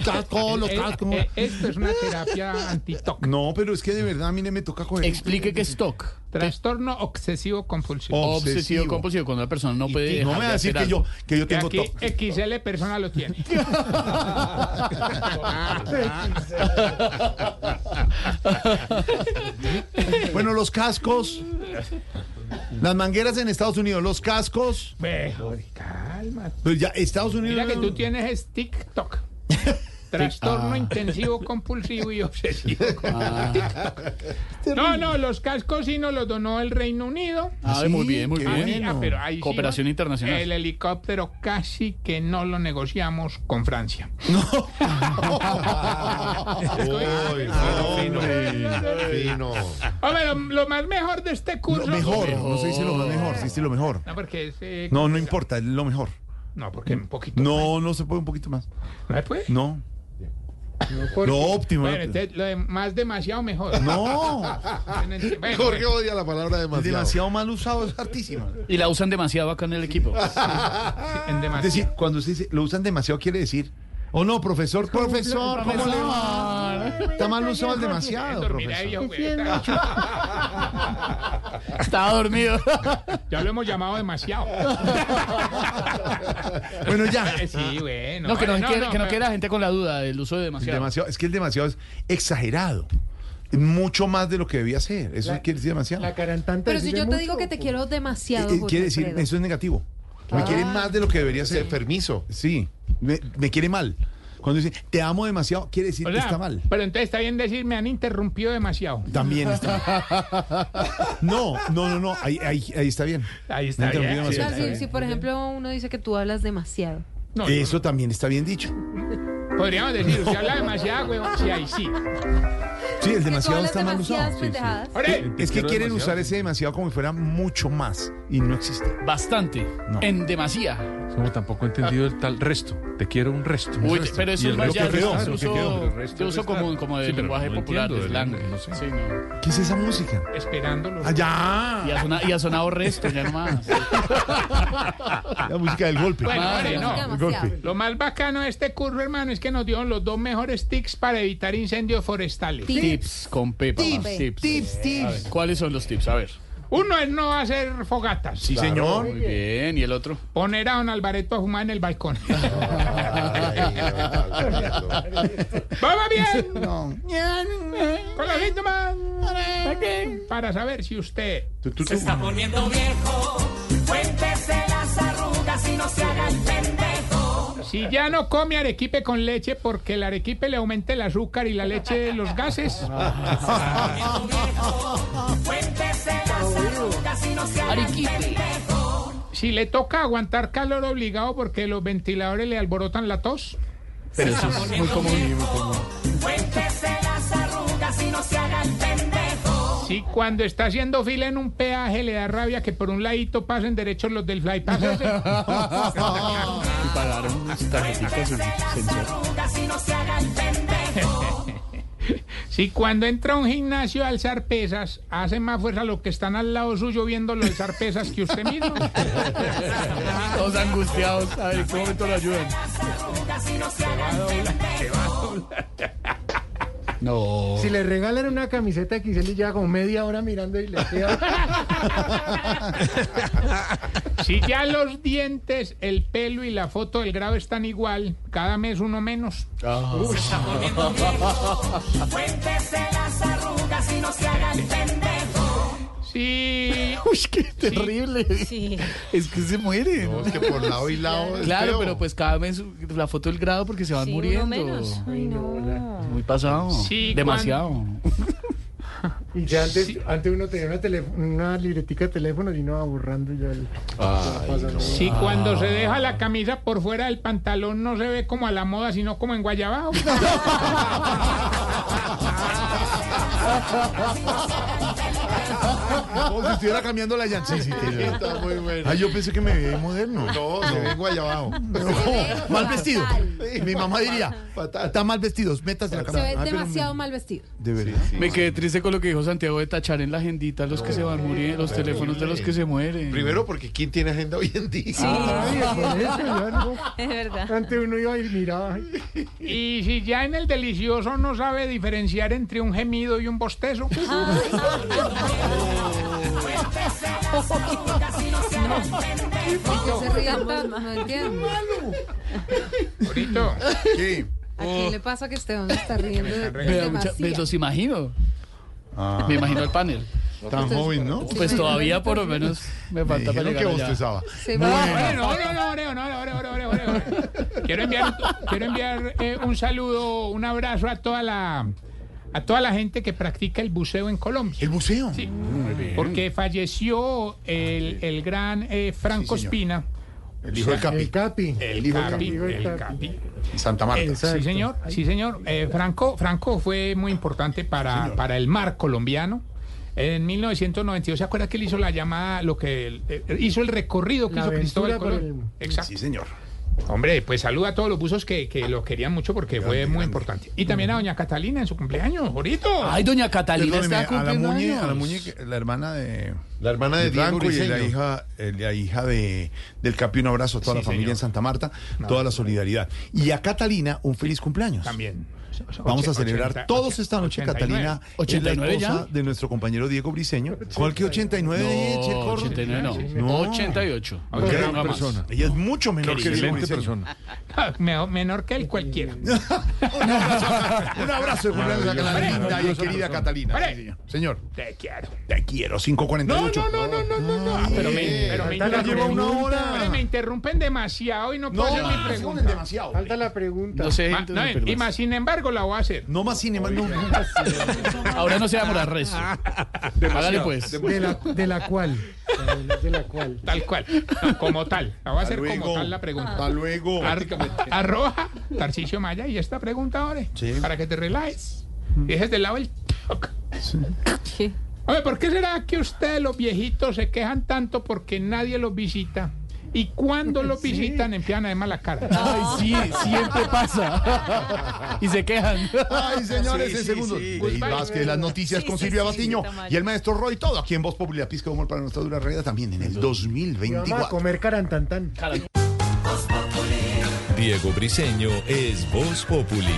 Cascos, los Eh, cascos. eh, esto es una terapia anti-TOC. No, pero es que de verdad a mí no me toca coger. Explique qué es TOC. Trastorno obsesivo compulsivo. Obsesivo. Obsesivo compulsivo, cuando la persona no puede. No me va a decir que yo, que yo Que tengo aquí TOC. XL persona lo tiene. Bueno, los cascos. Las mangueras en Estados Unidos, los cascos. Mejor, cálmate. Pues ya, Estados Unidos. Mira que tú tienes es TikTok. Trastorno Ah. intensivo compulsivo y obsesivo. Ah. No, no, los cascos sí nos los donó el Reino Unido. Ah, Sí, muy bien, muy bien. Ah, pero ahí sí, Cooperación ¿no? internacional. El helicóptero casi que no lo negociamos con Francia. Fino. Hombre, lo, lo más mejor de este curso. Lo mejor, no se dice lo más mejor, se dice lo mejor. No, porque es, eh, No, no importa, es lo mejor. No, porque un poquito. No, no se puede un poquito más. ¿No se puede? No. Porque- Lo óptimo. Bueno, entonces, lo de más demasiado mejor. No. Bueno, Jorge odia la palabra demasiado. demasiado mal usado, es hartísima. Y la usan demasiado acá en el equipo. en Es decir, cuando usted dice lo usan demasiado, quiere decir. Oh no, profesor, profesor, ¿cómo le va? Está mal usado el demasiado, profesor. Estaba dormido. Ya lo hemos llamado demasiado. Bueno, ya. Sí, bueno. No, que no, quede, que no pero- quede la gente con la duda del uso de demasiado. demasiado, es que el demasiado es exagerado. Mucho más de lo que debía ser. Eso La- quiere decir demasiado. La Pero si yo te mucho, digo que te quiero Eh, demasiado, eh, Jorge quiere decir, Alfredo. eso es negativo. Me quiere más de lo que debería ser. permiso. Sí, me, me quiere mal. Cuando dicen te amo demasiado, quiere decir O que sea, está mal. Pero entonces está bien decir, me han interrumpido demasiado. También está No, no, no, no. Ahí, ahí, ahí está bien. Ahí está bien. O sea, si, si, por ejemplo uno dice que tú hablas demasiado. Eso también está bien dicho. Podríamos decir, usted habla demasiado, huevón. Sí, ahí sí. Sí, el demasiado está mal usado. Es que quieren demasiado. usar ese demasiado como si fuera mucho más y no existe. Bastante. En demasía. Como tampoco he entendido el tal resto. Te quiero un resto. Uy, resto. pero eso es más resto ya de uso, común, como de Sí, lenguaje no popular, de slang. no sé. Sí, no. ¿Qué es esa música? Esperándolo. Allá. Y ha, sonado, y ha sonado resto, ya nomás. La música del golpe. Bueno, Madre, no. El golpe. Lo más bacano de este curso, hermano, es que nos dieron los dos mejores tips para evitar incendios forestales. Tips con Pepa. Tips, tips. tips, tips. Ver, ¿Cuáles son los tips? A ver. Uno es no hacer fogatas. Sí, señor. Muy bien. ¿Y el otro? Poner a don Alvareto a fumar en el balcón. ¿Vamos bien? No. Con la gente más. Para saber si usted Tú, tú, tú. Se está poniendo viejo. Cuéntese las arrugas y no se haga el pendejo. Si ya no come arequipe con leche porque el arequipe le aumenta el azúcar y la leche los gases. Las arrugas y no Si le toca aguantar calor obligado porque los ventiladores le alborotan la tos. Pero eso es muy común y muy común. Cuéntese las arrugas y no se haga el pendejo. Si cuando está haciendo fila en un peaje le da rabia que por un ladito pasen derechos los del flypass. ese. Y pagaron unas tarjetitas en sensor. Si cuando entra a un gimnasio a alzar pesas, hace más fuerza los que están al lado suyo viéndolo alzar pesas que usted mismo. Todos angustiados. A ver, ¿en qué momento lo ayudan? No. Si le regalan una camiseta XL y lleva como media hora mirando y le queda. Si ya los dientes, el pelo y la foto del grado están igual, cada mes uno menos. Se está poniendo viejo. Cuéntese las arrugas y no se haga el pendejo. Sí. Uy, qué terrible. Sí. Es que se mueren. No, es que por lado y lado. Claro, feo. pero pues cada mes la foto del grado porque se van Sí, uno muriendo. menos. Ay, no. Muy pasado. Sí, Demasiado. Y ya antes, antes uno tenía una, una libretica de teléfono y uno va borrando ya el. pasa, ¿no? Si cuando se deja la camisa por fuera del pantalón no se ve como a la moda, sino como en Guayabao. Como si estuviera cambiando la llanta. Sí, sí, Está muy bueno. Ay, yo pensé que me veía moderno. No, se ve guayabao. No, mal vestido. Mi mamá diría, está mal vestidos, métase en la Se cama. ve Ay, pero demasiado mal vestido. De verdad. Me quedé triste con lo que dijo Santiago de tachar en la agendita los que se van muriendo, los teléfonos de los que se mueren. Primero porque ¿quién tiene agenda hoy en día? Ay, por eso ya no. Es verdad. Antes uno iba y miraba. ay, Y si ya en el delicioso no sabe diferenciar entre un gemido y un bostezo. ¿Por se tanto? No entiendo. Bonito. ¿Qué? ¿A quién le pasa que Esteban está riendo de, Me, da mucha- me los imagino. Ah, Me imagino el panel. tan joven, ¿no? Pues todavía por lo menos me Me falta para dijeron que llegar allá. bostezaba. Se Bueno. va. Ore, no, no, no, enviar, quiero enviar eh, un saludo, un abrazo a toda la a toda la gente que practica el buceo en Colombia. ¿El museo? Sí, porque falleció el, el gran eh, Franco Sí. Espina. El hijo del El Capi. Capi. El hijo del Capi, Capi. el Capi. Santa Marta. Exacto. Sí, señor. Sí, señor. Eh, Franco, Franco fue muy importante para, para el mar colombiano. En 1992, ¿se acuerda que él hizo la llamada, lo que eh, hizo el recorrido que La hizo Cristóbal Colón? el- Exacto. Sí, señor. Hombre, pues saluda a todos los buzos que, que lo querían mucho porque fue muy grande. importante. Y también a doña Catalina en su cumpleaños, Jorito. Ay, doña Catalina está a la cumpliendo Muñe, a la. Muñe, la hermana de, La hermana de Diego y la hija, eh, la hija de, del Capi, un abrazo a toda Sí, la familia señor. en Santa Marta, toda la solidaridad. Y a Catalina, un feliz cumpleaños. También. Vamos a celebrar todos esta noche, 89. Catalina, es la 89 ya. esposa de nuestro compañero Diego Briseño. ¿Cuál que 89 de No, Che Corro? 89 no. No. 88. Ok, Una gran más. persona. Ella es mucho menor que Diego persona. Menor, que él cualquiera. Un abrazo de cumpleaños a la linda y Maravillosa querida. Catalina. Señor. Te quiero. te quiero. No, 548. no, no, no, no, no, no. Pero me, pero me Falta la lleva una interrumpen. hora. Hombre, me interrumpen demasiado y no puedo hacer mi pregunta. demasiado. Falta la pregunta. No sé, y más sin embargo la voy a hacer. No más cine, más no. Ahora no se va a morar resto. Hágale pues. De la, de la cual. De la cual. Tal cual. No, como tal. La voy a hacer luego. como tal la pregunta. Hasta luego. Ar- arroja Tarcicio Maya y esta pregunta ahora. Sí. Para que te relajes. Dejes de lado el toc. ¿Qué? Oye, ¿por qué será que ustedes los viejitos se quejan tanto porque nadie los visita? Y cuando los visitan empiezan además la cara. Ay, sí, siempre pasa. y se quejan. Ay, señores, en segundos. sí. Leí Vázquez, las noticias con Silvia Batiño y el maestro Roy, todo aquí en Voz Popular, Pizca de Humor para nuestra dura realidad también en el Y vamos a 2024. comer carantantán. Diego Briseño es Voz Populi.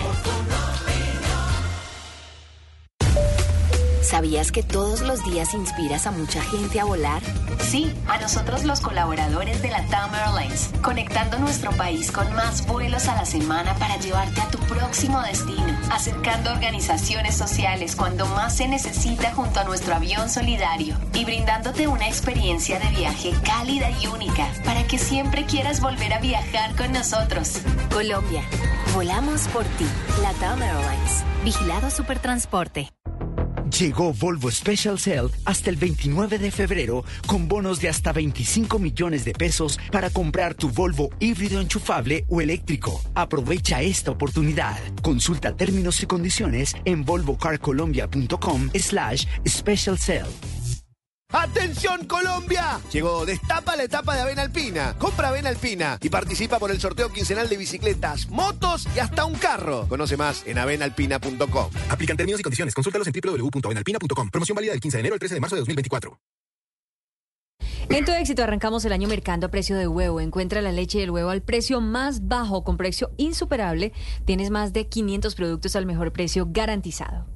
¿Sabías que todos los días inspiras a mucha gente a volar? Sí, a nosotros los colaboradores de la TAM Airlines, conectando nuestro país con más vuelos a la semana para llevarte a tu próximo destino, acercando organizaciones sociales cuando más se necesita junto a nuestro avión solidario y brindándote una experiencia de viaje cálida y única para que siempre quieras volver a viajar con nosotros. Colombia, volamos por ti. La TAM Airlines, vigilado Supertransporte. Llegó Volvo Special Sale hasta el 29 de febrero con bonos de hasta 25 millones de pesos para comprar tu Volvo híbrido enchufable o eléctrico. Aprovecha esta oportunidad. Consulta términos y condiciones en volvocarcolombia.com slash special sale. ¡Atención Colombia! Llegó Destapa la etapa de Avena Alpina. Compra Avena Alpina y participa por el sorteo quincenal de bicicletas, motos y hasta un carro. Conoce más en avenalpina.com. Aplican términos y condiciones. Consúltalos en www.avenalpina.com. Promoción válida del 15 de enero al 13 de marzo de 2024. En tu éxito arrancamos el año mercando a precio de huevo. Encuentra la leche y el huevo al precio más bajo con precio insuperable. Tienes más de 500 productos al mejor precio garantizado.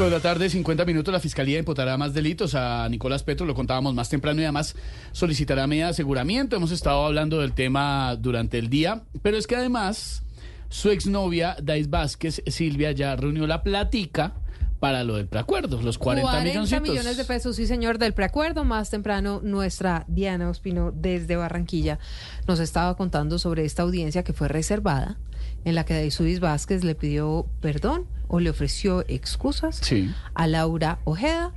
5 de la tarde, 50 minutos, la Fiscalía imputará más delitos a Nicolás Petro, lo contábamos más temprano y además solicitará medida de aseguramiento. Hemos estado hablando del tema durante el día, pero es que además su exnovia, Dais Vázquez, Silvia, ya reunió la platica para lo del preacuerdo, los 40, 40 milloncitos. millones de pesos, sí señor, del preacuerdo. Más temprano, nuestra Diana Ospino desde Barranquilla nos estaba contando sobre esta audiencia que fue reservada, en la que Daisudis Vázquez le pidió perdón o le ofreció excusas Sí. a Laura Ojeda.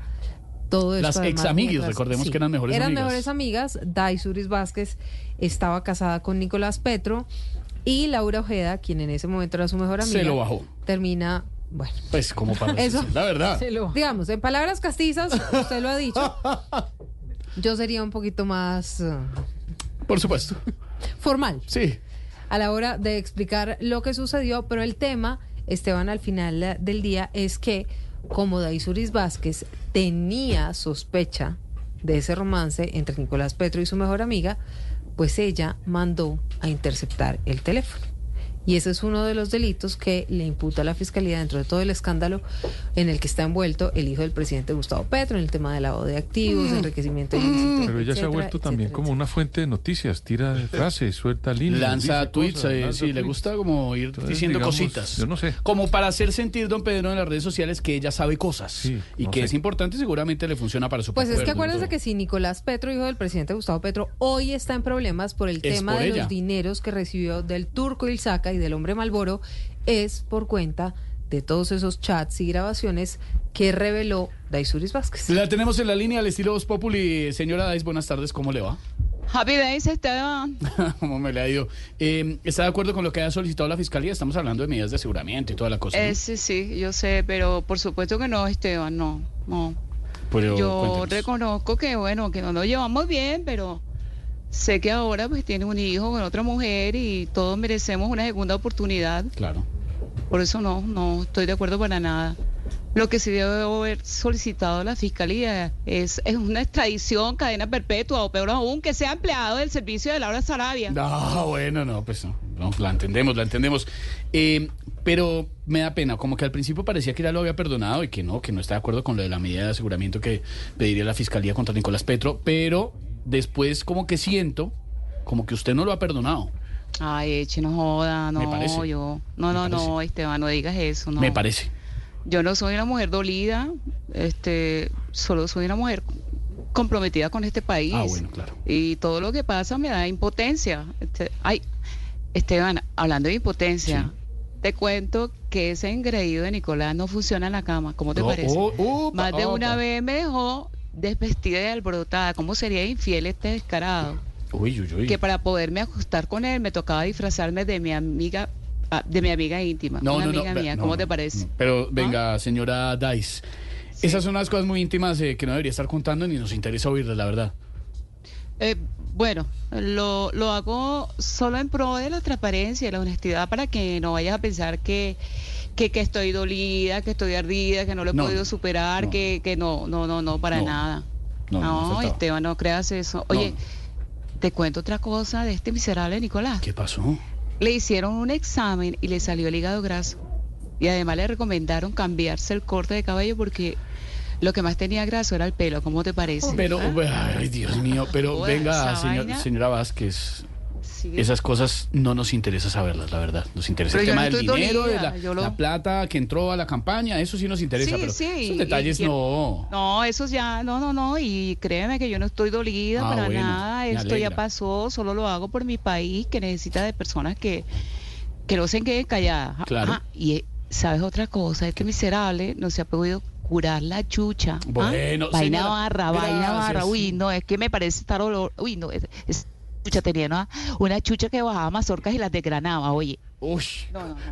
Todo Las examiguis, mientras- recordemos que eran mejores eran amigas. mejores amigas. Daisuris Vázquez estaba casada con Nicolás Petro y Laura Ojeda, quien en ese momento era su mejor amiga, Se lo bajó. termina, bueno, Pues como para eso, decir la verdad. Digamos, en palabras castizas, usted lo ha dicho. Yo sería un poquito más eh, Por supuesto. formal. Sí. A la hora de explicar lo que sucedió, pero el tema, Esteban, al final eh, del día es que como Daisuris Vázquez tenía sospecha de ese romance entre Nicolás Petro y su mejor amiga, pues ella mandó a interceptar el teléfono. Y ese es uno de los delitos que le imputa la Fiscalía dentro de todo el escándalo en el que está envuelto el hijo del presidente Gustavo Petro, en el tema de lavado de activos, enriquecimiento ilícito. Pero ella se ha etcétera, vuelto también etcétera, como una fuente de noticias, tira de frases, suelta líneas. Lanza tweets, cosas, eh, lanza sí, le gusta como ir Entonces, diciendo digamos, cositas. Yo no sé. Como para hacer sentir, don Pedro, en las redes sociales que ella sabe cosas y no que sé. es importante y seguramente le funciona para su Pues es que y acuérdense que si Nicolás Petro, hijo del presidente Gustavo Petro, hoy está en problemas por el Es tema por de ella. los dineros que recibió del turco Ilzaca y del hombre Malboro, es por cuenta de todos esos chats y grabaciones que reveló Daisuris Vázquez. La tenemos en la línea al estilo Voz Populi. Señora Dais, buenas tardes, ¿cómo le va? Happy Days, Esteban. ¿Cómo me le ha ido? Eh, ¿Está de acuerdo con lo que ha solicitado la Fiscalía? Estamos hablando de medidas de aseguramiento y toda la cosa. ¿no? Eh, sí, sí, yo sé, pero por supuesto que no, Esteban, no, no. Pero yo reconozco que, bueno, que no nos llevamos bien, pero sé que ahora pues tiene un hijo con otra mujer y todos merecemos una segunda oportunidad. Claro. Por eso no, no estoy de acuerdo para nada. Lo que se debe haber solicitado la fiscalía es, es una extradición, cadena perpetua o peor aún, que sea empleado del servicio de Laura Sarabia. No, bueno, no, pues no, no, la entendemos, la entendemos. Eh, pero me da pena, como que al principio parecía que ya lo había perdonado y que no, que no está de acuerdo con lo de la medida de aseguramiento que pediría la fiscalía contra Nicolás Petro, pero después como que siento como que usted no lo ha perdonado. Ay, eche, no joda, no, Me parece. yo. No, no, no, Esteban, no digas eso, no. Me parece. Yo no soy una mujer dolida, este, solo soy una mujer comprometida con este país. Ah, bueno, claro. Y todo lo que pasa me da impotencia. Este, ay, Esteban, hablando de impotencia, te cuento que ese engreído de Nicolás no funciona en la cama. ¿Cómo te No, parece? oh, Más de una vez me dejó desvestida y alborotada. ¿Cómo sería infiel este descarado? Uy, uy, uy. Que para poderme acostar con él me tocaba disfrazarme de mi amiga, ah, de mi amiga íntima. No, una no, no, amiga ve- mía. no, ¿Cómo no, te parece? Pero venga, señora Dice. Esas son unas cosas muy íntimas eh, que no debería estar contando ni nos interesa oírlas, la verdad. Eh, bueno, lo, lo hago solo en pro de la transparencia y la honestidad para que no vayas a pensar que, que, que estoy dolida, que estoy ardida, que no lo he No, podido superar, Que, que no, no, no, no, para nada. No. Esteban, no creas eso. Oye, te cuento otra cosa de este miserable Nicolás. ¿Qué pasó? Le hicieron un examen y le salió el hígado graso. Y además le recomendaron cambiarse el corte de cabello porque lo que más tenía graso era el pelo. ¿Cómo te parece? Pero, ¿Ah? ay, Dios mío, pero venga, señor- señora Vázquez. Esas cosas no nos interesa saberlas, la verdad. Nos interesa Pero el tema no del dinero, de la, yo lo- la plata que entró a la campaña, eso sí nos interesa, Sí, pero sí, esos detalles y- no. No, eso ya, no, no, no, y créeme que yo no estoy dolida Ah, para bueno, nada, esto ya pasó, solo lo hago por mi país que necesita de personas que, que no se queden calladas. Claro. Ajá, y eh, sabes otra cosa, este miserable no se ha podido curar la chucha. ¿ah? Bueno, vaina señora, barra, vaina gracias. barra, uy, no, es que me parece estar olor, uy, no, es, es- chucha tenía ¿no? una chucha que bajaba mazorcas y las desgranaba, oye. Uy.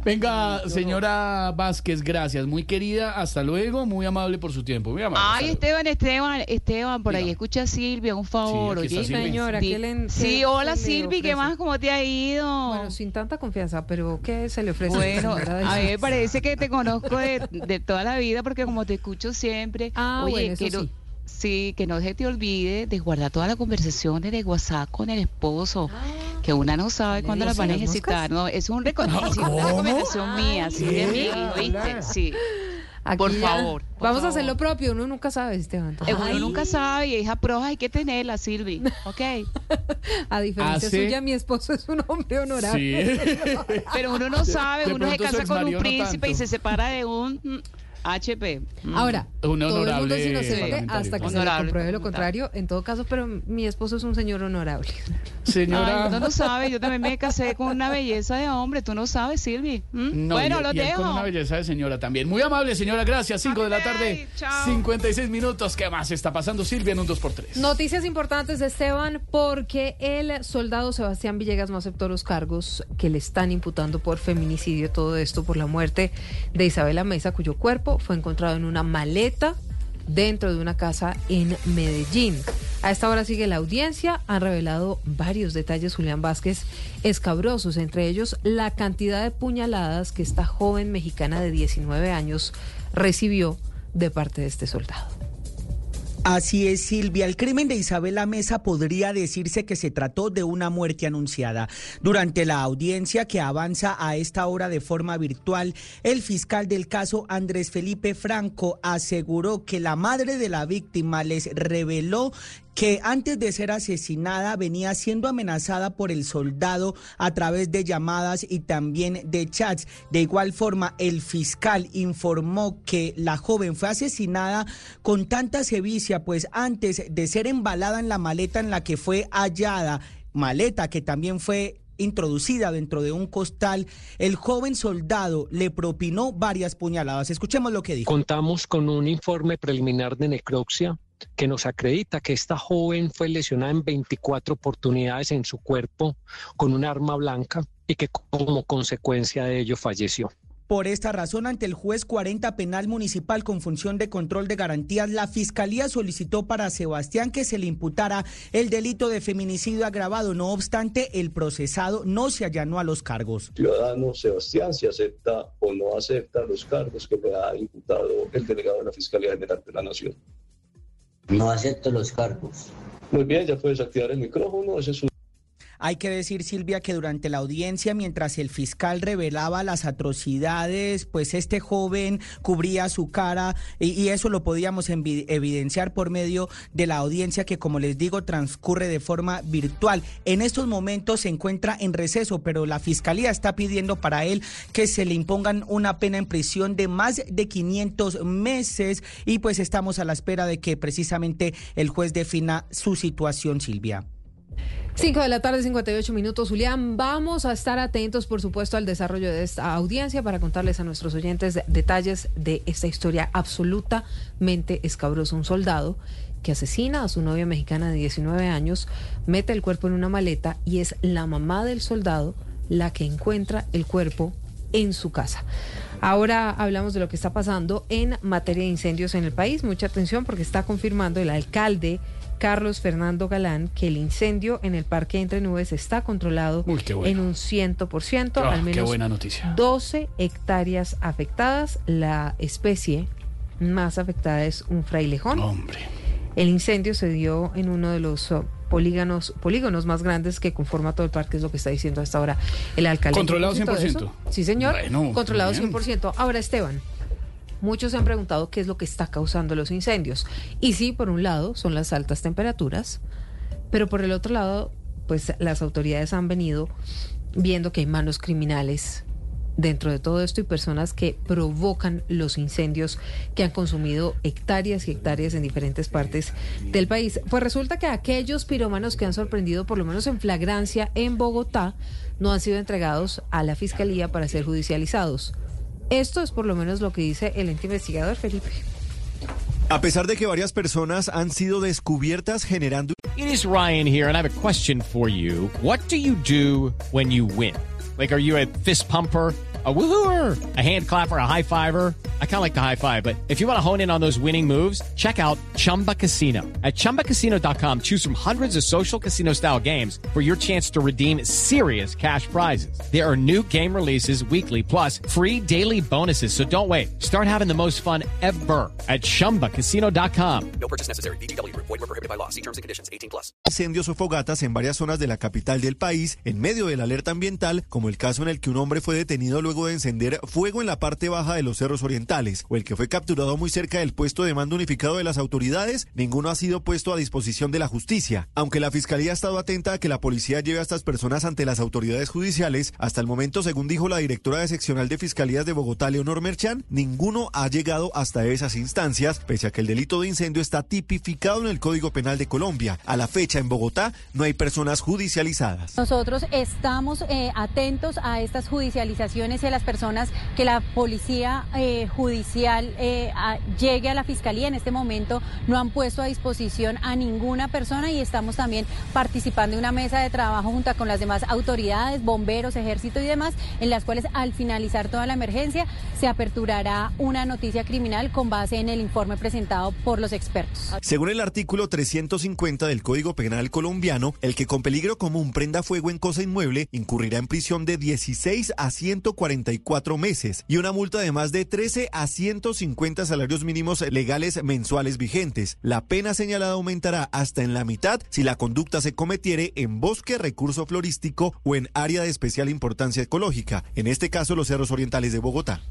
Venga, señora Vázquez, gracias. Muy querida, hasta luego. Muy amable por su tiempo. Muy amable. Ay. Esteban, Esteban, Esteban, por ahí escucha a Silvia, un favor, está oye. Silvia. Señora, Di- ¿qué le- Sí, hola se le Silvi, ¿qué más? ¿Cómo te ha ido? Bueno, sin tanta confianza, pero ¿qué se le ofrece? Bueno, a mí me parece que te conozco de, de toda la vida porque como te escucho siempre, Ah, oye, bueno, eso que no, sí. Sí, que no se te olvide de guardar todas las conversaciones de WhatsApp con el esposo, Ah. que una no sabe cuándo las van a las ejercitar, no, es un reconocimiento, una recomendación mía, sí, de mí, ¿oíste? Sí. Aquí por ya- favor, por Vamos a hacer lo propio, uno nunca sabe, Esteban. Eh, Uno nunca sabe y hija pro hay que tenerla, Silvi, ¿ok? A diferencia Hace- suya, mi esposo es un hombre honorable. Pero uno no sabe, de uno se casa con un no príncipe y se separa de un mm, HP. Mm. Ahora, Un todo el mundo honorable es inocente hasta que se le compruebe lo contrario. En todo caso, pero mi esposo es un señor honorable. Señora. Ay, uno no sabe, yo también me casé con una belleza de hombre, tú no sabes, Silvi. ¿Mm? No, bueno, y- lo y él con una belleza de señora también. Muy amable, señora, gracias. 5 de la tarde, 56 minutos. ¿Qué más está pasando, Silvia, en un 2x3? Noticias importantes, Esteban, porque el soldado Sebastián Villegas no aceptó los cargos que le están imputando por feminicidio. Todo esto por la muerte de Isabela Mesa, cuyo cuerpo fue encontrado en una maleta dentro de una casa en Medellín. A esta hora sigue la audiencia. Han revelado varios detalles Julián Vázquez escabrosos, entre ellos la cantidad de puñaladas que esta joven mexicana de 19 años recibió de parte de este soldado. Así es, Silvia. El crimen de Isabela Mesa podría decirse que se trató de una muerte anunciada. Durante la audiencia que avanza a esta hora de forma virtual, el fiscal del caso, Andrés Felipe Franco, aseguró que la madre de la víctima les reveló que antes de ser asesinada venía siendo amenazada por el soldado a través de llamadas y también de chats. De igual forma, el fiscal informó que la joven fue asesinada con tanta sevicia, pues antes de ser embalada en la maleta en la que fue hallada, maleta que también fue introducida dentro de un costal, el joven soldado le propinó varias puñaladas. Escuchemos lo que dijo. Contamos con un informe preliminar de necropsia que nos acredita que esta joven fue lesionada en 24 oportunidades en su cuerpo con un arma blanca y que como consecuencia de ello falleció. Por esta razón, ante el juez 40 penal municipal con función de control de garantías, la Fiscalía solicitó para Sebastián que se le imputara el delito de feminicidio agravado. No obstante, el procesado no se allanó a los cargos. Ciudadano Sebastián si acepta o no acepta los cargos que le ha imputado el delegado de la Fiscalía General de la Nación. No acepto los cargos. Muy bien, ya puedes activar el micrófono, ese es su Hay que decir, Silvia, que durante la audiencia, mientras el fiscal revelaba las atrocidades, pues este joven cubría su cara y, eso lo podíamos evidenciar por medio de la audiencia que, como les digo, transcurre de forma virtual. En estos momentos se encuentra en receso, pero la fiscalía está pidiendo para él que se le impongan una pena en prisión de más de 500 meses y pues estamos a la espera de que precisamente el juez defina su situación, Silvia. 5 de la tarde, 58 minutos, Julián. Vamos a estar atentos, por supuesto, al desarrollo de esta audiencia para contarles a nuestros oyentes de- detalles de esta historia absolutamente escabrosa. Un soldado que asesina a su novia mexicana de 19 años, mete el cuerpo en una maleta y es la mamá del soldado la que encuentra el cuerpo en su casa. Ahora hablamos de lo que está pasando en materia de incendios en el país. Mucha atención porque está confirmando el alcalde Carlos Fernando Galán que el incendio en el Parque Entre Nubes está controlado bueno. en un 100%, Ah, al menos buena noticia. 12 hectáreas afectadas. La especie más afectada es un frailejón. Hombre. El incendio se dio en uno de los oh, polígonos, polígonos más grandes que conforma todo el parque, es lo que está diciendo hasta ahora el alcalde. Controlado ¿A propósito de 100%. eso? Sí, señor. Bueno, Controlado bien. 100%. Ahora, Esteban, muchos se han preguntado qué es lo que está causando los incendios. Y sí, por un lado, son las altas temperaturas, pero por el otro lado, pues las autoridades han venido viendo que hay manos criminales dentro de todo esto y personas que provocan los incendios que han consumido hectáreas y hectáreas en diferentes partes del país. Pues resulta que aquellos pirómanos que han sorprendido, por lo menos en flagrancia, en Bogotá, no han sido entregados a la fiscalía para ser judicializados. Esto es por lo menos lo que dice el ente investigador Felipe. A pesar de que varias personas han sido descubiertas generando It is Ryan here, and I have a question for you. What do you do when you win? Like, are you a fist pumper? A woohooer, a hand clapper, a high fiver. I kind of like the high five, but if you want to hone in on those winning moves, check out Chumba Casino. At chumbacasino.com, choose from hundreds of social casino style games for your chance to redeem serious cash prizes. There are new game releases weekly, plus free daily bonuses. So don't wait. Start having the most fun ever at chumbacasino.com. No purchase necessary. VGW Group. Void were prohibited by law. See terms and conditions. 18 plus. incendios o fogatas en varias zonas de la capital del país en medio de la alerta ambiental, como el caso en el que un hombre fue detenido luego de encender fuego en la parte baja de los cerros orientales, o el que fue capturado muy cerca del puesto de mando unificado de las autoridades, ninguno ha sido puesto a disposición de la justicia. Aunque la fiscalía ha estado atenta a que la policía lleve a estas personas ante las autoridades judiciales, hasta el momento, según dijo la directora de seccional de fiscalías de Bogotá, Leonor Merchan, ninguno ha llegado hasta esas instancias, pese a que el delito de incendio está tipificado en el Código Penal de Colombia. A la fecha en Bogotá no hay personas judicializadas. Nosotros estamos eh, atentos a estas judicializaciones y a las personas que la policía eh, judicial eh, llegue a la fiscalía. En este momento no han puesto a disposición a ninguna persona y estamos también participando en una mesa de trabajo junto con las demás autoridades, bomberos, ejército y demás, en las cuales al finalizar toda la emergencia se aperturará una noticia criminal con base en el informe presentado por los expertos. Según el artículo 350 del Código Penal colombiano, el que con peligro común prenda fuego en cosa inmueble incurrirá en prisión de 16 a 144 meses y una multa de más de 13 a 150 salarios mínimos legales mensuales vigentes. La pena señalada aumentará hasta en la mitad si la conducta se cometiere en bosque, recurso florístico o en área de especial importancia ecológica, en este caso los cerros orientales de Bogotá.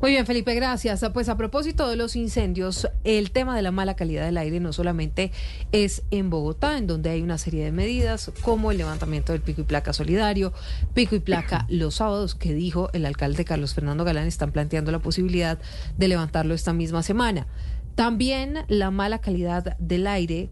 Muy bien, Felipe, gracias. Pues a propósito de los incendios, el tema de la mala calidad del aire no solamente es en Bogotá, en donde hay una serie de medidas como el levantamiento del pico y placa solidario, pico y placa los sábados, que dijo el alcalde Carlos Fernando Galán, están planteando la posibilidad de levantarlo esta misma semana. También la mala calidad del aire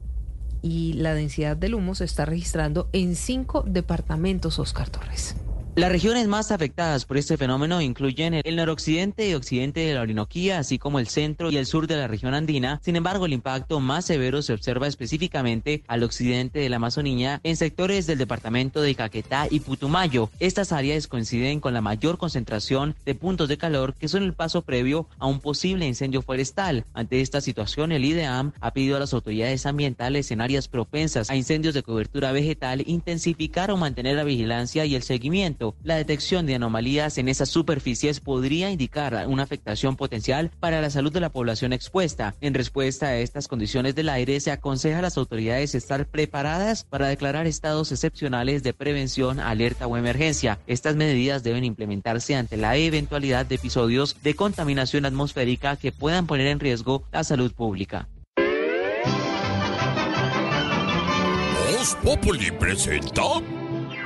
y la densidad del humo se está registrando en cinco departamentos, Oscar Torres. Las regiones más afectadas por este fenómeno incluyen el noroccidente y occidente de la Orinoquía, así como el centro y el sur de la región andina. Sin embargo, el impacto más severo se observa específicamente al occidente de la Amazonía, en sectores del departamento de Caquetá y Putumayo. Estas áreas coinciden con la mayor concentración de puntos de calor que son el paso previo a un posible incendio forestal. Ante esta situación, el IDEAM ha pedido a las autoridades ambientales en áreas propensas a incendios de cobertura vegetal intensificar o mantener la vigilancia y el seguimiento. La detección de anomalías en esas superficies podría indicar una afectación potencial para la salud de la población expuesta. En respuesta a estas condiciones del aire, se aconseja a las autoridades estar preparadas para declarar estados excepcionales de prevención, alerta o emergencia. Estas medidas deben implementarse ante la eventualidad de episodios de contaminación atmosférica que puedan poner en riesgo la salud pública. Populi presenta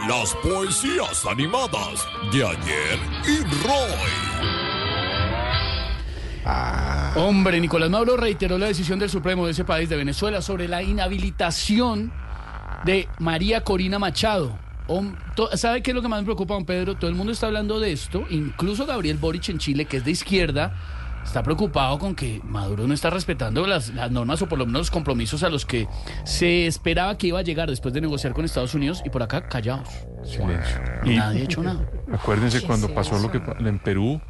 las poesías animadas de ayer y Roy. Hombre, Nicolás Maduro reiteró la decisión del Supremo de ese país de Venezuela sobre la inhabilitación de María Corina Machado. ¿Sabe qué es lo que más me preocupa, don Pedro? Todo el mundo está hablando de esto, incluso Gabriel Boric en Chile, que es de izquierda, está preocupado con que Maduro no está respetando las, las normas o por lo menos los compromisos a los que se esperaba que iba a llegar después de negociar con Estados Unidos y por acá callados. Silencio. Y nadie ha hecho nada. Acuérdense ¿Qué cuando pasó lo que en Perú,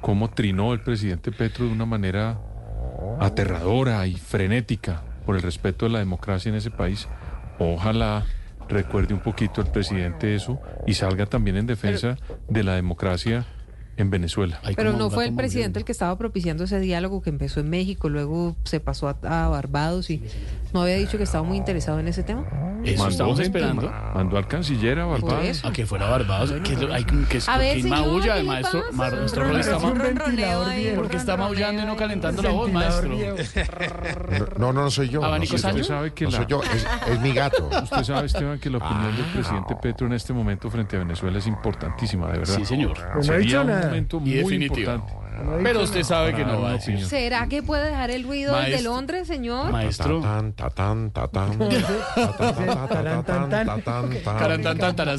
cómo trinó el presidente Petro de una manera aterradora y frenética por el respeto de la democracia en ese país. Ojalá recuerde un poquito el presidente eso y salga también en defensa de la democracia en Venezuela. Pero no fue el presidente el que estaba propiciando ese diálogo que empezó en México, luego se pasó a, a Barbados y no había dicho que estaba muy interesado en ese tema. Eso estamos gente, esperando. ma- Mandó al canciller a Barbados. A que fuera Barbados. Que, es lo- hay que, que, A ver, que señor, maulla, ¿qué el le maestro, Roy está, porque está maullando y no calentando la voz, maestro. No, no, no soy yo. ¿Abanico no soy yo. Usted sabe que No la- soy yo, es, es mi gato. Usted sabe, Esteban, que la opinión del presidente Petro en este momento frente a Venezuela es importantísima, de verdad. Sí, señor. no ha Sería dicho un nada. Momento muy definitivo. importante. Pero usted sabe que no va a decir. ¿Será que puede dejar el ruido desde Maestro- Londres, señor? Maestro.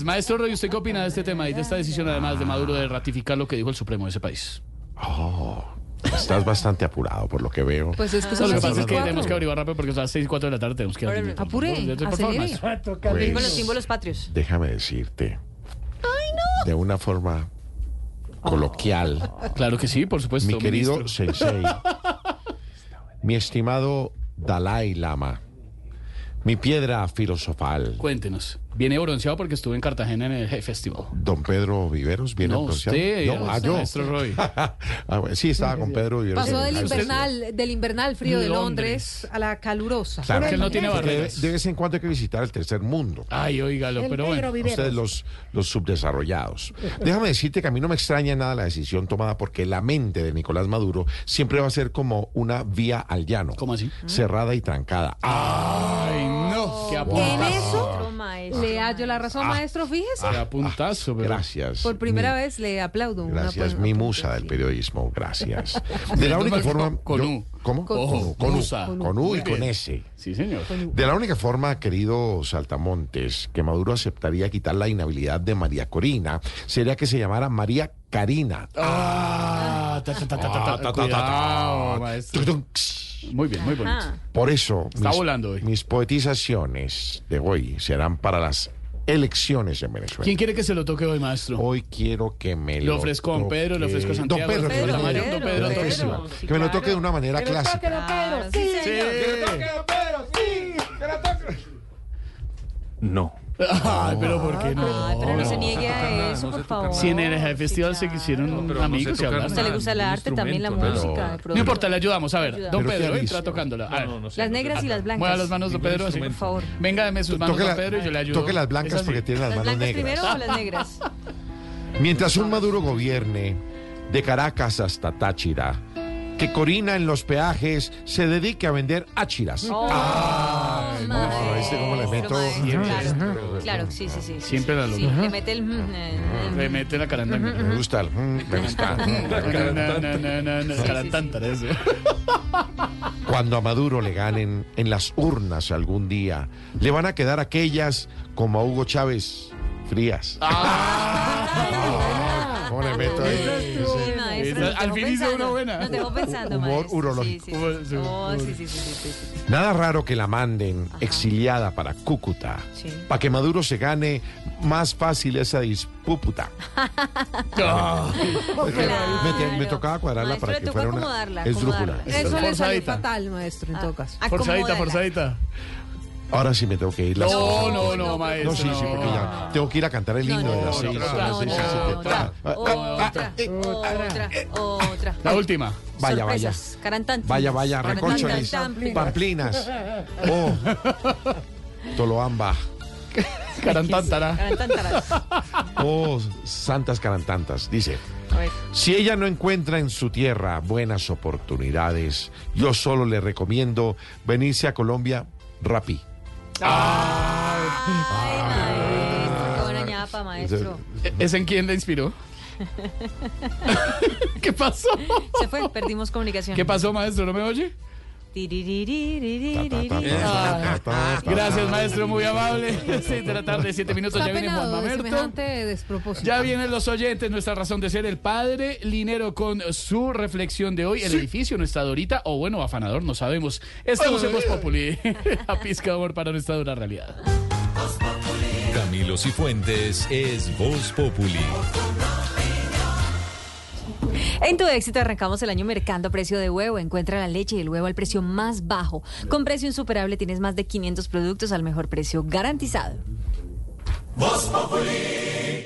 Maestro Roy, ¿usted qué opina de este tema y de esta decisión, además de Maduro, de ratificar lo que dijo el Supremo de ese país? Oh, estás bastante apurado por lo que veo. Pues es que Lo son que las pasa 6 es que tenemos que 4. averiguar rápido porque son las 6 y 4 de la tarde. Tenemos que ir. Apure, acelere. Pues, Con los símbolos patrios. déjame decirte. De una forma coloquial. Claro que sí, por supuesto. Mi querido ministro. Sensei, mi estimado Dalai Lama, mi piedra filosofal, Cuéntenos. Viene bronceado porque estuve en Cartagena en el Festival. don Pedro Viveros, ¿viene No, pronunciado? usted, No, ah, yo. maestro Roy. Ah, bueno, sí, estaba con Pedro Viveros. Pasó en del el- invernal, del invernal frío de Londres. Londres a la calurosa. Claro, Porque él no tiene de, barreras. de vez en cuando hay que visitar el tercer mundo. Ay, oígalo, El pero negro bueno. Viveros. Ustedes los, los subdesarrollados. Déjame decirte que a mí no me extraña nada la decisión tomada porque la mente de Nicolás Maduro siempre va a ser como una vía al llano. ¿Cómo así? Cerrada y trancada. Ay, no. Qué En apuntazo. eso maestro. Le hallo la razón, maestro, fíjese. Qué apuntazo, pero. Gracias. Por primera Mi- vez le aplaudo. Gracias, mi musa del periodismo, gracias. De la única forma. con yo- U. ¿Cómo? Con- Con U, con U, con U y con. S. Sí, señor. De la única forma, querido Saltamontes, que Maduro aceptaría quitar la inhabilidad de María Corina sería que se llamara María Karina. Ah, ta, ta, ta, ta, ta, ta, ta, ta, Cuidado, ta. maestro. Tuctum. Muy bien, muy bonito. Por eso, Está mis, volando hoy. mis poetizaciones de hoy serán para las elecciones en Venezuela. ¿Quién quiere que se lo toque hoy, maestro? Hoy quiero que me Le lo ofrezco a don Pedro, le ofrezco a toque- Santiago. Don Pedro, Pedro, que me lo toque. don Pedro, Don don Pedro, Pedro. Que me lo toque de una manera clásica. Claro, sí, señor. No. Ay, pero ¿por qué no? Ay, pero no se niegue se toca a nada, eso, no por favor. Si en el Festival se quisieron amigos se y toca hablar. A usted le gusta el arte, también la música. No importa, le ayudamos. A ver, don Pedro, entra tocándola. Las negras y las blancas. Mueva las manos, don Pedro, así. Por favor. Venga, deme sus manos, Toque, don la- Pedro, y yo le ayudo. toque las blancas porque tiene las, ¿Las manos blancas negras. primero o las negras? Mientras un Maduro gobierne de Caracas hasta Táchira, que Corina en los peajes se dedique a vender áchiras. Oh, Ay, no, maestro, ¿viste cómo le meto? Claro, claro, sí, sí, sí. Siempre la Sí, logra. le mete el... mm, eh, Le mete la carandanga. Me gusta el... mm, me gusta. Eso. Cuando a Maduro le ganen en las urnas algún día, le van a quedar aquellas como a Hugo Chávez frías. Ah, ¿Cómo le meto ahí? Maestro, Al fin hizo una buena. Nos dejó pensando, Humor maestro. urológico. Sí, sí, sí. Oh, sí, sí, sí, sí, sí, sí. Nada raro que la manden exiliada para Cúcuta. Sí. Para que Maduro se gane más fácil esa disputa. Ah. me, me- me tocaba cuadrarla Maestro, para que fuera una acomodarla, acomodarla. Eso le Forzadita. fatal, maestro, en todo caso. Forzadita, forzadita. Ahora sí me tengo que ir. las No, cosas. no, no, maestro. No, sí, sí, porque ya tengo que ir a cantar el himno de las seis. no, no, no, otra, ah, Otra, otra. La última. Vaya, vaya. Vaya, vaya, Carantantes. pamplinas. Oh, Toloamba. Carantántara. Oh, santas carantantas. Dice, A ver. si ella no encuentra en su tierra buenas oportunidades, yo solo le recomiendo venirse a Colombia rapi. Qué buena ñapa, maestro. ¿Es en quién le inspiró? ¿Qué pasó? Se fue, perdimos comunicación. ¿Qué pasó, maestro? ¿No me oye? Gracias, maestro, muy amable. Seis de la tarde, siete minutos, Está ya viene Juan Mamerto. Ya vienen los oyentes, nuestra razón de ser el padre Linero con su reflexión de hoy. El edificio no está ahorita, o bueno, afanador, no sabemos. Estamos en Voz Populi. A pizca amor para nuestra dura realidad. Camilo Cifuentes es Voz Populi. En tu éxito arrancamos el año mercando a precio de huevo. Encuentra la leche y el huevo al precio más bajo. Con precio insuperable tienes más de 500 productos al mejor precio garantizado. Populi.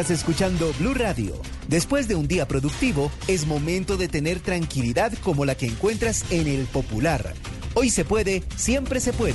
Estás escuchando Blue Radio. Después de un día productivo, es momento de tener tranquilidad como la que encuentras en el Popular. Hoy se puede, siempre se puede.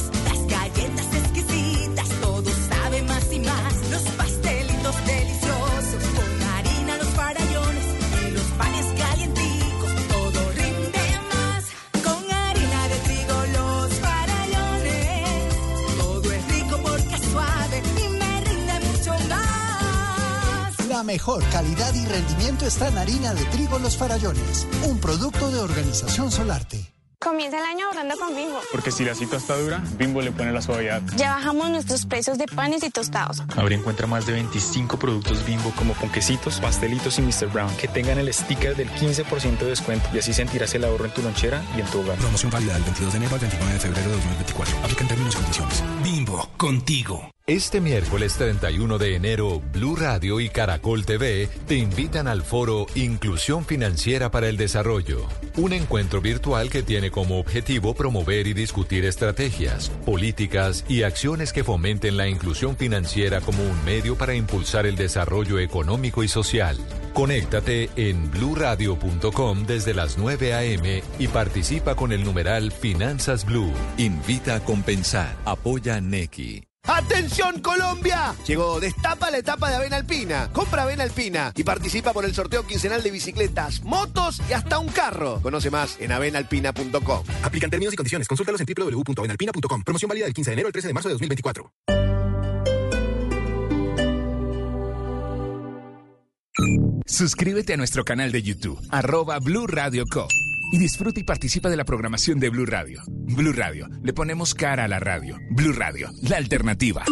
La mejor calidad y rendimiento está en harina de trigo Los Farallones, un producto de Organización Solarte. Comienza el año ahorrando con Bimbo. Porque si la cita está dura, Bimbo le pone la suavidad. Ya bajamos nuestros precios de panes y tostados. Ahora encuentra más de 25 productos Bimbo como ponquecitos, pastelitos y Mr. Brown que tengan el sticker del 15% de descuento y así sentirás el ahorro en tu lonchera y en tu hogar. Promoción válida del 22 de enero al 29 de febrero de 2024. Aplican términos y condiciones. Bimbo, contigo. Este miércoles 31 de enero, Blue Radio y Caracol TV te invitan al foro Inclusión Financiera para el Desarrollo, un encuentro virtual que tiene como objetivo promover y discutir estrategias, políticas y acciones que fomenten la inclusión financiera como un medio para impulsar el desarrollo económico y social. Conéctate en bluradio.com desde las 9 a.m. y participa con el numeral Finanzas Blue. Invita a compensar. Apoya Neki. ¡Atención Colombia! Llegó Destapa la etapa de Avena Alpina. Compra Avena Alpina y participa por el sorteo quincenal de bicicletas, motos y hasta un carro. Conoce más en avenalpina.com. Aplican términos y condiciones. Consúltalos en www.avenalpina.com. Promoción válida del 15 de enero al 13 de marzo de 2024. Suscríbete a nuestro canal de YouTube, arroba Blue Radio Co. Y disfruta y participa de la programación de Blue Radio. Blue Radio, le ponemos cara a la radio. Blue Radio, la alternativa.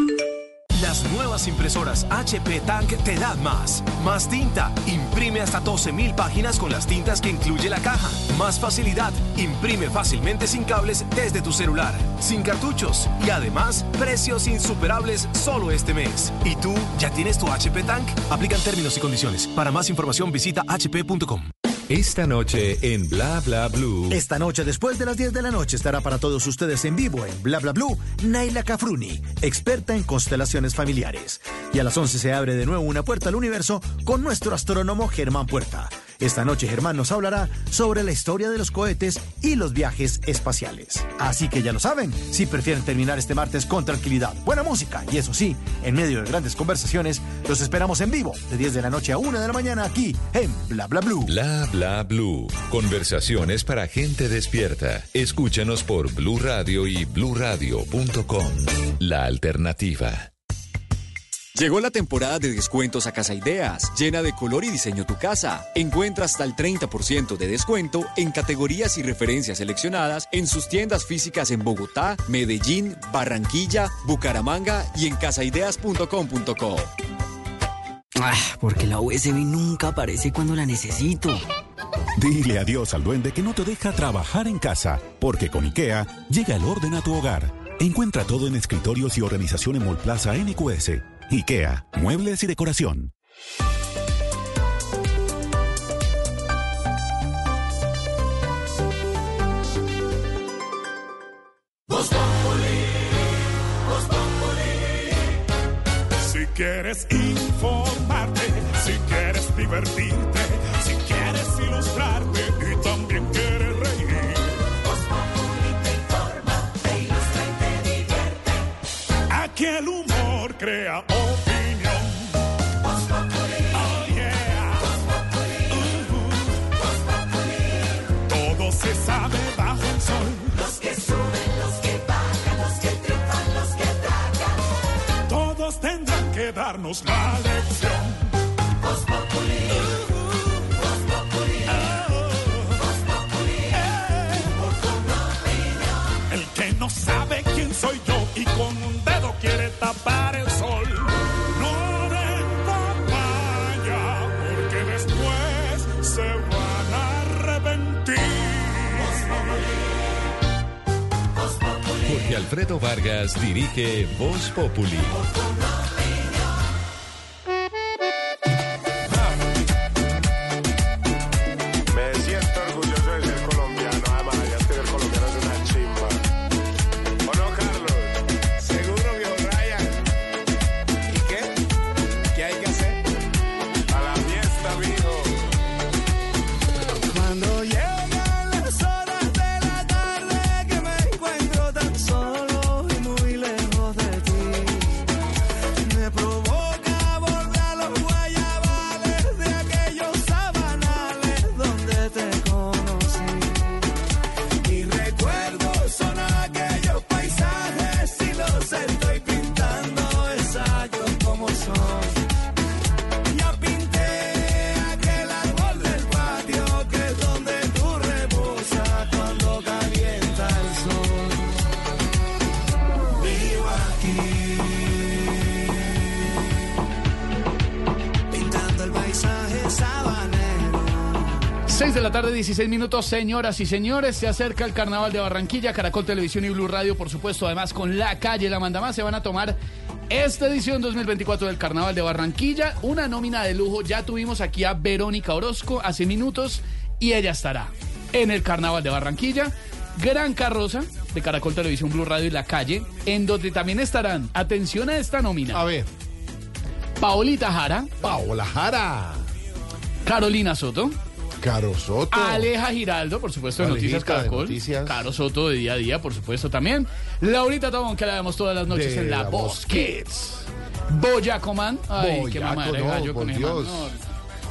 Las nuevas impresoras HP Tank te dan más. Más tinta. Imprime hasta 12.000 páginas con las tintas que incluye la caja. Más facilidad. Imprime fácilmente sin cables desde tu celular. Sin cartuchos. Y además, precios insuperables solo este mes. ¿Y tú ya tienes tu HP Tank? Aplican términos y condiciones. Para más información visita hp.com. Esta noche en Bla Bla Blue. Esta noche, después de las 10 de la noche, estará para todos ustedes en vivo en Bla Bla Blue, Naila Cafruni, experta en constelaciones familiares. Y a las 11 se abre de nuevo una puerta al universo con nuestro astrónomo Germán Puerta. Esta noche Germán nos hablará sobre la historia de los cohetes y los viajes espaciales. Así que ya lo saben, si prefieren terminar este martes con tranquilidad, buena música y eso sí, en medio de grandes conversaciones, los esperamos en vivo de 10 de la noche a 1 de la mañana aquí en Bla Bla Blue. Bla Bla Blue. Conversaciones para gente despierta. Escúchanos por Blue Radio y bluradio.com. La alternativa. Llegó la temporada de descuentos a Casa Ideas, llena de color y diseño tu casa. Encuentra hasta el 30% de descuento en categorías y referencias seleccionadas en sus tiendas físicas en Bogotá, Medellín, Barranquilla, Bucaramanga y en casaideas.com.co. Ah, porque la USB nunca aparece cuando la necesito. Dile adiós al duende que no te deja trabajar en casa, porque con IKEA llega el orden a tu hogar. Encuentra todo en escritorios y organización en Mall Plaza NQS. IKEA, muebles y decoración. Si quieres informarte, si quieres divertirte, si quieres ilustrarte y también quieres reír. Voz Populi te informa, te ilustra y te divierte. Aquí el humor crea opinión. Voz Populi, Oh yeah. Voz Populi, Voz Populi. Todo se sabe bajo el sol. Los que suben, los que bajan, los que triunfan, los que tragan. Todos tendrán que darnos la lección. Voz Populi, Voz Populi, Voz Populi. Humor con opinión. El que no sabe quién soy yo y con un tapar el sol. No den papaya, porque después se van a arrepentir. Jorge Alfredo Vargas dirige Voz Populi. 16 minutos, señoras y señores, se acerca el Carnaval de Barranquilla, Caracol Televisión y Blue Radio, por supuesto, además con La Calle, La Manda Más, se van a tomar Esta edición 2024 del Carnaval de Barranquilla, una nómina de lujo. Ya tuvimos aquí a Verónica Orozco hace minutos y ella estará en el Carnaval de Barranquilla. Gran carroza de Caracol Televisión Blue Radio y La Calle, en donde también estarán, atención a esta nómina. A ver. Paolita Jara. Paola Jara. Carolina Soto. Caro Soto. Aleja Giraldo, por supuesto, de Noticias de Caracol. Noticias. Caro Soto de día a día, por supuesto, también. Laurita Tobón, que la vemos todas las noches De en La La Voz Kids. Boyacoman. Ay, qué mamá de no, gallo por con ese Dios. no.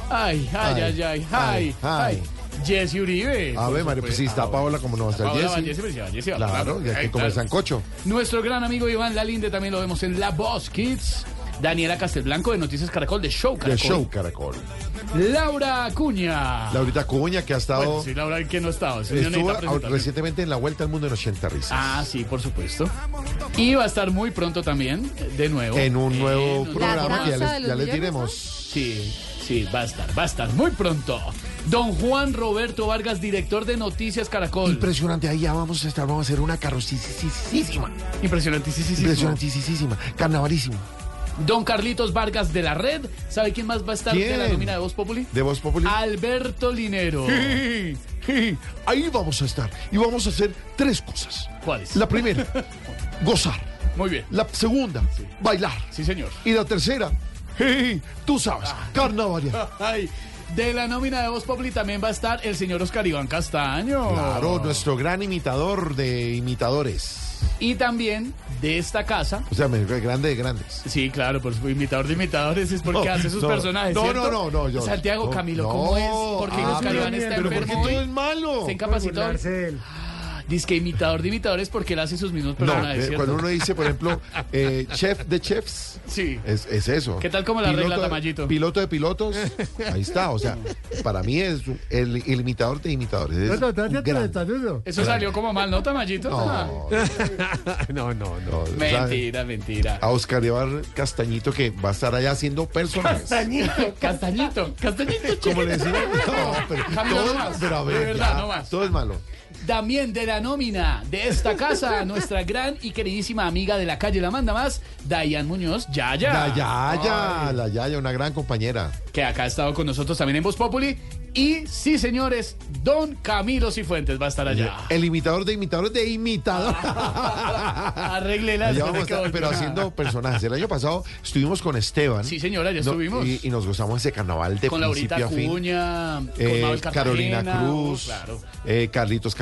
Ay, ay, ay, ay, ay, ay. Jesse Uribe. A ver, María, pues sí, supuesto. está Paola, como no va a estar Jessy va, Claro, y hay Ay, que comer sancocho. Nuestro gran amigo Iván Lalinde también lo vemos en La Voz Kids. Daniela Castelblanco de Noticias Caracol de Show De Caracol. Show Caracol. Laura Acuña. Laurita Cuña, que ha estado. Bueno, sí, Laura, que no estaba. sí, no estuvo necesita a- presentación. recientemente en la Vuelta al Mundo en 80 risas. Ah, sí, por supuesto. Y va a estar muy pronto también, de nuevo. En un nuevo un programa que ya les, ya les diremos. Sí, sí, va a estar, va a estar muy pronto. Don Juan Roberto Vargas, director de Noticias Caracol. Impresionante, ahí ya vamos a estar, vamos a hacer una carrocísima. Impresionantísimo. Impresionantísima. Carnavalísimo. Don Carlitos Vargas de la Red. ¿Sabe quién más va a estar de la ¿Quién? nómina de Voz Populi? De Voz Populi. Alberto Linero. Sí, sí, Ahí vamos a estar. Y vamos a hacer tres cosas. ¿Cuáles? La primera, gozar. Muy bien. La segunda, bailar. Sí, señor. Y la tercera, sí, tú sabes, carnaval. De la nómina de Voz Populi también va a estar el señor Oscar Iván Castaño. Claro, nuestro gran imitador de imitadores. Y también de esta casa. O sea, me- grande de grandes. Sí, claro, por su imitador de imitadores es porque No, hace sus no, personajes. no, ¿cierto? no, no, no, yo- Santiago no, Camilo, no. ¿cómo es? Porque Ah, Oscar Iván está ¿por qué enfermo. todo hoy? es malo? Se incapacitó. Dice que imitador de imitadores porque él hace sus mismos No, personajes. eh, cuando uno dice, por ejemplo, eh, chef de chefs, Sí. es, es eso. ¿Qué tal como la regla, de- Tamayito? Piloto de pilotos, ahí está. O sea, para mí es el, el imitador de imitadores. Es un gran- Eso salió como mal, ¿no, Tamayito? Ah. No, no, no. Mentira, mentira. A Oscar Iván Castañito que va a estar allá haciendo personajes. Castañito, Castañito, Castañito. Como le decimos. No, pero, Camilo, todo, no más. pero a ver, De verdad, ya, no más. todo es malo. También de la nómina de esta casa, nuestra gran y queridísima amiga de la calle La Manda Más, Dayan Muñoz, Yaya. La Yaya, Ay, la Yaya, una gran compañera. Que acá ha estado con nosotros también en Voz Populi. Y sí, señores, Don Camilo Cifuentes va a estar allá. El imitador de imitadores de imitador. Arréglelas. Allá vamos a estar, pero haciendo personajes. El año pasado estuvimos con Esteban. Sí, señora, ya No, estuvimos. y, y nos gozamos ese carnaval de con Laurita principio a fin. Cuña, Eh, con Carolina Cruz, oh, claro. eh, Carlitos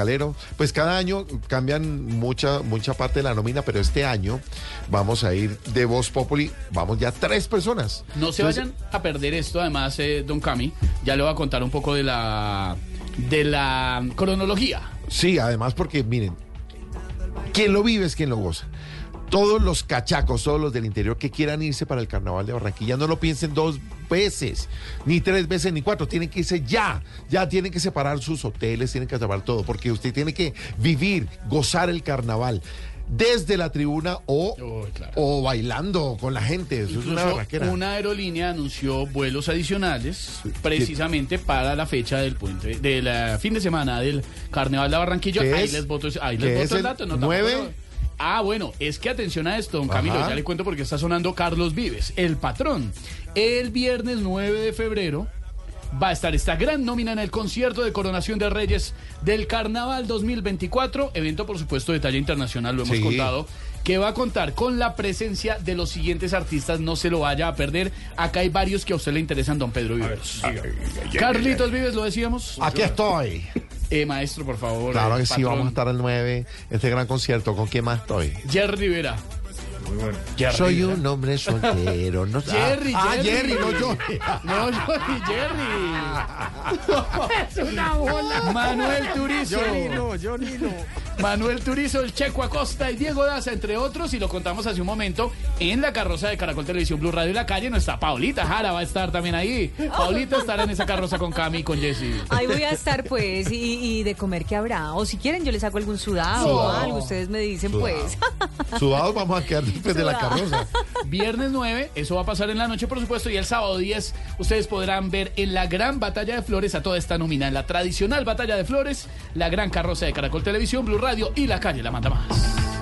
Pues cada año cambian mucha, mucha parte de la nómina, pero este año vamos a ir de Voz Populi, vamos ya tres personas. No se Entonces, vayan a perder esto, además, eh, Don Cami, ya le voy a contar un poco de la de la cronología. Sí, además porque miren, quien lo vive es quien lo goza. Todos los cachacos, todos los del interior que quieran irse para el carnaval de Barranquilla, no lo piensen dos veces, ni tres veces, ni cuatro. Tienen que irse ya. Ya tienen que separar sus hoteles, tienen que separar todo, porque usted tiene que vivir, gozar el carnaval desde la tribuna o, o bailando con la gente. Eso es una. Una aerolínea anunció vuelos adicionales precisamente para la fecha del puente, del fin de semana del Carnaval de Barranquilla. Ahí les voto, ahí les voto el, dato. No, 9, Ah, bueno, es que atención a esto, don Camilo, Ajá. ya le cuento porque está sonando Carlos Vives, el patrón. El viernes 9 de febrero va a estar esta gran nómina en el concierto de coronación de Reyes del Carnaval 2024, evento por supuesto de talla internacional, lo hemos Sí. contado, que va a contar con la presencia de los siguientes artistas, no se lo vaya a perder. Acá hay varios que a usted le interesan, don Pedro Vives. Carlitos Vives, lo decíamos. Aquí estoy. Eh, maestro, por favor. Claro eh, que sí, vamos a estar el 9, este gran concierto. ¿Con quién más estoy? Jerry Rivera. Muy bueno. Soy un hombre soltero. No, Jerry, ah, Jerry. Jerry, no yo. No, Johnny Jerry. es una bola. Manuel Turizo. Johnny no, Johnny no. Manuel Turizo, el Checo Acosta y Diego Daza, entre otros, y lo contamos hace un momento en la carroza de Caracol Televisión Blue Radio y la calle. No está Paulita Jara, va a estar también ahí. Paulita estará en esa carroza con Cami y con Jessy. Ahí voy a estar, pues, y, y de comer que habrá. O si quieren, yo les hago algún sudado o algo. Ustedes me dicen, pues. Sudados vamos a quedar después de la carroza. Viernes 9, eso va a pasar en la noche, por supuesto, y el sábado 10 ustedes podrán ver en la gran batalla de flores a toda esta nómina, en la tradicional batalla de flores, la gran carroza de Caracol Televisión, Blue Radio y la calle La Manda Más.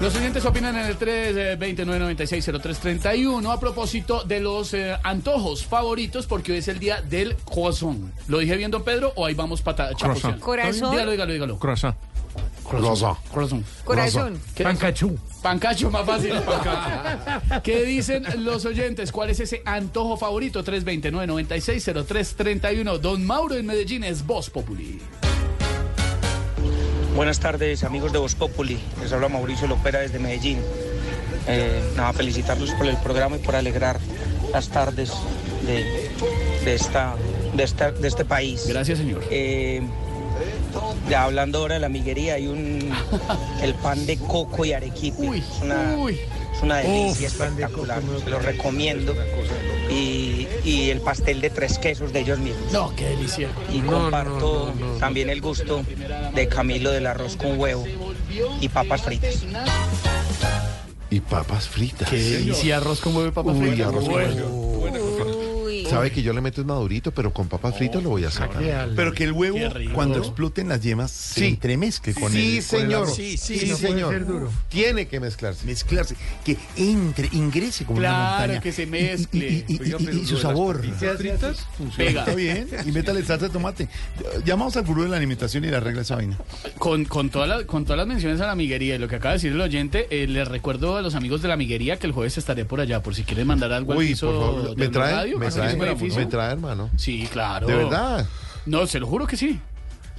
Los siguientes opinan en el 329-96-0331 eh, a propósito de los eh, antojos favoritos porque hoy es el día del croissant. ¿Lo dije bien, don Pedro, o ahí vamos para Chapo? Corazón. Dígalo, dígalo, dígalo. Croissant. Croissant. Corazón. ¿Qué- Pancachú. Pancacho, más fácil. Pancacho. ¿Qué dicen los oyentes? ¿Cuál es ese antojo favorito? 329-960331. Don Mauro en Medellín es Voz Populi. Buenas tardes, amigos de Voz Populi. Les habla Mauricio Lopera desde Medellín. Eh, nada, felicitarlos por el programa y por alegrar las tardes de, de esta, de, esta- de este país. Gracias, señor. Eh, ya hablando ahora de la amiguería, hay un el pan de coco y arequipe. es, una, es una delicia espectacular. Se lo recomiendo. Y, y el pastel de tres quesos de ellos mismos. No, qué delicia. Y comparto también el gusto de Camilo del arroz con huevo y papas fritas. Y papas fritas. Qué delicia, arroz con huevo y papas Uy, fritas. arroz con Bueno. huevo. Sabe que yo le meto es madurito, pero con papas fritas lo voy a sacar. Pero que el huevo, cuando exploten las yemas, se Sí. entremezcle con Sí, el con el señor. Sí, sí, Sí, no puede señor. ser duro. Tiene que mezclarse. Mezclarse. Que entre, ingrese como una Claro, montaña. que se mezcle. Y, y- y- y- su sabor. fritas funciona. Está bien. Y métale salsa de tomate. Llamamos al gurú de la alimentación y le arregla esa vaina. Con, con, toda la- con todas las menciones a la amiguería y lo que acaba de decir el oyente, eh, les recuerdo a los amigos de la amiguería que el jueves estaré por allá, por si quieren mandar algo al Uy, piso por favor, de ¿me Blue trae? Radio, ¿Me así edificio. ¿Me trae, hermano? Sí, claro. ¿De verdad? No, se lo juro que sí.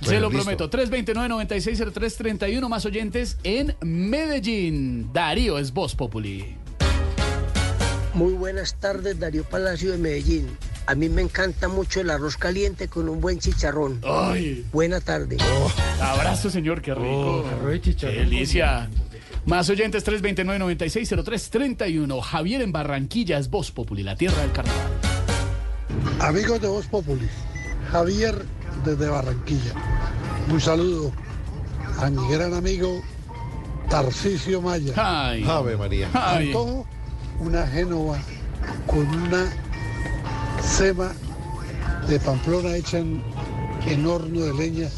se lo listo. prometo. 329-960331 más oyentes en Medellín. Darío es Voz Populi. Muy buenas tardes, Darío Palacio de Medellín. A mí me encanta mucho el arroz caliente con un buen chicharrón. Ay. Buena tarde. Abrazo, señor, qué rico. qué delicia. Más oyentes 329-960331. Javier en Barranquilla es Voz Populi, la tierra del carnaval. Amigos de Voz Populi, Javier desde Barranquilla. Un saludo a mi gran amigo Tarcisio Maya. Ay. Ave María. Ay. Antojo una Génova con una cema de Pamplona hecha en, en horno de leña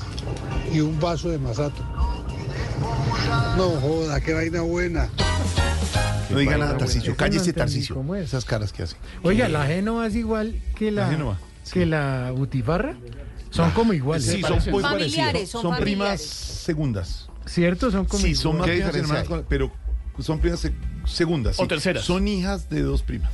y un vaso de masato. No joda, qué vaina buena. No diga nada, Tarcicio. Cállese, Tarcicio. Esas caras que hace. Oiga, la Génova es igual que la, que la butifarra. Son como iguales. Sí, son muy Familiares, parecidos. son Son primas familiares. segundas. ¿Cierto? Son como Sí, son más primas hermanas, pero son primas se- segundas. O sí. terceras. Son hijas de dos primas.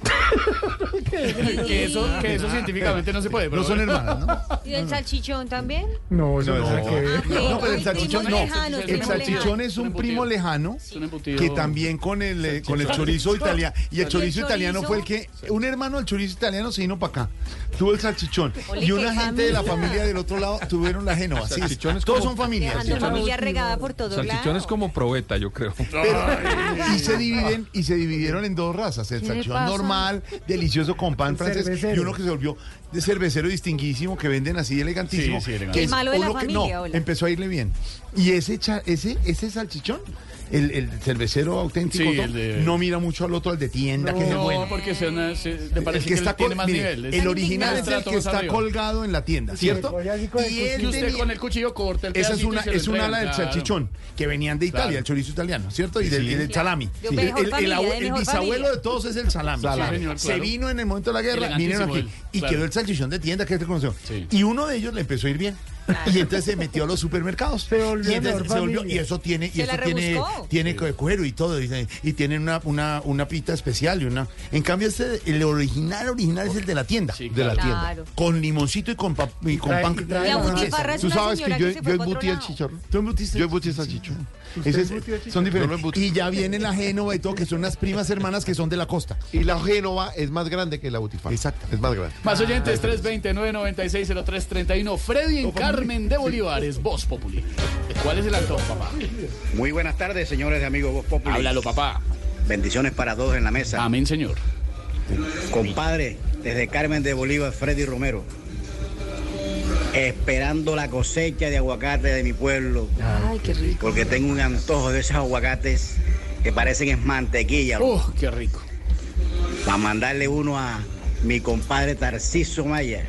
que eso, que eso científicamente no se puede. No son hermanas, ¿no? ¿Y el salchichón también? No, eso No, no, no. que ver. No, pero el salchichón no. El salchichón es un primo lejano que también con el, eh, con el chorizo italiano. Y el chorizo italiano fue el que. Un hermano del chorizo italiano se vino para acá. Tuvo el salchichón. Y una gente de la familia. del otro lado tuvieron la Génova. Sí, todos son familias. Familia regada por todos Salchichón es como probeta, yo creo. y se dividen y se dividieron en dos razas el ¿Qué le salchichón pasa? Normal delicioso con pan francés cervecero. y uno que se volvió de cervecero distinguísimo que venden así elegantísimo Sí, sí, elegante. que El es malo de la uno que- familia, no hola. empezó a irle bien y ese cha- ese ese salchichón el, el cervecero auténtico Sí, todo, de- no mira mucho al otro al de tienda que es el No, bueno porque se, se- le el parece que está tiene más mire, niveles. el original es el que está arriba. colgado en la tienda cierto el y cuchillo. él Que usted tenía- con el cuchillo corta el esa es una, se es un entrega, ala del claro. salchichón que venían de Italia, Claro. el chorizo italiano, ¿cierto? Y del, salami. Sí. El, bisabuelo de todos es el salami. Sí, Se claro. vino en el momento de la guerra, vinieron aquí. Y claro. quedó el salchichón de tienda que este conoció. Sí. Y uno de ellos le empezó a ir bien. Y entonces se metió a los supermercados. Se volvió y, entonces se volvió- y eso tiene, y Se eso tiene, tiene cuero y todo. Y, y tiene una, una, una pita especial. y una En cambio, este, el original, original es el de la tienda. Sí, De la claro. tienda. Claro. Con limoncito y con, pap- y con trae- pan. Tú sabes que yo, yo otro el lado. chicharrón. ¿Tú embutiste? Yo embutí el salchichón. Ese es- son diferentes. Y ya viene la Génova y todo, que son unas primas hermanas que son de la costa. Y la Génova es más grande que la Butifarra. Exacto. Es más grande. Más oyentes 329-960331. Freddy en Carmen de Bolívar es Voz Populi. ¿Cuál es el antojo, papá? Muy buenas tardes, señores de Amigos Voz Populi. Háblalo, papá. Bendiciones para todos en la mesa. Amén, señor. Compadre, desde Carmen de Bolívar, Freddy Romero. Esperando la cosecha de aguacate de mi pueblo, Ay, qué rico. porque tengo un antojo de esos aguacates que parecen es mantequilla. ¡Uh, qué rico! Para mandarle uno a mi compadre Tarciso Maya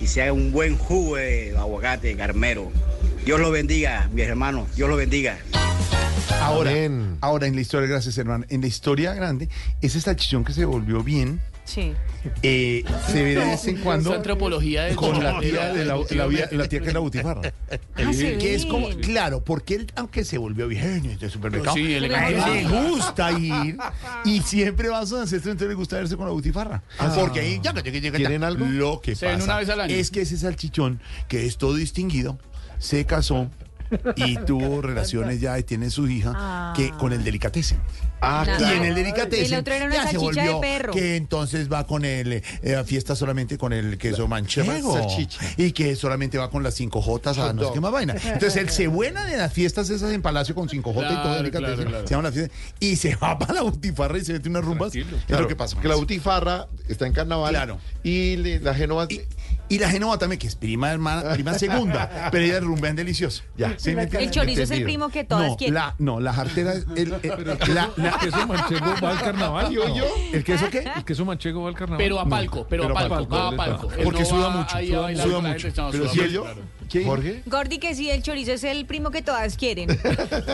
y se haga un buen jugo de aguacate carmero. Dios lo bendiga, mis hermanos. Dios lo bendiga. Ahora, Amén. ahora en la historia, gracias hermano, en la historia grande, ese salchichón que se volvió bien, Sí. eh, se ve de vez en cuando antropología del con la tía, de la, la, tía que es la butifarra. Ah, que es como, claro, porque él, aunque se volvió bien de supermercado, Sí, a elegante. él le gusta ir y siempre va a su ancestro, entonces le gusta verse con la butifarra. Porque ahí, ya, que- ya, ya, ¿Quieren algo? Lo que Se pasa una vez al año. es que ese salchichón, que es todo distinguido, se casó y tuvo relaciones ya y tiene su hija Ah. que con el delicatessen. Ah. Y en el delicatessen El otro era una ya se salchicha de volvió perro. que entonces va con el eh, a fiesta solamente con el queso manchego y que solamente va con las 5 Jotas a no sé qué más vaina. Entonces él se buena de las fiestas esas en Palacio con 5 J y todo delicatessen. claro, claro. Se llama la fiesta y se va para la butifarra y se mete unas rumbas. Es Claro, lo que pasa. Que la butifarra está en carnaval. Claro. Y le- la Génova. Y la Genova también, que es prima hermana, prima segunda, pero ella rumbean delicioso. Ya. ¿Sí me entiendes? El chorizo es el primo que todas no, quieren. la, no, la jartera es el, el- la, la- ¿El queso manchego va al carnaval? ¿Yo, No. yo? ¿El queso qué? ¿El queso manchego va al carnaval? Pero a palco, pero, pero a palco, palco, va a Porque no suda mucho, ahí a suda- bailar suda con la mucho. gente, no, Pero si yo- claro. ¿Qué? Jorge. Gordi que sí, el chorizo es el primo que todas quieren.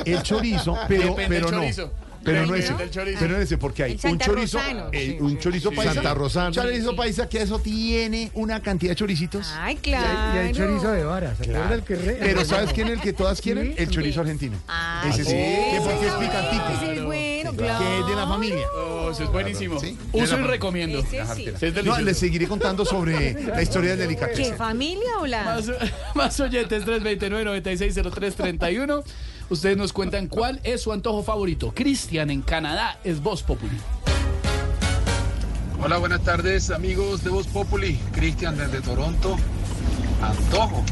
El chorizo, pero, Depende pero no. chorizo. Pero no ese. Pero no ese, porque hay un Santa chorizo, eh, un chorizo paisa. Santa Rosano. Chorizo paisa, que eso tiene una cantidad de choricitos. Ay, Y claro. hay chorizo de vara, ¿se acuerda el que re? Pero ¿sabes quién es el que todas quieren? El chorizo argentino. Ah, Ese sí, que porque es picantico. Ese es bueno, claro. Que es de la familia. Oh, eso es buenísimo. Sí. Uso y recomiendo. Ese sí. Es No, delicioso. les seguiré contando sobre la historia del ¿Qué delicatessen. familia o la? Más, más oyentes, 329-960331. Ustedes nos cuentan cuál es su antojo favorito. Cristian en Canadá es Voz Populi. Hola, buenas tardes amigos de Voz Populi. Cristian desde Toronto. Antojo.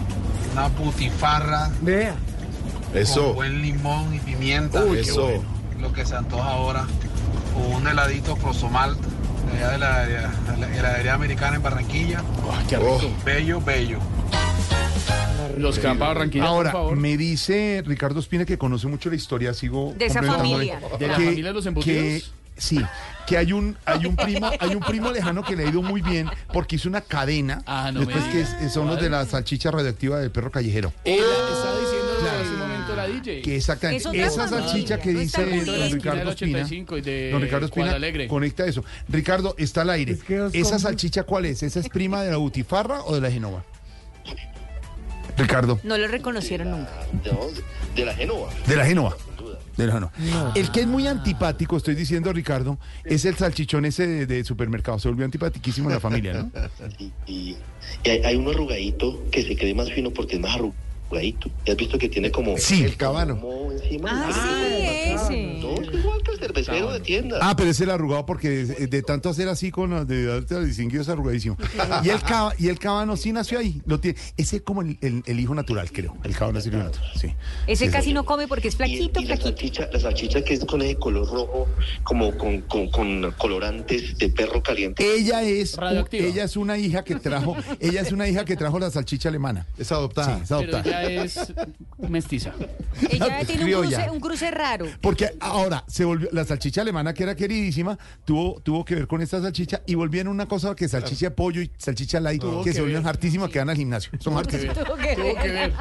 Una butifarra Vea. con Eso. buen limón y pimienta. Uy, Qué eso. bueno. Lo que se antoja ahora. O un heladito Crosomalt de allá de la, de la heladería americana en Barranquilla. qué rico. Bello, bello. Los que van para Barranquilla, Ahora, por favor. me dice Ricardo Espina que conoce mucho la historia, sigo De esa familia. ¿De la familia de los embutidos? que- sí, que hay un hay un primo hay un primo lejano que le ha ido muy bien porque hizo una cadena Ah, no me después que es- son los de la salchicha radioactiva del perro callejero. Ella está diciendo Que exactamente esa salchicha que no dice don. Ricardo Espina, 85 y de don Ricardo Espina conecta eso. Ricardo está al aire. Es que os ¿Esa salchicha cuál es? ¿Esa es prima de la butifarra o de la genova? Ricardo. No lo reconocieron nunca. De la Genova. De la Génova. De la Génova. El que es muy antipático, estoy diciendo, Ricardo, es el salchichón ese de, de supermercado. Se volvió antipatiquísimo en la familia, ¿no? Y, y- y hay, hay uno arrugadito que se cree más fino porque es más arrugadito. ¿Y has visto que tiene como... Sí. El cabano. como encima? Ah, sí, ese. No, es igual que el cervecero de tienda. Ah, pero es el arrugado porque de, de tanto hacer así con de darte al distinguido es arrugadísimo. Y el, caba, y el cabano sí nació ahí. Lo tiene. Ese es como el, el- el hijo natural, creo. El cabano es el hijo natural, sí. Ese Sí, casi sí. no come porque es flaquito, y la flaquito. salchicha, la salchicha que es con ese color rojo, como con, con, con colorantes de perro caliente. Ella es, ella es una hija que trajo, ella es una hija que trajo la salchicha alemana. Es adoptada. Sí, es adoptada. Ella es mestiza. Ella tiene un cruce, un cruce raro. Porque ahora se volvió la salchicha alemana que era queridísima, tuvo, tuvo que ver con esta salchicha y volvieron una cosa que salchicha de pollo y salchicha light que, se volvieron hartísimas que van al gimnasio. Son hartísimas. Tuvo que Tuvo que ver.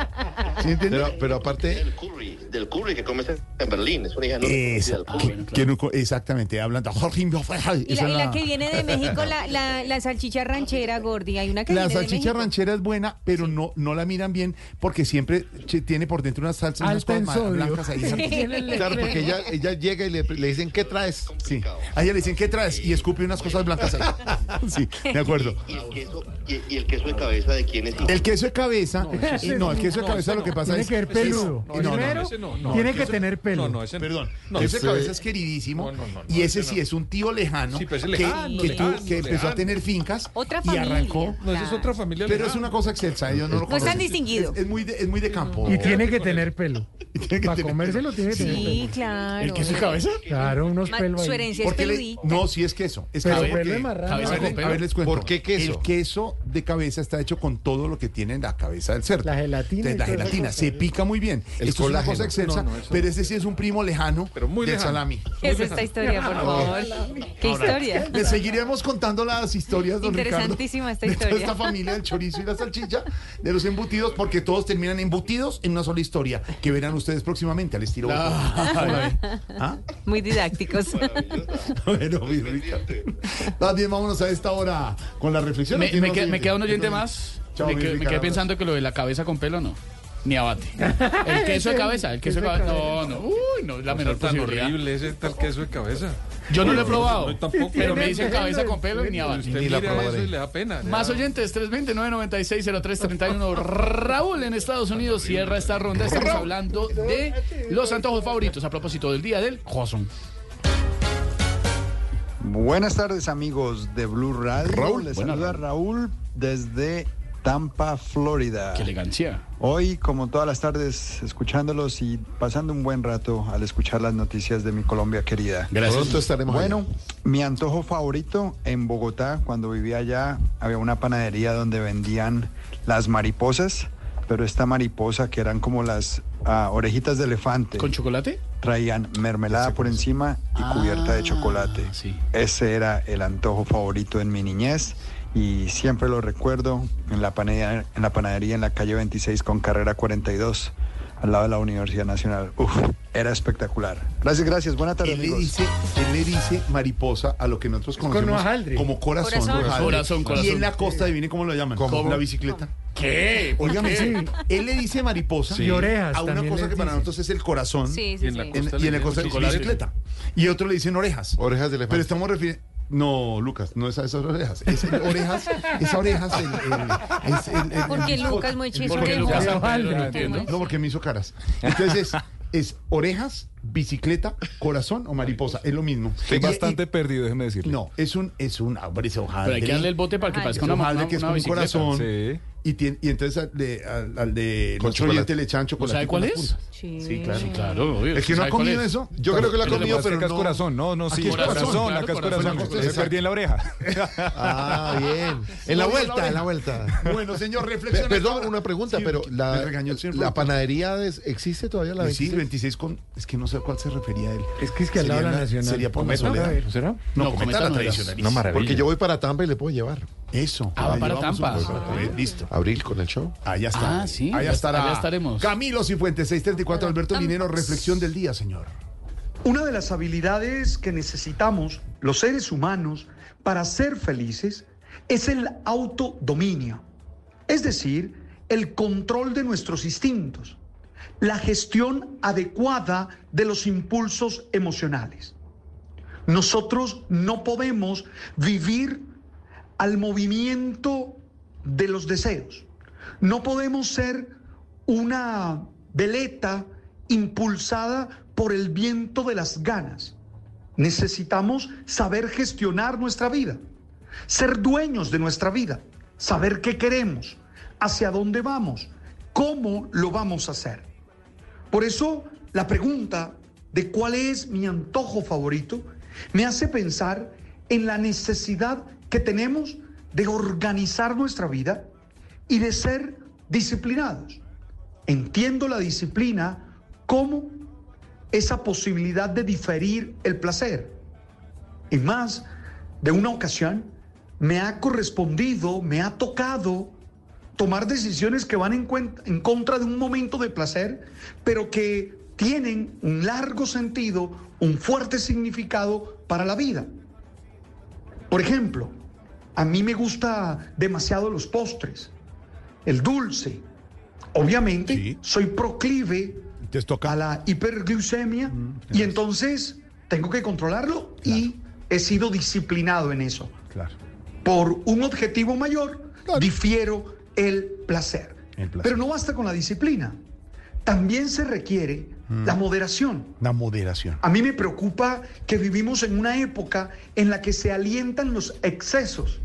¿Sí entiende? Pero, pero aparte, Del curry, del curry que comes en Berlín. Es una hija no Esa, del curry. que- que no co- exactamente, hablan. Y la, Esa y la la- que viene de México, la, la, la salchicha ranchera, Gordi. Hay una que La viene de salchicha ranchera es buena, pero no, no la miran bien porque siempre che- tiene por dentro unas salsas unas cosas blancas ahí. claro, porque ella, ella llega y le, le dicen, ¿qué traes? Sí. A ella le dicen, ¿qué traes? Y escupe unas cosas blancas ahí. Sí, de acuerdo. Y el queso, y, y el queso de cabeza de quién es. El queso de cabeza, y no, el queso de cabeza lo que pasa Tiene es que peludo. No, no, no, Primero, no, no, tiene que tener pelo. No, no, ese no. Perdón, No, queso de ese- cabeza es queridísimo y ese sí es un tío lejano Sí, ese que, lejano, que, lejano, tuvo- que empezó a tener fincas Otra y familia. arrancó. No, esa es otra familia. Pero es una cosa excelsa, ellos no lo No es tan conocen. distinguido. Es, es muy de, es muy de campo. Y tiene que tener pelo. Para tener- comérselo tiene que tener Sí, pelo. claro. ¿El queso de cabeza? Claro. Unos Ma- pelos ahí. Su herencia es le- peludita. no, sí es queso. Es Pero queso pelo de marrano. a ver, Cabeza con a ver, les cuento. ¿Por qué queso? El queso de cabeza está hecho con todo lo que tiene en la cabeza del cerdo. La gelatina Entonces, la gelatina se pica muy bien. El Esto es una cosa excelsa, No, no, eso pero ese sí es un primo lejano muy del lejano. salami. ¿Qué es esta historia, por favor? ¿Qué historia? Les seguiremos contando las historias, don Ricardo. Interesantísima esta de toda historia. esta familia del chorizo y la salchicha, de los embutidos, porque todos terminan embutidos en una sola historia, que verán ustedes próximamente al estilo. ¿Ah? Muy didácticos. Bueno. Más bien, vámonos a esta hora con la reflexión. Me, ¿O tiene me más queda, me oyentes? queda un oyente más. chao, me, quedé pensando que lo de la cabeza con pelo no. Ni abate. El queso de cabeza, el queso de cabeza. No, no. Uy, no, es la menor tan posibilidad. horrible ese tal queso de cabeza. Yo no lo he probado. No, tampoco. Pero me dicen cabeza con pelo y ni abate. Usted Ni la mira eso y le da pena. Más oyentes, 320-996-0331. Raúl en Estados Unidos cierra esta ronda. Estamos hablando de los antojos favoritos a propósito del día del croissant. Buenas tardes amigos de Blue Radio. Raúl, Les saluda Raúl desde Tampa, Florida. Qué elegancia. Hoy, como todas las tardes, escuchándolos y pasando un buen rato al escuchar las noticias de mi Colombia querida. Pronto estaremos Bueno, allá. mi antojo favorito en Bogotá, cuando vivía allá, había una panadería donde vendían las mariposas, pero esta mariposa que eran como las ah, orejitas de elefante. ¿Con chocolate? Traían mermelada por encima y cubierta de chocolate. sí. Ese era el antojo favorito en mi niñez y siempre lo recuerdo en la panadería en la, panadería en la calle 26 con carrera 42 al lado de la Universidad Nacional. Uf, era espectacular. Gracias, gracias. Buenas tardes, Él le, dice, él le dice mariposa a lo que nosotros con conocemos como corazón. Corazón. hojaldre. Corazón, Y corazón. en la costa, adivine cómo lo llaman. ¿Cómo? La bicicleta. ¿Qué? Óigame, sí. él le dice mariposa Y orejas a una cosa que para dice. nosotros es el corazón. Sí, Y sí, en la sí. En- costa y en la costa es bicicleta. Y otro le dicen orejas. Orejas de elefante. Pero estamos refiriendo. No, Lucas, no es a esas orejas. Es el orejas, esa orejas. El, el- es el- el- Porque el- Lucas muy Porque chistoso. Lucas Pedro, Ojalá. no entiendo. No, porque me hizo caras. Entonces es, es orejas, bicicleta, corazón o mariposa. Es lo mismo. Estoy bastante y- perdido, déjeme decirle. No, es un, es un, hombre, ese Pero hojaldre. hay que darle el bote para que parezca Ese una, hojaldre una, que es una con un bicicleta. corazón. Sí. Y, tiene- y entonces al de, al, al de Con los le echan chocolate. ¿Sabe con cuál es? puntas. Sí. Sí, claro. Sí, claro, obvio. Es que no ha ¿Sabe cuál comido es? eso. Yo creo que ha Lo que comido, pero que acá es no. corazón, no, no, sí, corazón, corazón, acá claro, es corazón. corazón. Se perdí en la oreja. Ah, bien. En la vuelta, en la vuelta. Bueno, señor, reflexiona. Perdón, una pregunta, pero la, panadería existe todavía la Sí, 26? 26 con. Es que no sé a cuál se refería él. Es que es que al lado la Nacional. Sería por la ¿Cometa? soledad. ¿Será? No, No, cometa la no maravilla. Porque yo voy para Tampa y le puedo llevar. Eso. Ah, para Tampa. Eh, Listo. Abril con el show. Allá está. Ah, sí, Allá ya- estará. allá estaremos. Camilo Cifuentes, 634, Alberto. Linero, reflexión del día, señor. Una de las habilidades que necesitamos los seres humanos para ser felices es el autodominio, es decir, el control de nuestros instintos, la gestión adecuada de los impulsos emocionales. Nosotros no podemos vivir al movimiento de los deseos. No podemos ser una veleta impulsada por el viento de las ganas. Necesitamos saber gestionar nuestra vida, ser dueños de nuestra vida, saber qué queremos, hacia dónde vamos, cómo lo vamos a hacer. Por eso la pregunta de cuál es mi antojo favorito me hace pensar en la necesidad que tenemos de organizar nuestra vida y de ser disciplinados. Entiendo la disciplina como esa posibilidad de diferir el placer. Y más, de una ocasión me ha correspondido, me ha tocado tomar decisiones que van en, cuen- en contra de un momento de placer, pero que tienen un largo sentido, un fuerte significado para la vida. Por ejemplo, a mí me gusta demasiado los postres, el dulce. Obviamente, soy proclive a la hiperglucemia y entonces tengo que controlarlo y he sido disciplinado en eso. Claro. Por un objetivo mayor, difiero el placer. El placer. Pero no basta con la disciplina. También se requiere Mm. la moderación. La moderación. A mí me preocupa que vivimos en una época en la que se alientan los excesos,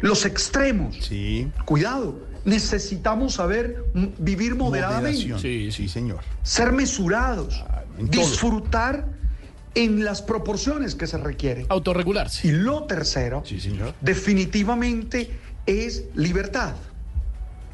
los extremos. Sí. Cuidado, necesitamos saber vivir moderadamente. Sí, sí, señor. ser mesurados, en todo. disfrutar en las proporciones que se requieren. Autorregularse. Y lo tercero, definitivamente es libertad.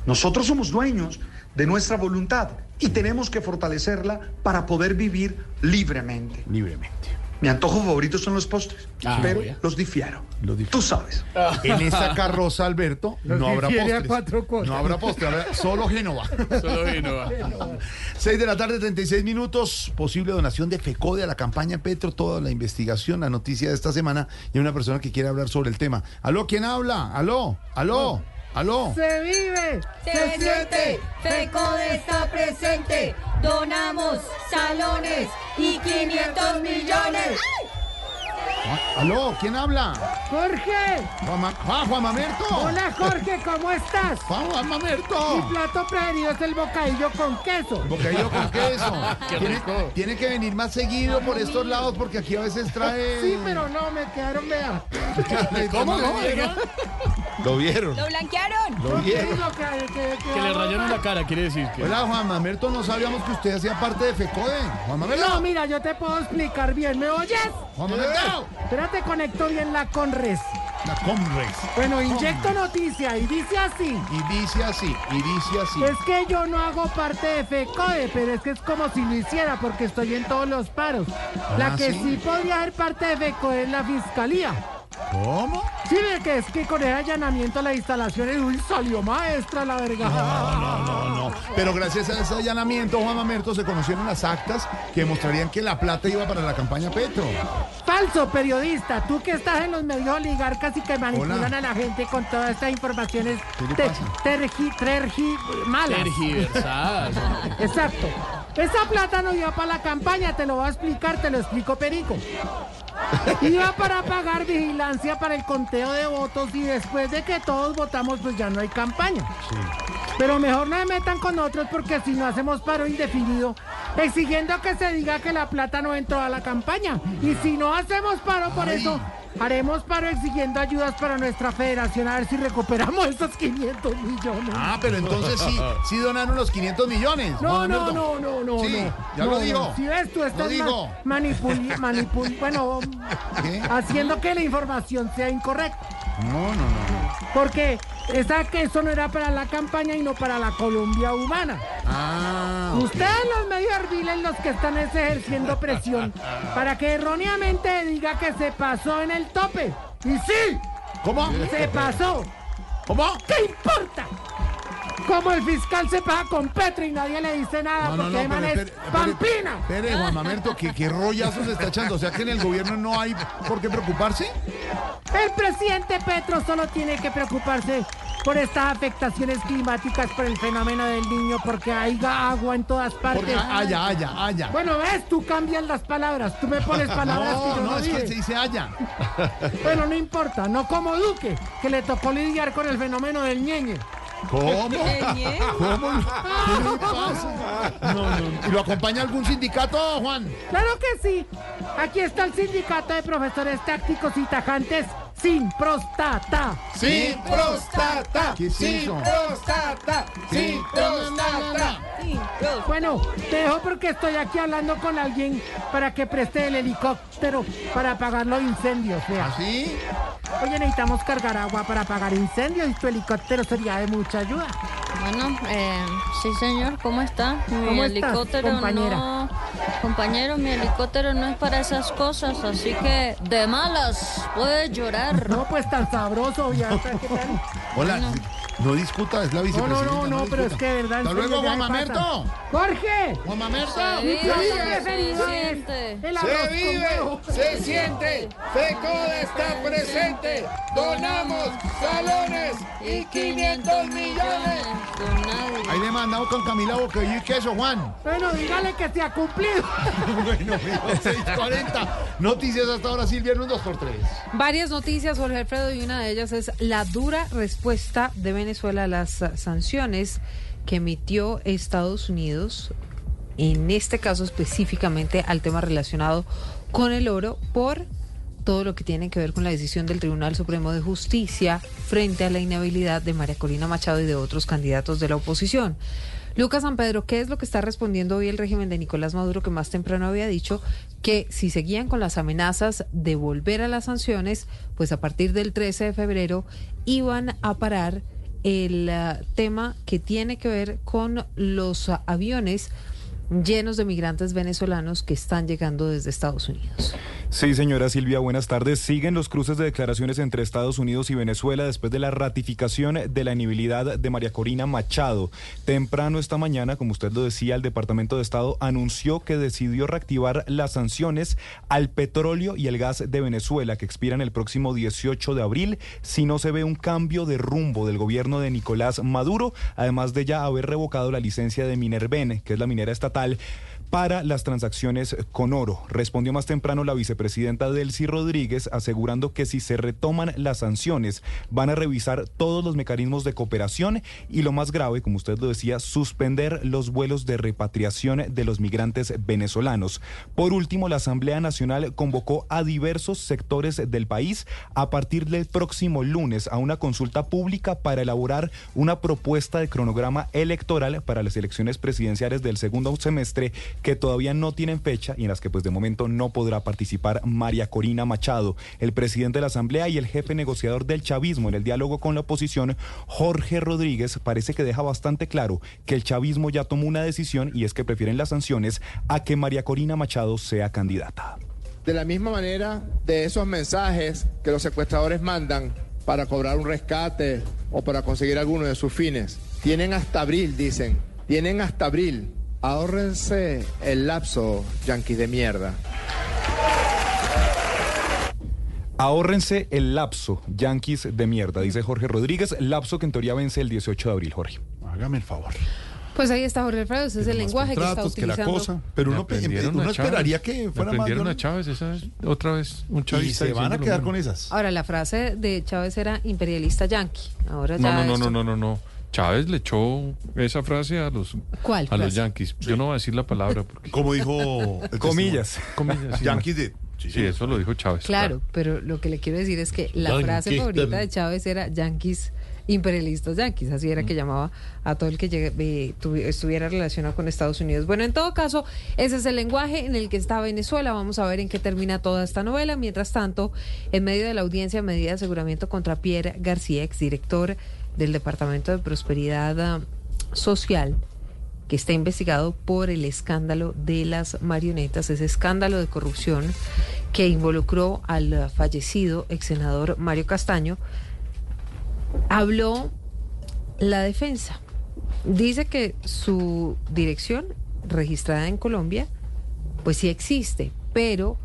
Nosotros somos dueños de nuestra voluntad y tenemos que fortalecerla para poder vivir libremente. Libremente. Mi antojo favorito son los postres, Ah, pero voy a- los difiero. Tú sabes. En esa carroza, Alberto, Los no habrá postres. cuatro cosas. No habrá postre, habrá solo Génova. Solo Génova. 6 de la tarde, 36 minutos. Posible donación de FECODE a la campaña Petro. Toda la investigación, la noticia de esta semana. Y una persona que quiere hablar sobre el tema. ¿Aló? ¿Quién habla? ¿Aló? ¿Aló? ¿Aló? Se vive, Se siente, FECODE está presente. Donamos salones y 500 millones. ¿Aló? ¿Quién habla? Jorge. Juan, ah, Juan Mamerto. Hola Jorge, ¿cómo estás? Juan Mamerto. Mi plato preferido es el bocadillo con queso. Bocadillo con queso. Qué tiene, rico. tiene que venir más seguido por estos lados porque aquí a veces trae. Sí, pero no, me quedaron vea. ¿Cómo? Lo vieron. ¿Lo blanquearon? Lo vieron. Que, que- que Que le rayaron la cara, quiere decir que. Hola, Juan Mamerto, no sabíamos que usted hacía parte de FECODE. Juan Mamerto. No, mira, yo te puedo explicar bien. ¿Me oyes? Juan Mamerto. Espérate, conecto bien la Conres. La Comres. Bueno, inyecto noticia y dice así. Y dice así, y dice así. Es que yo no hago parte de FECODE, pero es que es como si lo hiciera porque estoy en todos los paros. la Ah, que ¿sí? sí podría ser parte de FECODE es la fiscalía. ¿Cómo? Sí, ve que es que con el allanamiento a las instalaciones, uy, salió maestra la verga. No, no, no, no. Pero gracias a ese allanamiento, Juan Mamerto, se conocieron las actas que mostrarían que la plata iba para la campaña Petro. Falso periodista, tú que estás en los medios oligarcas y que manipulan Hola. a la gente con todas estas informaciones tergi- tergi- malas. Tergiversadas. Exacto. Esa plata no iba para la campaña, te lo voy a explicar, te lo explico Perico. Iba para pagar vigilancia para el conteo de votos y después de que todos votamos, pues ya no hay campaña. Pero mejor no me metan con otros porque si no hacemos paro indefinido, exigiendo que se diga que la plata no entró a la campaña. Y si no hacemos paro por Ay. eso, haremos paro exigiendo ayudas para nuestra federación a ver si recuperamos esos 500 millones. Ah, pero entonces sí, sí donaron los 500 millones. No, no, no, no, no, Sí, no. ya No, lo no. dijo. Si ves, tú estás dijo. manipulando, manipul, bueno, haciendo que la información sea incorrecta. No, no, no. Porque esa que eso no era para la campaña y no para la Colombia humana. Ah. Ustedes los medios herviles los que están es ejerciendo presión para que erróneamente diga que se pasó en el tope. Y sí, ¿Cómo? se pasó. ¿Cómo? ¿Qué importa? Como el fiscal se paga con Petro y nadie le dice nada No, no, porque no, pero es espere, espere, Juan Mamerto, ¿qué, qué rollazo se está echando? O sea que en el gobierno no hay por qué preocuparse. El presidente Petro solo tiene que preocuparse por estas afectaciones climáticas por el fenómeno del niño porque hay agua en todas partes. Porque haya, haya, haya. Bueno, ves, tú cambias las palabras, tú me pones palabras que No, yo no, no, es dije. que se dice haya. Bueno, no importa, no como Duque, que le tocó lidiar con el fenómeno del ñeñe. ¿Cómo? ¿Cómo? ¿Qué le pasa? No, no. ¿Y lo acompaña algún sindicato, Juan? Claro que sí. Aquí está el sindicato de profesores tácticos y tajantes sin próstata. Sin próstata. ¿Qué es Sin eso? próstata. Sin próstata. Bueno, te dejo porque estoy aquí hablando con alguien para que preste el helicóptero para apagar los incendios. Vea. ¿Sí? Oye, necesitamos cargar agua para apagar incendios y tu helicóptero sería de mucha ayuda. Bueno, eh, sí señor, ¿cómo está? Mi ¿Cómo estás, helicóptero compañera? no... Compañero, mi helicóptero no es para esas cosas, así que de malas puede llorar. No, pues tan sabroso, ya. ¿qué tal? Hola, no discuta, es la No, vicepresidenta. no, no, no, pero es que de verdad. Hasta luego, Juan me Mamerto. ¡Jorge! Juan Mamerto. Se Mi plato vive, preferido se es siente. el arroz con huevo. se siente, FECODE está presente, donamos salones y 500 millones. Ahí le mandamos con Camila Bocadillo y queso, Juan. Bueno, dígale que se ha cumplido. bueno, mijo, 640. Noticias hasta ahora, Silvia, en un 2x3. Varias noticias, Jorge Alfredo, y una de ellas es la dura respuesta de Venezuela a las sanciones que emitió Estados Unidos, en este caso específicamente al tema relacionado con el oro, por todo lo que tiene que ver con la decisión del Tribunal Supremo de Justicia frente a la inhabilidad de María Corina Machado y de otros candidatos de la oposición. Lucas San Pedro, ¿qué es lo que está respondiendo hoy el régimen de Nicolás Maduro que más temprano había dicho que si seguían con las amenazas de volver a las sanciones, pues a partir del 13 de febrero iban a parar el ah, tema que tiene que ver con los aviones llenos de migrantes venezolanos que están llegando desde Estados Unidos. Sí, señora Silvia, buenas tardes. Siguen los cruces de declaraciones entre Estados Unidos y Venezuela después de la ratificación de la inhabilidad de María Corina Machado. Temprano esta mañana, como usted lo decía, el Departamento de Estado anunció que decidió reactivar las sanciones al petróleo y el gas de Venezuela que expiran el próximo 18 de abril si no se ve un cambio de rumbo del gobierno de Nicolás Maduro, además de ya haber revocado la licencia de Minerven, que es la minera estatal para las transacciones con oro. Respondió más temprano la vicepresidenta Delcy Rodríguez asegurando que si se retoman las sanciones van a revisar todos los mecanismos de cooperación y lo más grave, como usted lo decía, suspender los vuelos de repatriación de los migrantes venezolanos. Por último, la Asamblea Nacional convocó a diversos sectores del país a partir del próximo lunes a una consulta pública para elaborar una propuesta de cronograma electoral para las elecciones presidenciales del segundo semestre que todavía no tienen fecha y en las que pues de momento no podrá participar María Corina Machado. El presidente de la Asamblea y el jefe negociador del chavismo en el diálogo con la oposición, Jorge Rodríguez, parece que deja bastante claro que el chavismo ya tomó una decisión y es que prefieren las sanciones a que María Corina Machado sea candidata. De la misma manera, de esos mensajes que los secuestradores mandan para cobrar un rescate o para conseguir alguno de sus fines, tienen hasta abril, dicen, tienen hasta abril. Ahórrense el lapso, yanquis de mierda. Ahórrense el lapso, yanquis de mierda, dice Jorge Rodríguez, lapso que en teoría vence el 18 de abril, Jorge. Hágame el favor. Pues ahí está Jorge Alfredo, ese es el lenguaje que está contratos, que la utilizando. cosa, pero uno, uno esperaría que fuera más aprendieron a. Chávez, esa es otra vez un Y chavista. se van a quedar con esas. Ahora, la frase de Chávez era imperialista yanqui. Ahora No, ya no, no, no, no, no, no. Chávez le echó esa frase a los, ¿Cuál a los yanquis. Yo no voy a decir la palabra porque. Como dijo Comillas. Comillas. sí, Yanquis de- sí, Sí, eso lo dijo Chávez. Claro, pero lo que le quiero decir es que la Yanquis frase favorita también. de Chávez era yanquis imperialistas yanquis, así era que llamaba a todo el que llegue- eh, tuvi- estuviera relacionado con Estados Unidos. Bueno, en todo caso, ese es el lenguaje en el que está Venezuela. Vamos a ver en qué termina toda esta novela. Mientras tanto, en medio de la audiencia medida de aseguramiento contra Pierre García, exdirector del Departamento de Prosperidad ah, Social, que está investigado por el escándalo de las marionetas, ese escándalo de corrupción que involucró al eh, fallecido ex senador Mario Castaño, habló la defensa. Dice que su dirección registrada en Colombia, pues sí existe, pero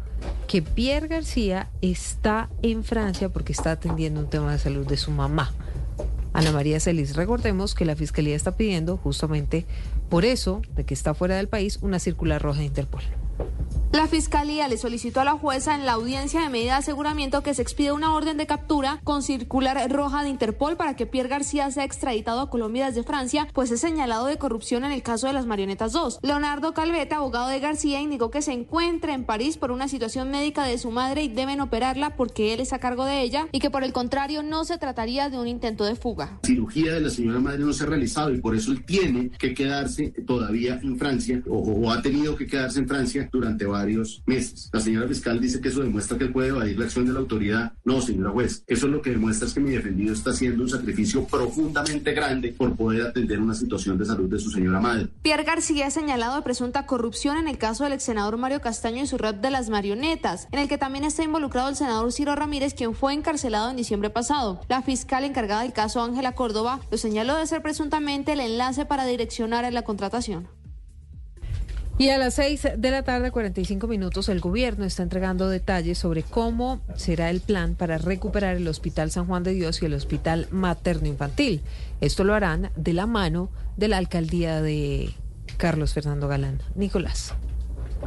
que Pierre García está en Francia porque está atendiendo un tema de salud de su mamá. Ana María Celis, recordemos que la Fiscalía está pidiendo justamente por eso, de que está fuera del país, una circular roja de Interpol. La fiscalía le solicitó a la jueza en la audiencia de medida de aseguramiento que se expida una orden de captura con circular roja de Interpol para que Pierre García sea extraditado a Colombia desde Francia, pues es señalado de corrupción en el caso de las marionetas 2. Leonardo Calvete, abogado de García, indicó que se encuentra en París por una situación médica de su madre y deben operarla porque él es a cargo de ella y que por el contrario no se trataría de un intento de fuga. cirugía de la señora madre no se ha realizado y por eso él tiene que quedarse todavía en Francia o, o ha tenido que quedarse en Francia durante varios meses. La señora fiscal dice que eso demuestra que puede evadir la acción de la autoridad. No, señora juez, eso lo que demuestra es que mi defendido está haciendo un sacrificio profundamente grande por poder atender una situación de salud de su señora madre. Pierre García es señalado de presunta corrupción en el caso del ex senador Mario Castaño y su red de las marionetas, en el que también está involucrado el senador Ciro Ramírez, quien fue encarcelado en diciembre pasado. La fiscal encargada del caso, Ángela Córdoba, lo señaló de ser presuntamente el enlace para direccionar en la contratación. Y a las 6 de la tarde, 45 minutos, el gobierno está entregando detalles sobre cómo será el plan para recuperar el Hospital San Juan de Dios y el Hospital Materno Infantil. Esto lo harán de la mano de la alcaldía de Carlos Fernando Galán. Nicolás.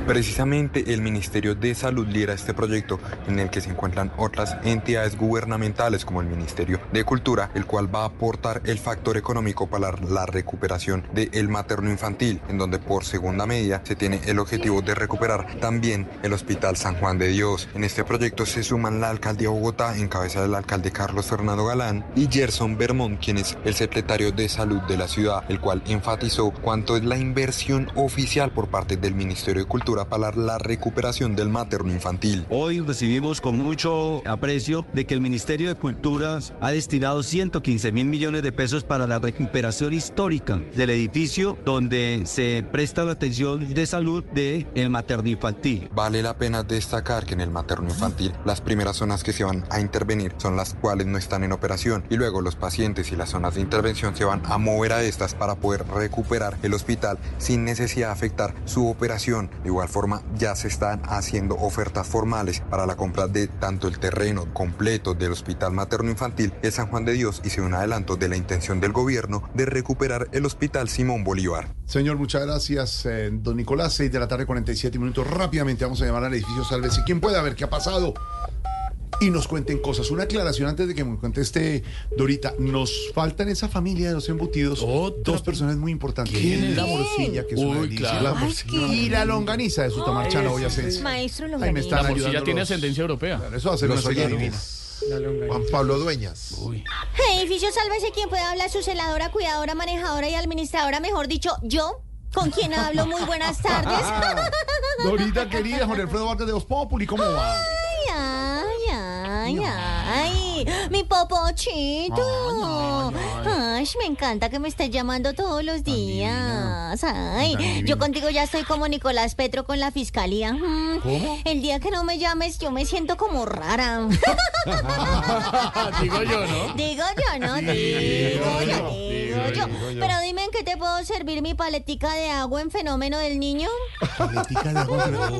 Precisamente el Ministerio de Salud lidera este proyecto en el que se encuentran otras entidades gubernamentales como el Ministerio de Cultura, el cual va a aportar el factor económico para la recuperación del materno infantil, en donde por segunda medida se tiene el objetivo de recuperar también el Hospital San Juan de Dios. En este proyecto se suman la alcaldía de Bogotá en cabeza del alcalde Carlos Fernando Galán y Gerson Bermond, quien es el secretario de Salud de la ciudad, el cual enfatizó cuánto es la inversión oficial por parte del Ministerio de Cultura para la recuperación del materno infantil. Hoy recibimos con mucho aprecio de que el Ministerio de Cultura ha destinado 115 mil millones de pesos para la recuperación histórica del edificio donde se presta la atención de salud del el materno infantil. Vale la pena destacar que en el materno infantil las primeras zonas que se van a intervenir son las cuales no están en operación y luego los pacientes y las zonas de intervención se van a mover a estas para poder recuperar el hospital sin necesidad de afectar su operación. De igual forma ya se están haciendo ofertas formales para la compra de tanto el terreno completo del hospital materno infantil de San Juan de Dios y se un adelanto de la intención del gobierno de recuperar el hospital Simón Bolívar. Señor, muchas gracias, eh, don Nicolás. 6 de la tarde, 47 minutos. Rápidamente vamos a llamar al edificio Sálvese. ¿Quién puede ver qué ha pasado? Y nos cuenten cosas. Una aclaración antes de que me conteste Dorita. Nos falta en esa familia de los embutidos dos personas muy importantes. ¿Quién? La morcilla, que es una Uy, delicia. claro. La morcilla. Y la longaniza de su tamarchana boyacense. Maestro Longaniza. están La morcilla ayudando tiene los- ascendencia europea. Eso hace Los una soya divina. Juan Pablo Dueñas. Edificio, sálvese quien pueda hablar, su celadora, cuidadora, manejadora y administradora, mejor dicho, yo. ¿Con quien hablo? Muy buenas tardes. Dorita querida, Jorge Alfredo Vargas de Voz Populi, ¿cómo va? Ay, ay, ay, ay, mi popochito. Ay, me encanta que me estés llamando todos los días. Ay, yo contigo ya estoy como Nicolás Petro con la fiscalía. ¿Cómo? El día que no me llames, yo me siento como rara. Digo yo, ¿no? Digo yo, ¿no? Digo yo, digo yo. Pero dime en qué te puedo servir mi paletica de agua en fenómeno del niño.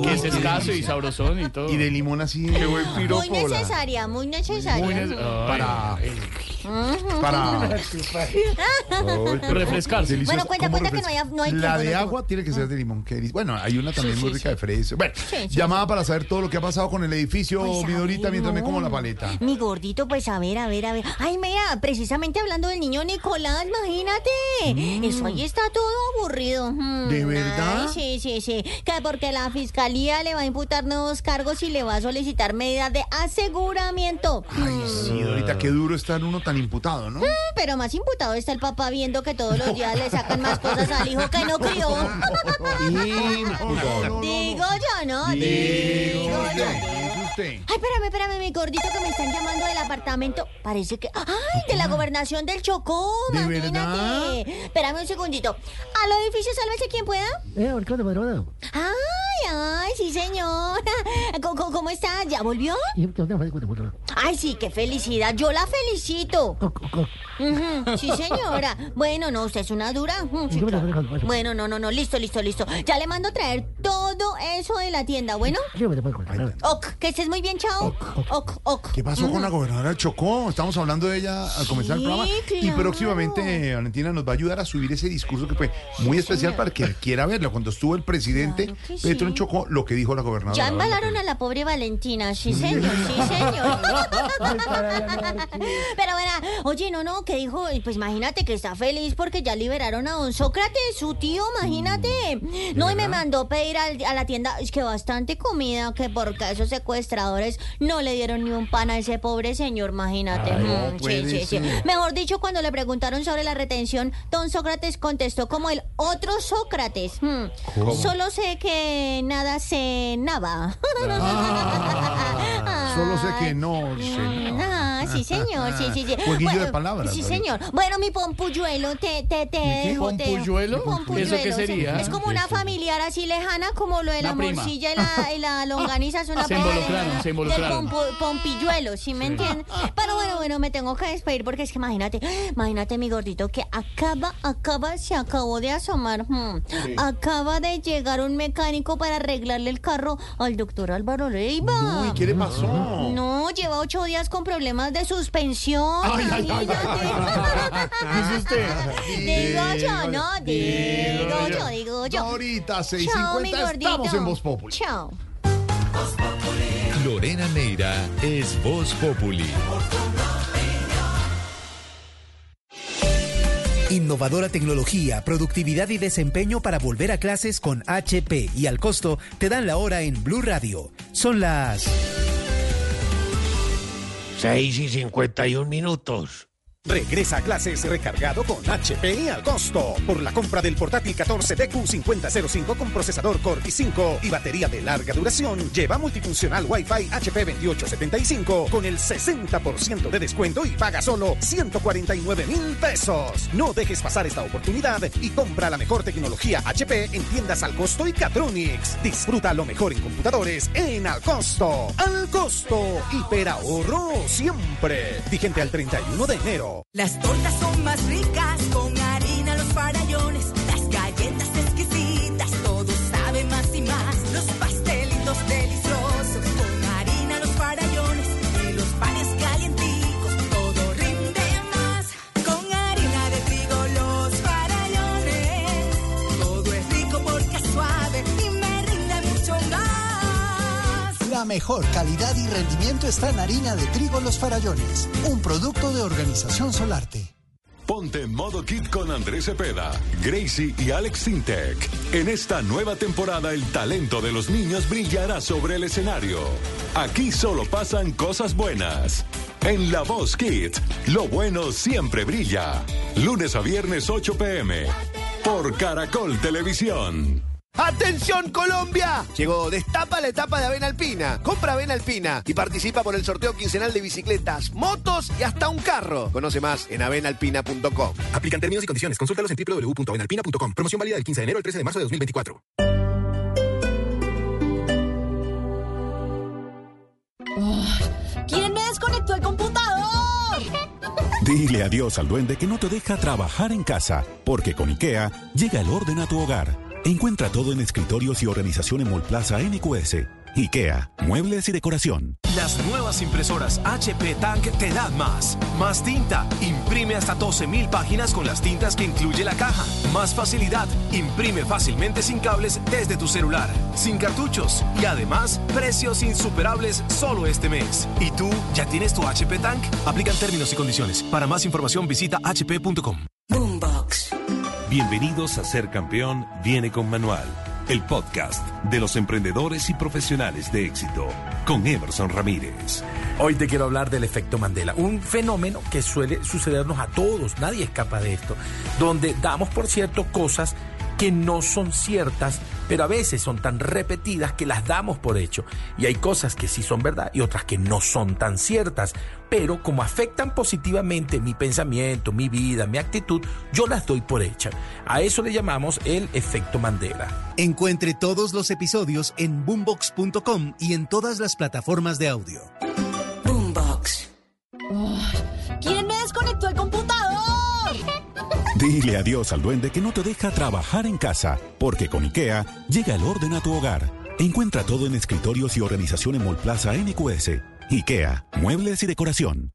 Que es escaso y sabrosón y todo. Y de limón así. Qué buen Muy necesaria, muy necesaria. Muy nece- Para. Para. Refrescarse. Bueno, cuenta, ¿Cómo cuenta que no hay, no hay La de agua tiene que ser de limón. que Bueno, hay una también Sí, muy sí, rica sí. de fresa. Bueno, Sí, sí. llamada para saber todo lo que ha pasado con el edificio, Pues, mi a Dorita, ver, mientras me como la paleta. Mi gordito, pues a ver, a ver, a ver. Ay, mira, precisamente hablando del niño Nicolás, imagínate. Eso ahí está todo aburrido. Mm, ¿De verdad? sí, sí, sí. Que porque la fiscalía le va a imputar nuevos cargos y le va a solicitar medidas de aseguramiento. Ay, sí, Dorita, qué duro estar uno tan imputado, ¿no? Mm, Pero más imputado está el papá viendo que todos los días le sacan más cosas al hijo que no crió. Digo yo, ¿no? Digo yo. Ay, espérame, espérame, mi gordito que me están llamando del apartamento. Parece que. ¡Ay! De la gobernación del Chocó. ¿De imagínate. verdad? Espérame un segundito. ¿Al edificio sálvese quien pueda? Eh, ¿por qué no me Ay, sí, señora. ¿Cómo, cómo- cómo está? ¿Ya volvió? Ay, sí, qué felicidad. Yo la felicito. Ujú, Sí, señora. Bueno, no, usted es una dura. Ujú, sí, claro. Bueno, no, no, no, listo, listo, listo. Ya le mando a traer todo eso de la tienda, ¿bueno? Ok, que estés muy bien, chao. Ok, ok. ¿Qué pasó con la gobernadora Chocó? Estamos hablando de ella al comenzar el Sí, programa. Y claro. próximamente Valentina nos va a ayudar a subir ese discurso que fue muy especial para que quiera verlo. Cuando estuvo el presidente que. Petro en Chocó, lo que dijo la gobernadora. Ya embalaron a la pobre Valentina, sí señor, sí señor. Pero verá, oye, no, no, que dijo, pues imagínate que está feliz porque ya liberaron a don Sócrates, su tío, imagínate. No, y me mandó pedir al- a la tienda, es que bastante comida, que porque esos secuestradores no le dieron ni un pan a ese pobre señor, imagínate. Ay, no Mm, sí, puede sí, sí. ser. Mejor dicho, cuando le preguntaron sobre la retención, don Sócrates contestó como el otro Sócrates. ¿Cómo? Solo sé que nada sé nada. Solo sé que no sé. Ah, sí, señor, sí, sí, sí. Jueguillo de Bueno, palabras, Sí, señor. Bueno, mi pompuyuelo, te, te, te ¿Pompuyuelo? ¿Eso qué sería? Es como una familiar así lejana, como lo de la morcilla y la, y la longaniza. Es una Se involucraron, se del involucraron. pompu- pompilluelo, ¿sí me entiendes? Pero bueno, bueno, me tengo que despedir porque es que imagínate, imagínate mi gordito que acaba, acaba, se acabó de asomar. hmm. Acaba de llegar un mecánico para arreglarle el carro al doctor Álvaro Leiva. No, ¿y qué le pasó? No, lleva ocho días con problemas semanas de suspensión. Ay, ay, ay, usted. Digo yo, no, digo yo, digo yo. Ahorita, Chao, mi 6.50, gordito. estamos en Voz Populi. Chao. Lorena Neira es Voz Populi. Innovadora tecnología, productividad y desempeño para volver a clases con HP y al costo te dan la hora en Blue Radio. Son las 6 y 51 minutos. Regresa a clases recargado con HP y al costo. Por la compra del portátil 14DQ5005 con procesador Core i5 y batería de larga duración, lleva multifuncional Wi-Fi HP 2875 con el 60% de descuento y paga solo 149 mil pesos. No dejes pasar esta oportunidad y compra la mejor tecnología HP en tiendas al costo y Catronics. Disfruta lo mejor en computadores en al costo. Al costo. Hiperahorro siempre. Vigente al 31 de enero. Las tortas son más ricas La mejor calidad y rendimiento está en harina de trigo Los Farallones, un producto de Organización Solarte. Ponte en modo kit con Andrés Cepeda, Gracie y Alex Sintec. En esta nueva temporada el talento de los niños brillará sobre el escenario. Aquí solo pasan cosas buenas. En La Voz Kids, lo bueno siempre brilla. Lunes a viernes 8 pm. Por Caracol Televisión. ¡Atención Colombia! Llegó Destapa la etapa de Avena Alpina. Compra Avena Alpina y participa por el sorteo quincenal de bicicletas, motos y hasta un carro. Conoce más en avenalpina.com. Aplican términos y condiciones. Consúltalos en www.avenalpina.com. Promoción válida del 15 de enero al 13 de marzo de 2024. ¿Quién me desconectó el computador? Dile adiós al duende que no te deja trabajar en casa, porque con IKEA llega el orden a tu hogar. Encuentra todo en escritorios y organización en Molplaza NQS. IKEA, muebles y decoración. Las nuevas impresoras HP Tank te dan más. Más tinta. Imprime hasta 12.000 páginas con las tintas que incluye la caja. Más facilidad. Imprime fácilmente sin cables desde tu celular. Sin cartuchos. Y además, precios insuperables solo este mes. ¿Y tú ya tienes tu HP Tank? Aplican términos y condiciones. Para más información visita hp.com. Boombox. Bienvenidos a Ser Campeón Viene con Manual, el podcast de los emprendedores y profesionales de éxito, con Emerson Ramírez. Hoy te quiero hablar del efecto Mandela, un fenómeno que suele sucedernos a todos, nadie escapa de esto, donde damos por cierto cosas que no son ciertas, pero a veces son tan repetidas que las damos por hecho. Y hay cosas que sí son verdad y otras que no son tan ciertas, pero como afectan positivamente mi pensamiento, mi vida, mi actitud, yo las doy por hecha. A eso le llamamos el efecto Mandela. Encuentre todos los episodios en boombox.com y en todas las plataformas de audio. Boombox. ¿Quién me desconectó el computador? Dile adiós al duende que no te deja trabajar en casa, porque con IKEA llega el orden a tu hogar. Encuentra todo en escritorios y organización en Molplaza NQS. IKEA, muebles y decoración.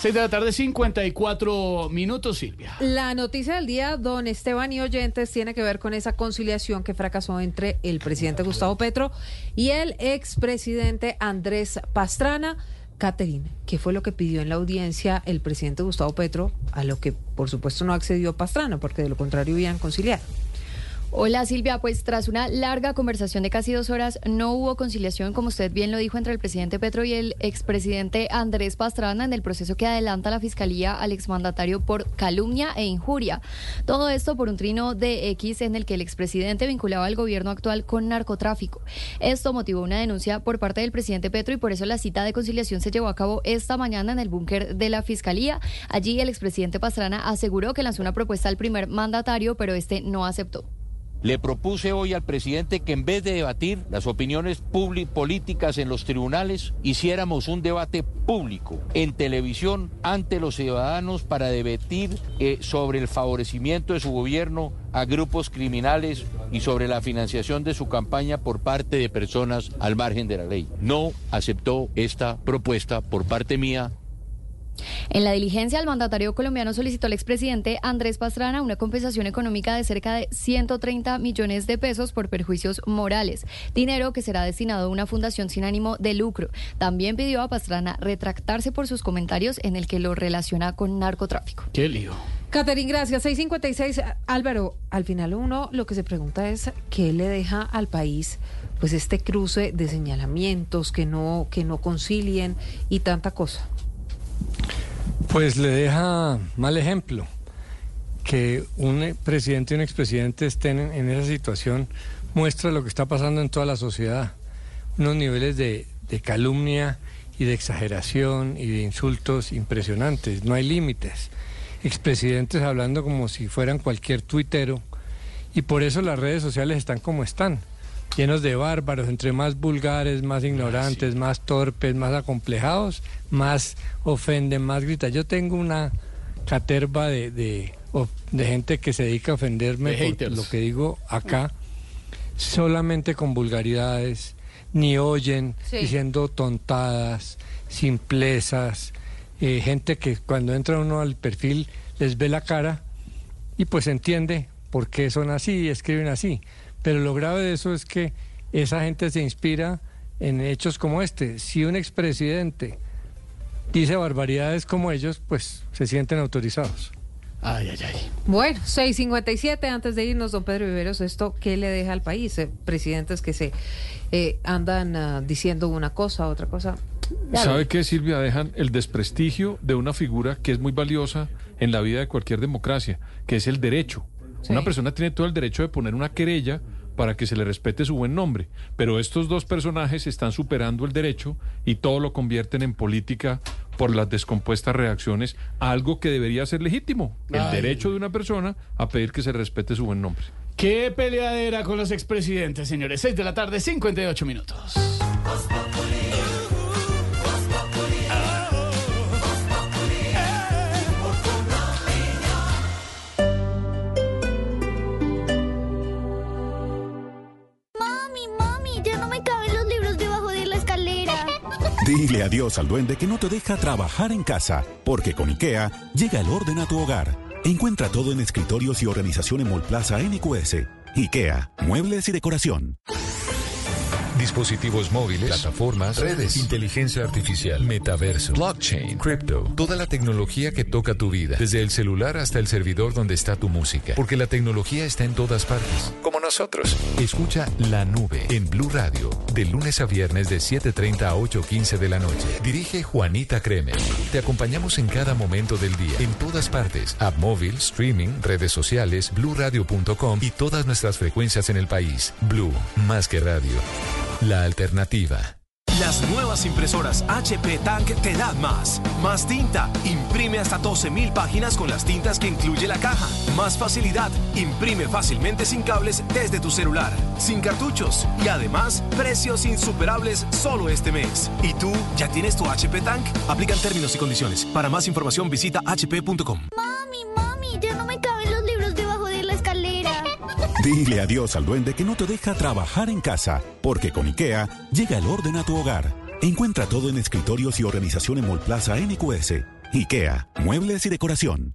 Seis de la tarde, 54 minutos, Silvia. La noticia del día, don Esteban y oyentes, tiene que ver con esa conciliación que fracasó entre el presidente Gustavo Petro y el expresidente Andrés Pastrana. Caterina, ¿qué fue lo que pidió en la audiencia el presidente Gustavo Petro, a lo que por supuesto no accedió Pastrana, porque de lo contrario hubieran conciliado? Hola Silvia, pues tras una larga conversación de casi dos horas no hubo conciliación, como usted bien lo dijo, entre el presidente Petro y el expresidente Andrés Pastrana en el proceso que adelanta la Fiscalía al exmandatario por calumnia e injuria. Todo esto por un trino de X en el que el expresidente vinculaba al gobierno actual con narcotráfico. Esto motivó una denuncia por parte del presidente Petro y por eso la cita de conciliación se llevó a cabo esta mañana en el búnker de la Fiscalía. Allí el expresidente Pastrana aseguró que lanzó una propuesta al primer mandatario, pero este no aceptó. Le propuse hoy al presidente que en vez de debatir las opiniones políticas en los tribunales, hiciéramos un debate público en televisión ante los ciudadanos para debatir eh, sobre el favorecimiento de su gobierno a grupos criminales y sobre la financiación de su campaña por parte de personas al margen de la ley. No aceptó esta propuesta por parte mía En la diligencia, el mandatario colombiano solicitó al expresidente Andrés Pastrana una compensación económica de cerca de 130 millones de pesos por perjuicios morales, dinero que será destinado a una fundación sin ánimo de lucro. También pidió a Pastrana retractarse por sus comentarios en el que lo relaciona con narcotráfico. Qué lío. Caterín, gracias. 656. Álvaro, al final uno lo que se pregunta es qué le deja al país pues este cruce de señalamientos que no que no concilien y tanta cosa. Pues le deja mal ejemplo que un presidente y un expresidente estén en, en esa situación muestra lo que está pasando en toda la sociedad. Unos niveles de, de calumnia y de exageración y de insultos impresionantes. No hay límites. Expresidentes hablando como si fueran cualquier tuitero. Y por eso las redes sociales están como están, llenos de bárbaros, entre más vulgares, más ignorantes, más torpes, más acomplejados, más ofenden, más gritan. Yo tengo una caterva de, de, gente que se dedica a ofenderme De por lo que digo acá, solamente con vulgaridades, ni oyen, Sí. diciendo tontadas, simplezas, eh, gente que cuando entra uno al perfil les ve la cara y pues entiende por qué son así y escriben así. Pero lo grave de eso es que esa gente se inspira en hechos como este. Si un expresidente dice barbaridades como ellos, pues se sienten autorizados. Ay, ay, ay. Bueno, 657 antes de irnos, don Pedro Viveros, esto qué le deja al país, Eh, presidentes que se eh, andan ah, diciendo una cosa, otra cosa. ¿Sabe qué, Silvia? Dejan el desprestigio de una figura que es muy valiosa en la vida de cualquier democracia, que es el derecho. Sí. Una persona tiene todo el derecho de poner una querella para que se le respete su buen nombre, pero estos dos personajes están superando el derecho y todo lo convierten en política por las descompuestas reacciones a algo que debería ser legítimo, el Ay. derecho de una persona a pedir que se respete su buen nombre. Qué peleadera con los expresidentes, señores. 6 de la tarde, 58 minutos. Dile adiós al duende que no te deja trabajar en casa, porque con IKEA llega el orden a tu hogar. Encuentra todo en escritorios y organización en Molplaza NQS. IKEA, muebles y decoración. Dispositivos móviles, plataformas, redes, inteligencia artificial, metaverso, blockchain, crypto, toda la tecnología que toca tu vida, desde el celular hasta el servidor donde está tu música, porque la tecnología está en todas partes, como nosotros. Escucha La Nube en Blue Radio, de lunes a viernes de 7:30 a 8:15 de la noche. Dirige Juanita Kremer. Te acompañamos en cada momento del día, en todas partes, app móvil, streaming, redes sociales, bluradio.com y todas nuestras frecuencias en el país. Blue, más que radio. La alternativa. Las nuevas impresoras HP Tank te dan más. Más tinta. Imprime hasta 12.000 páginas con las tintas que incluye la caja. Más facilidad. Imprime fácilmente sin cables desde tu celular. Sin cartuchos. Y además, precios insuperables solo este mes. ¿Y tú ya tienes tu HP Tank? Aplican términos y condiciones. Para más información visita hp.com. Mami, mami, ya no me caben Dile adiós al duende que no te deja trabajar en casa, porque con IKEA llega el orden a tu hogar. Encuentra todo en escritorios y organización en Molplaza NQS. IKEA, muebles y decoración.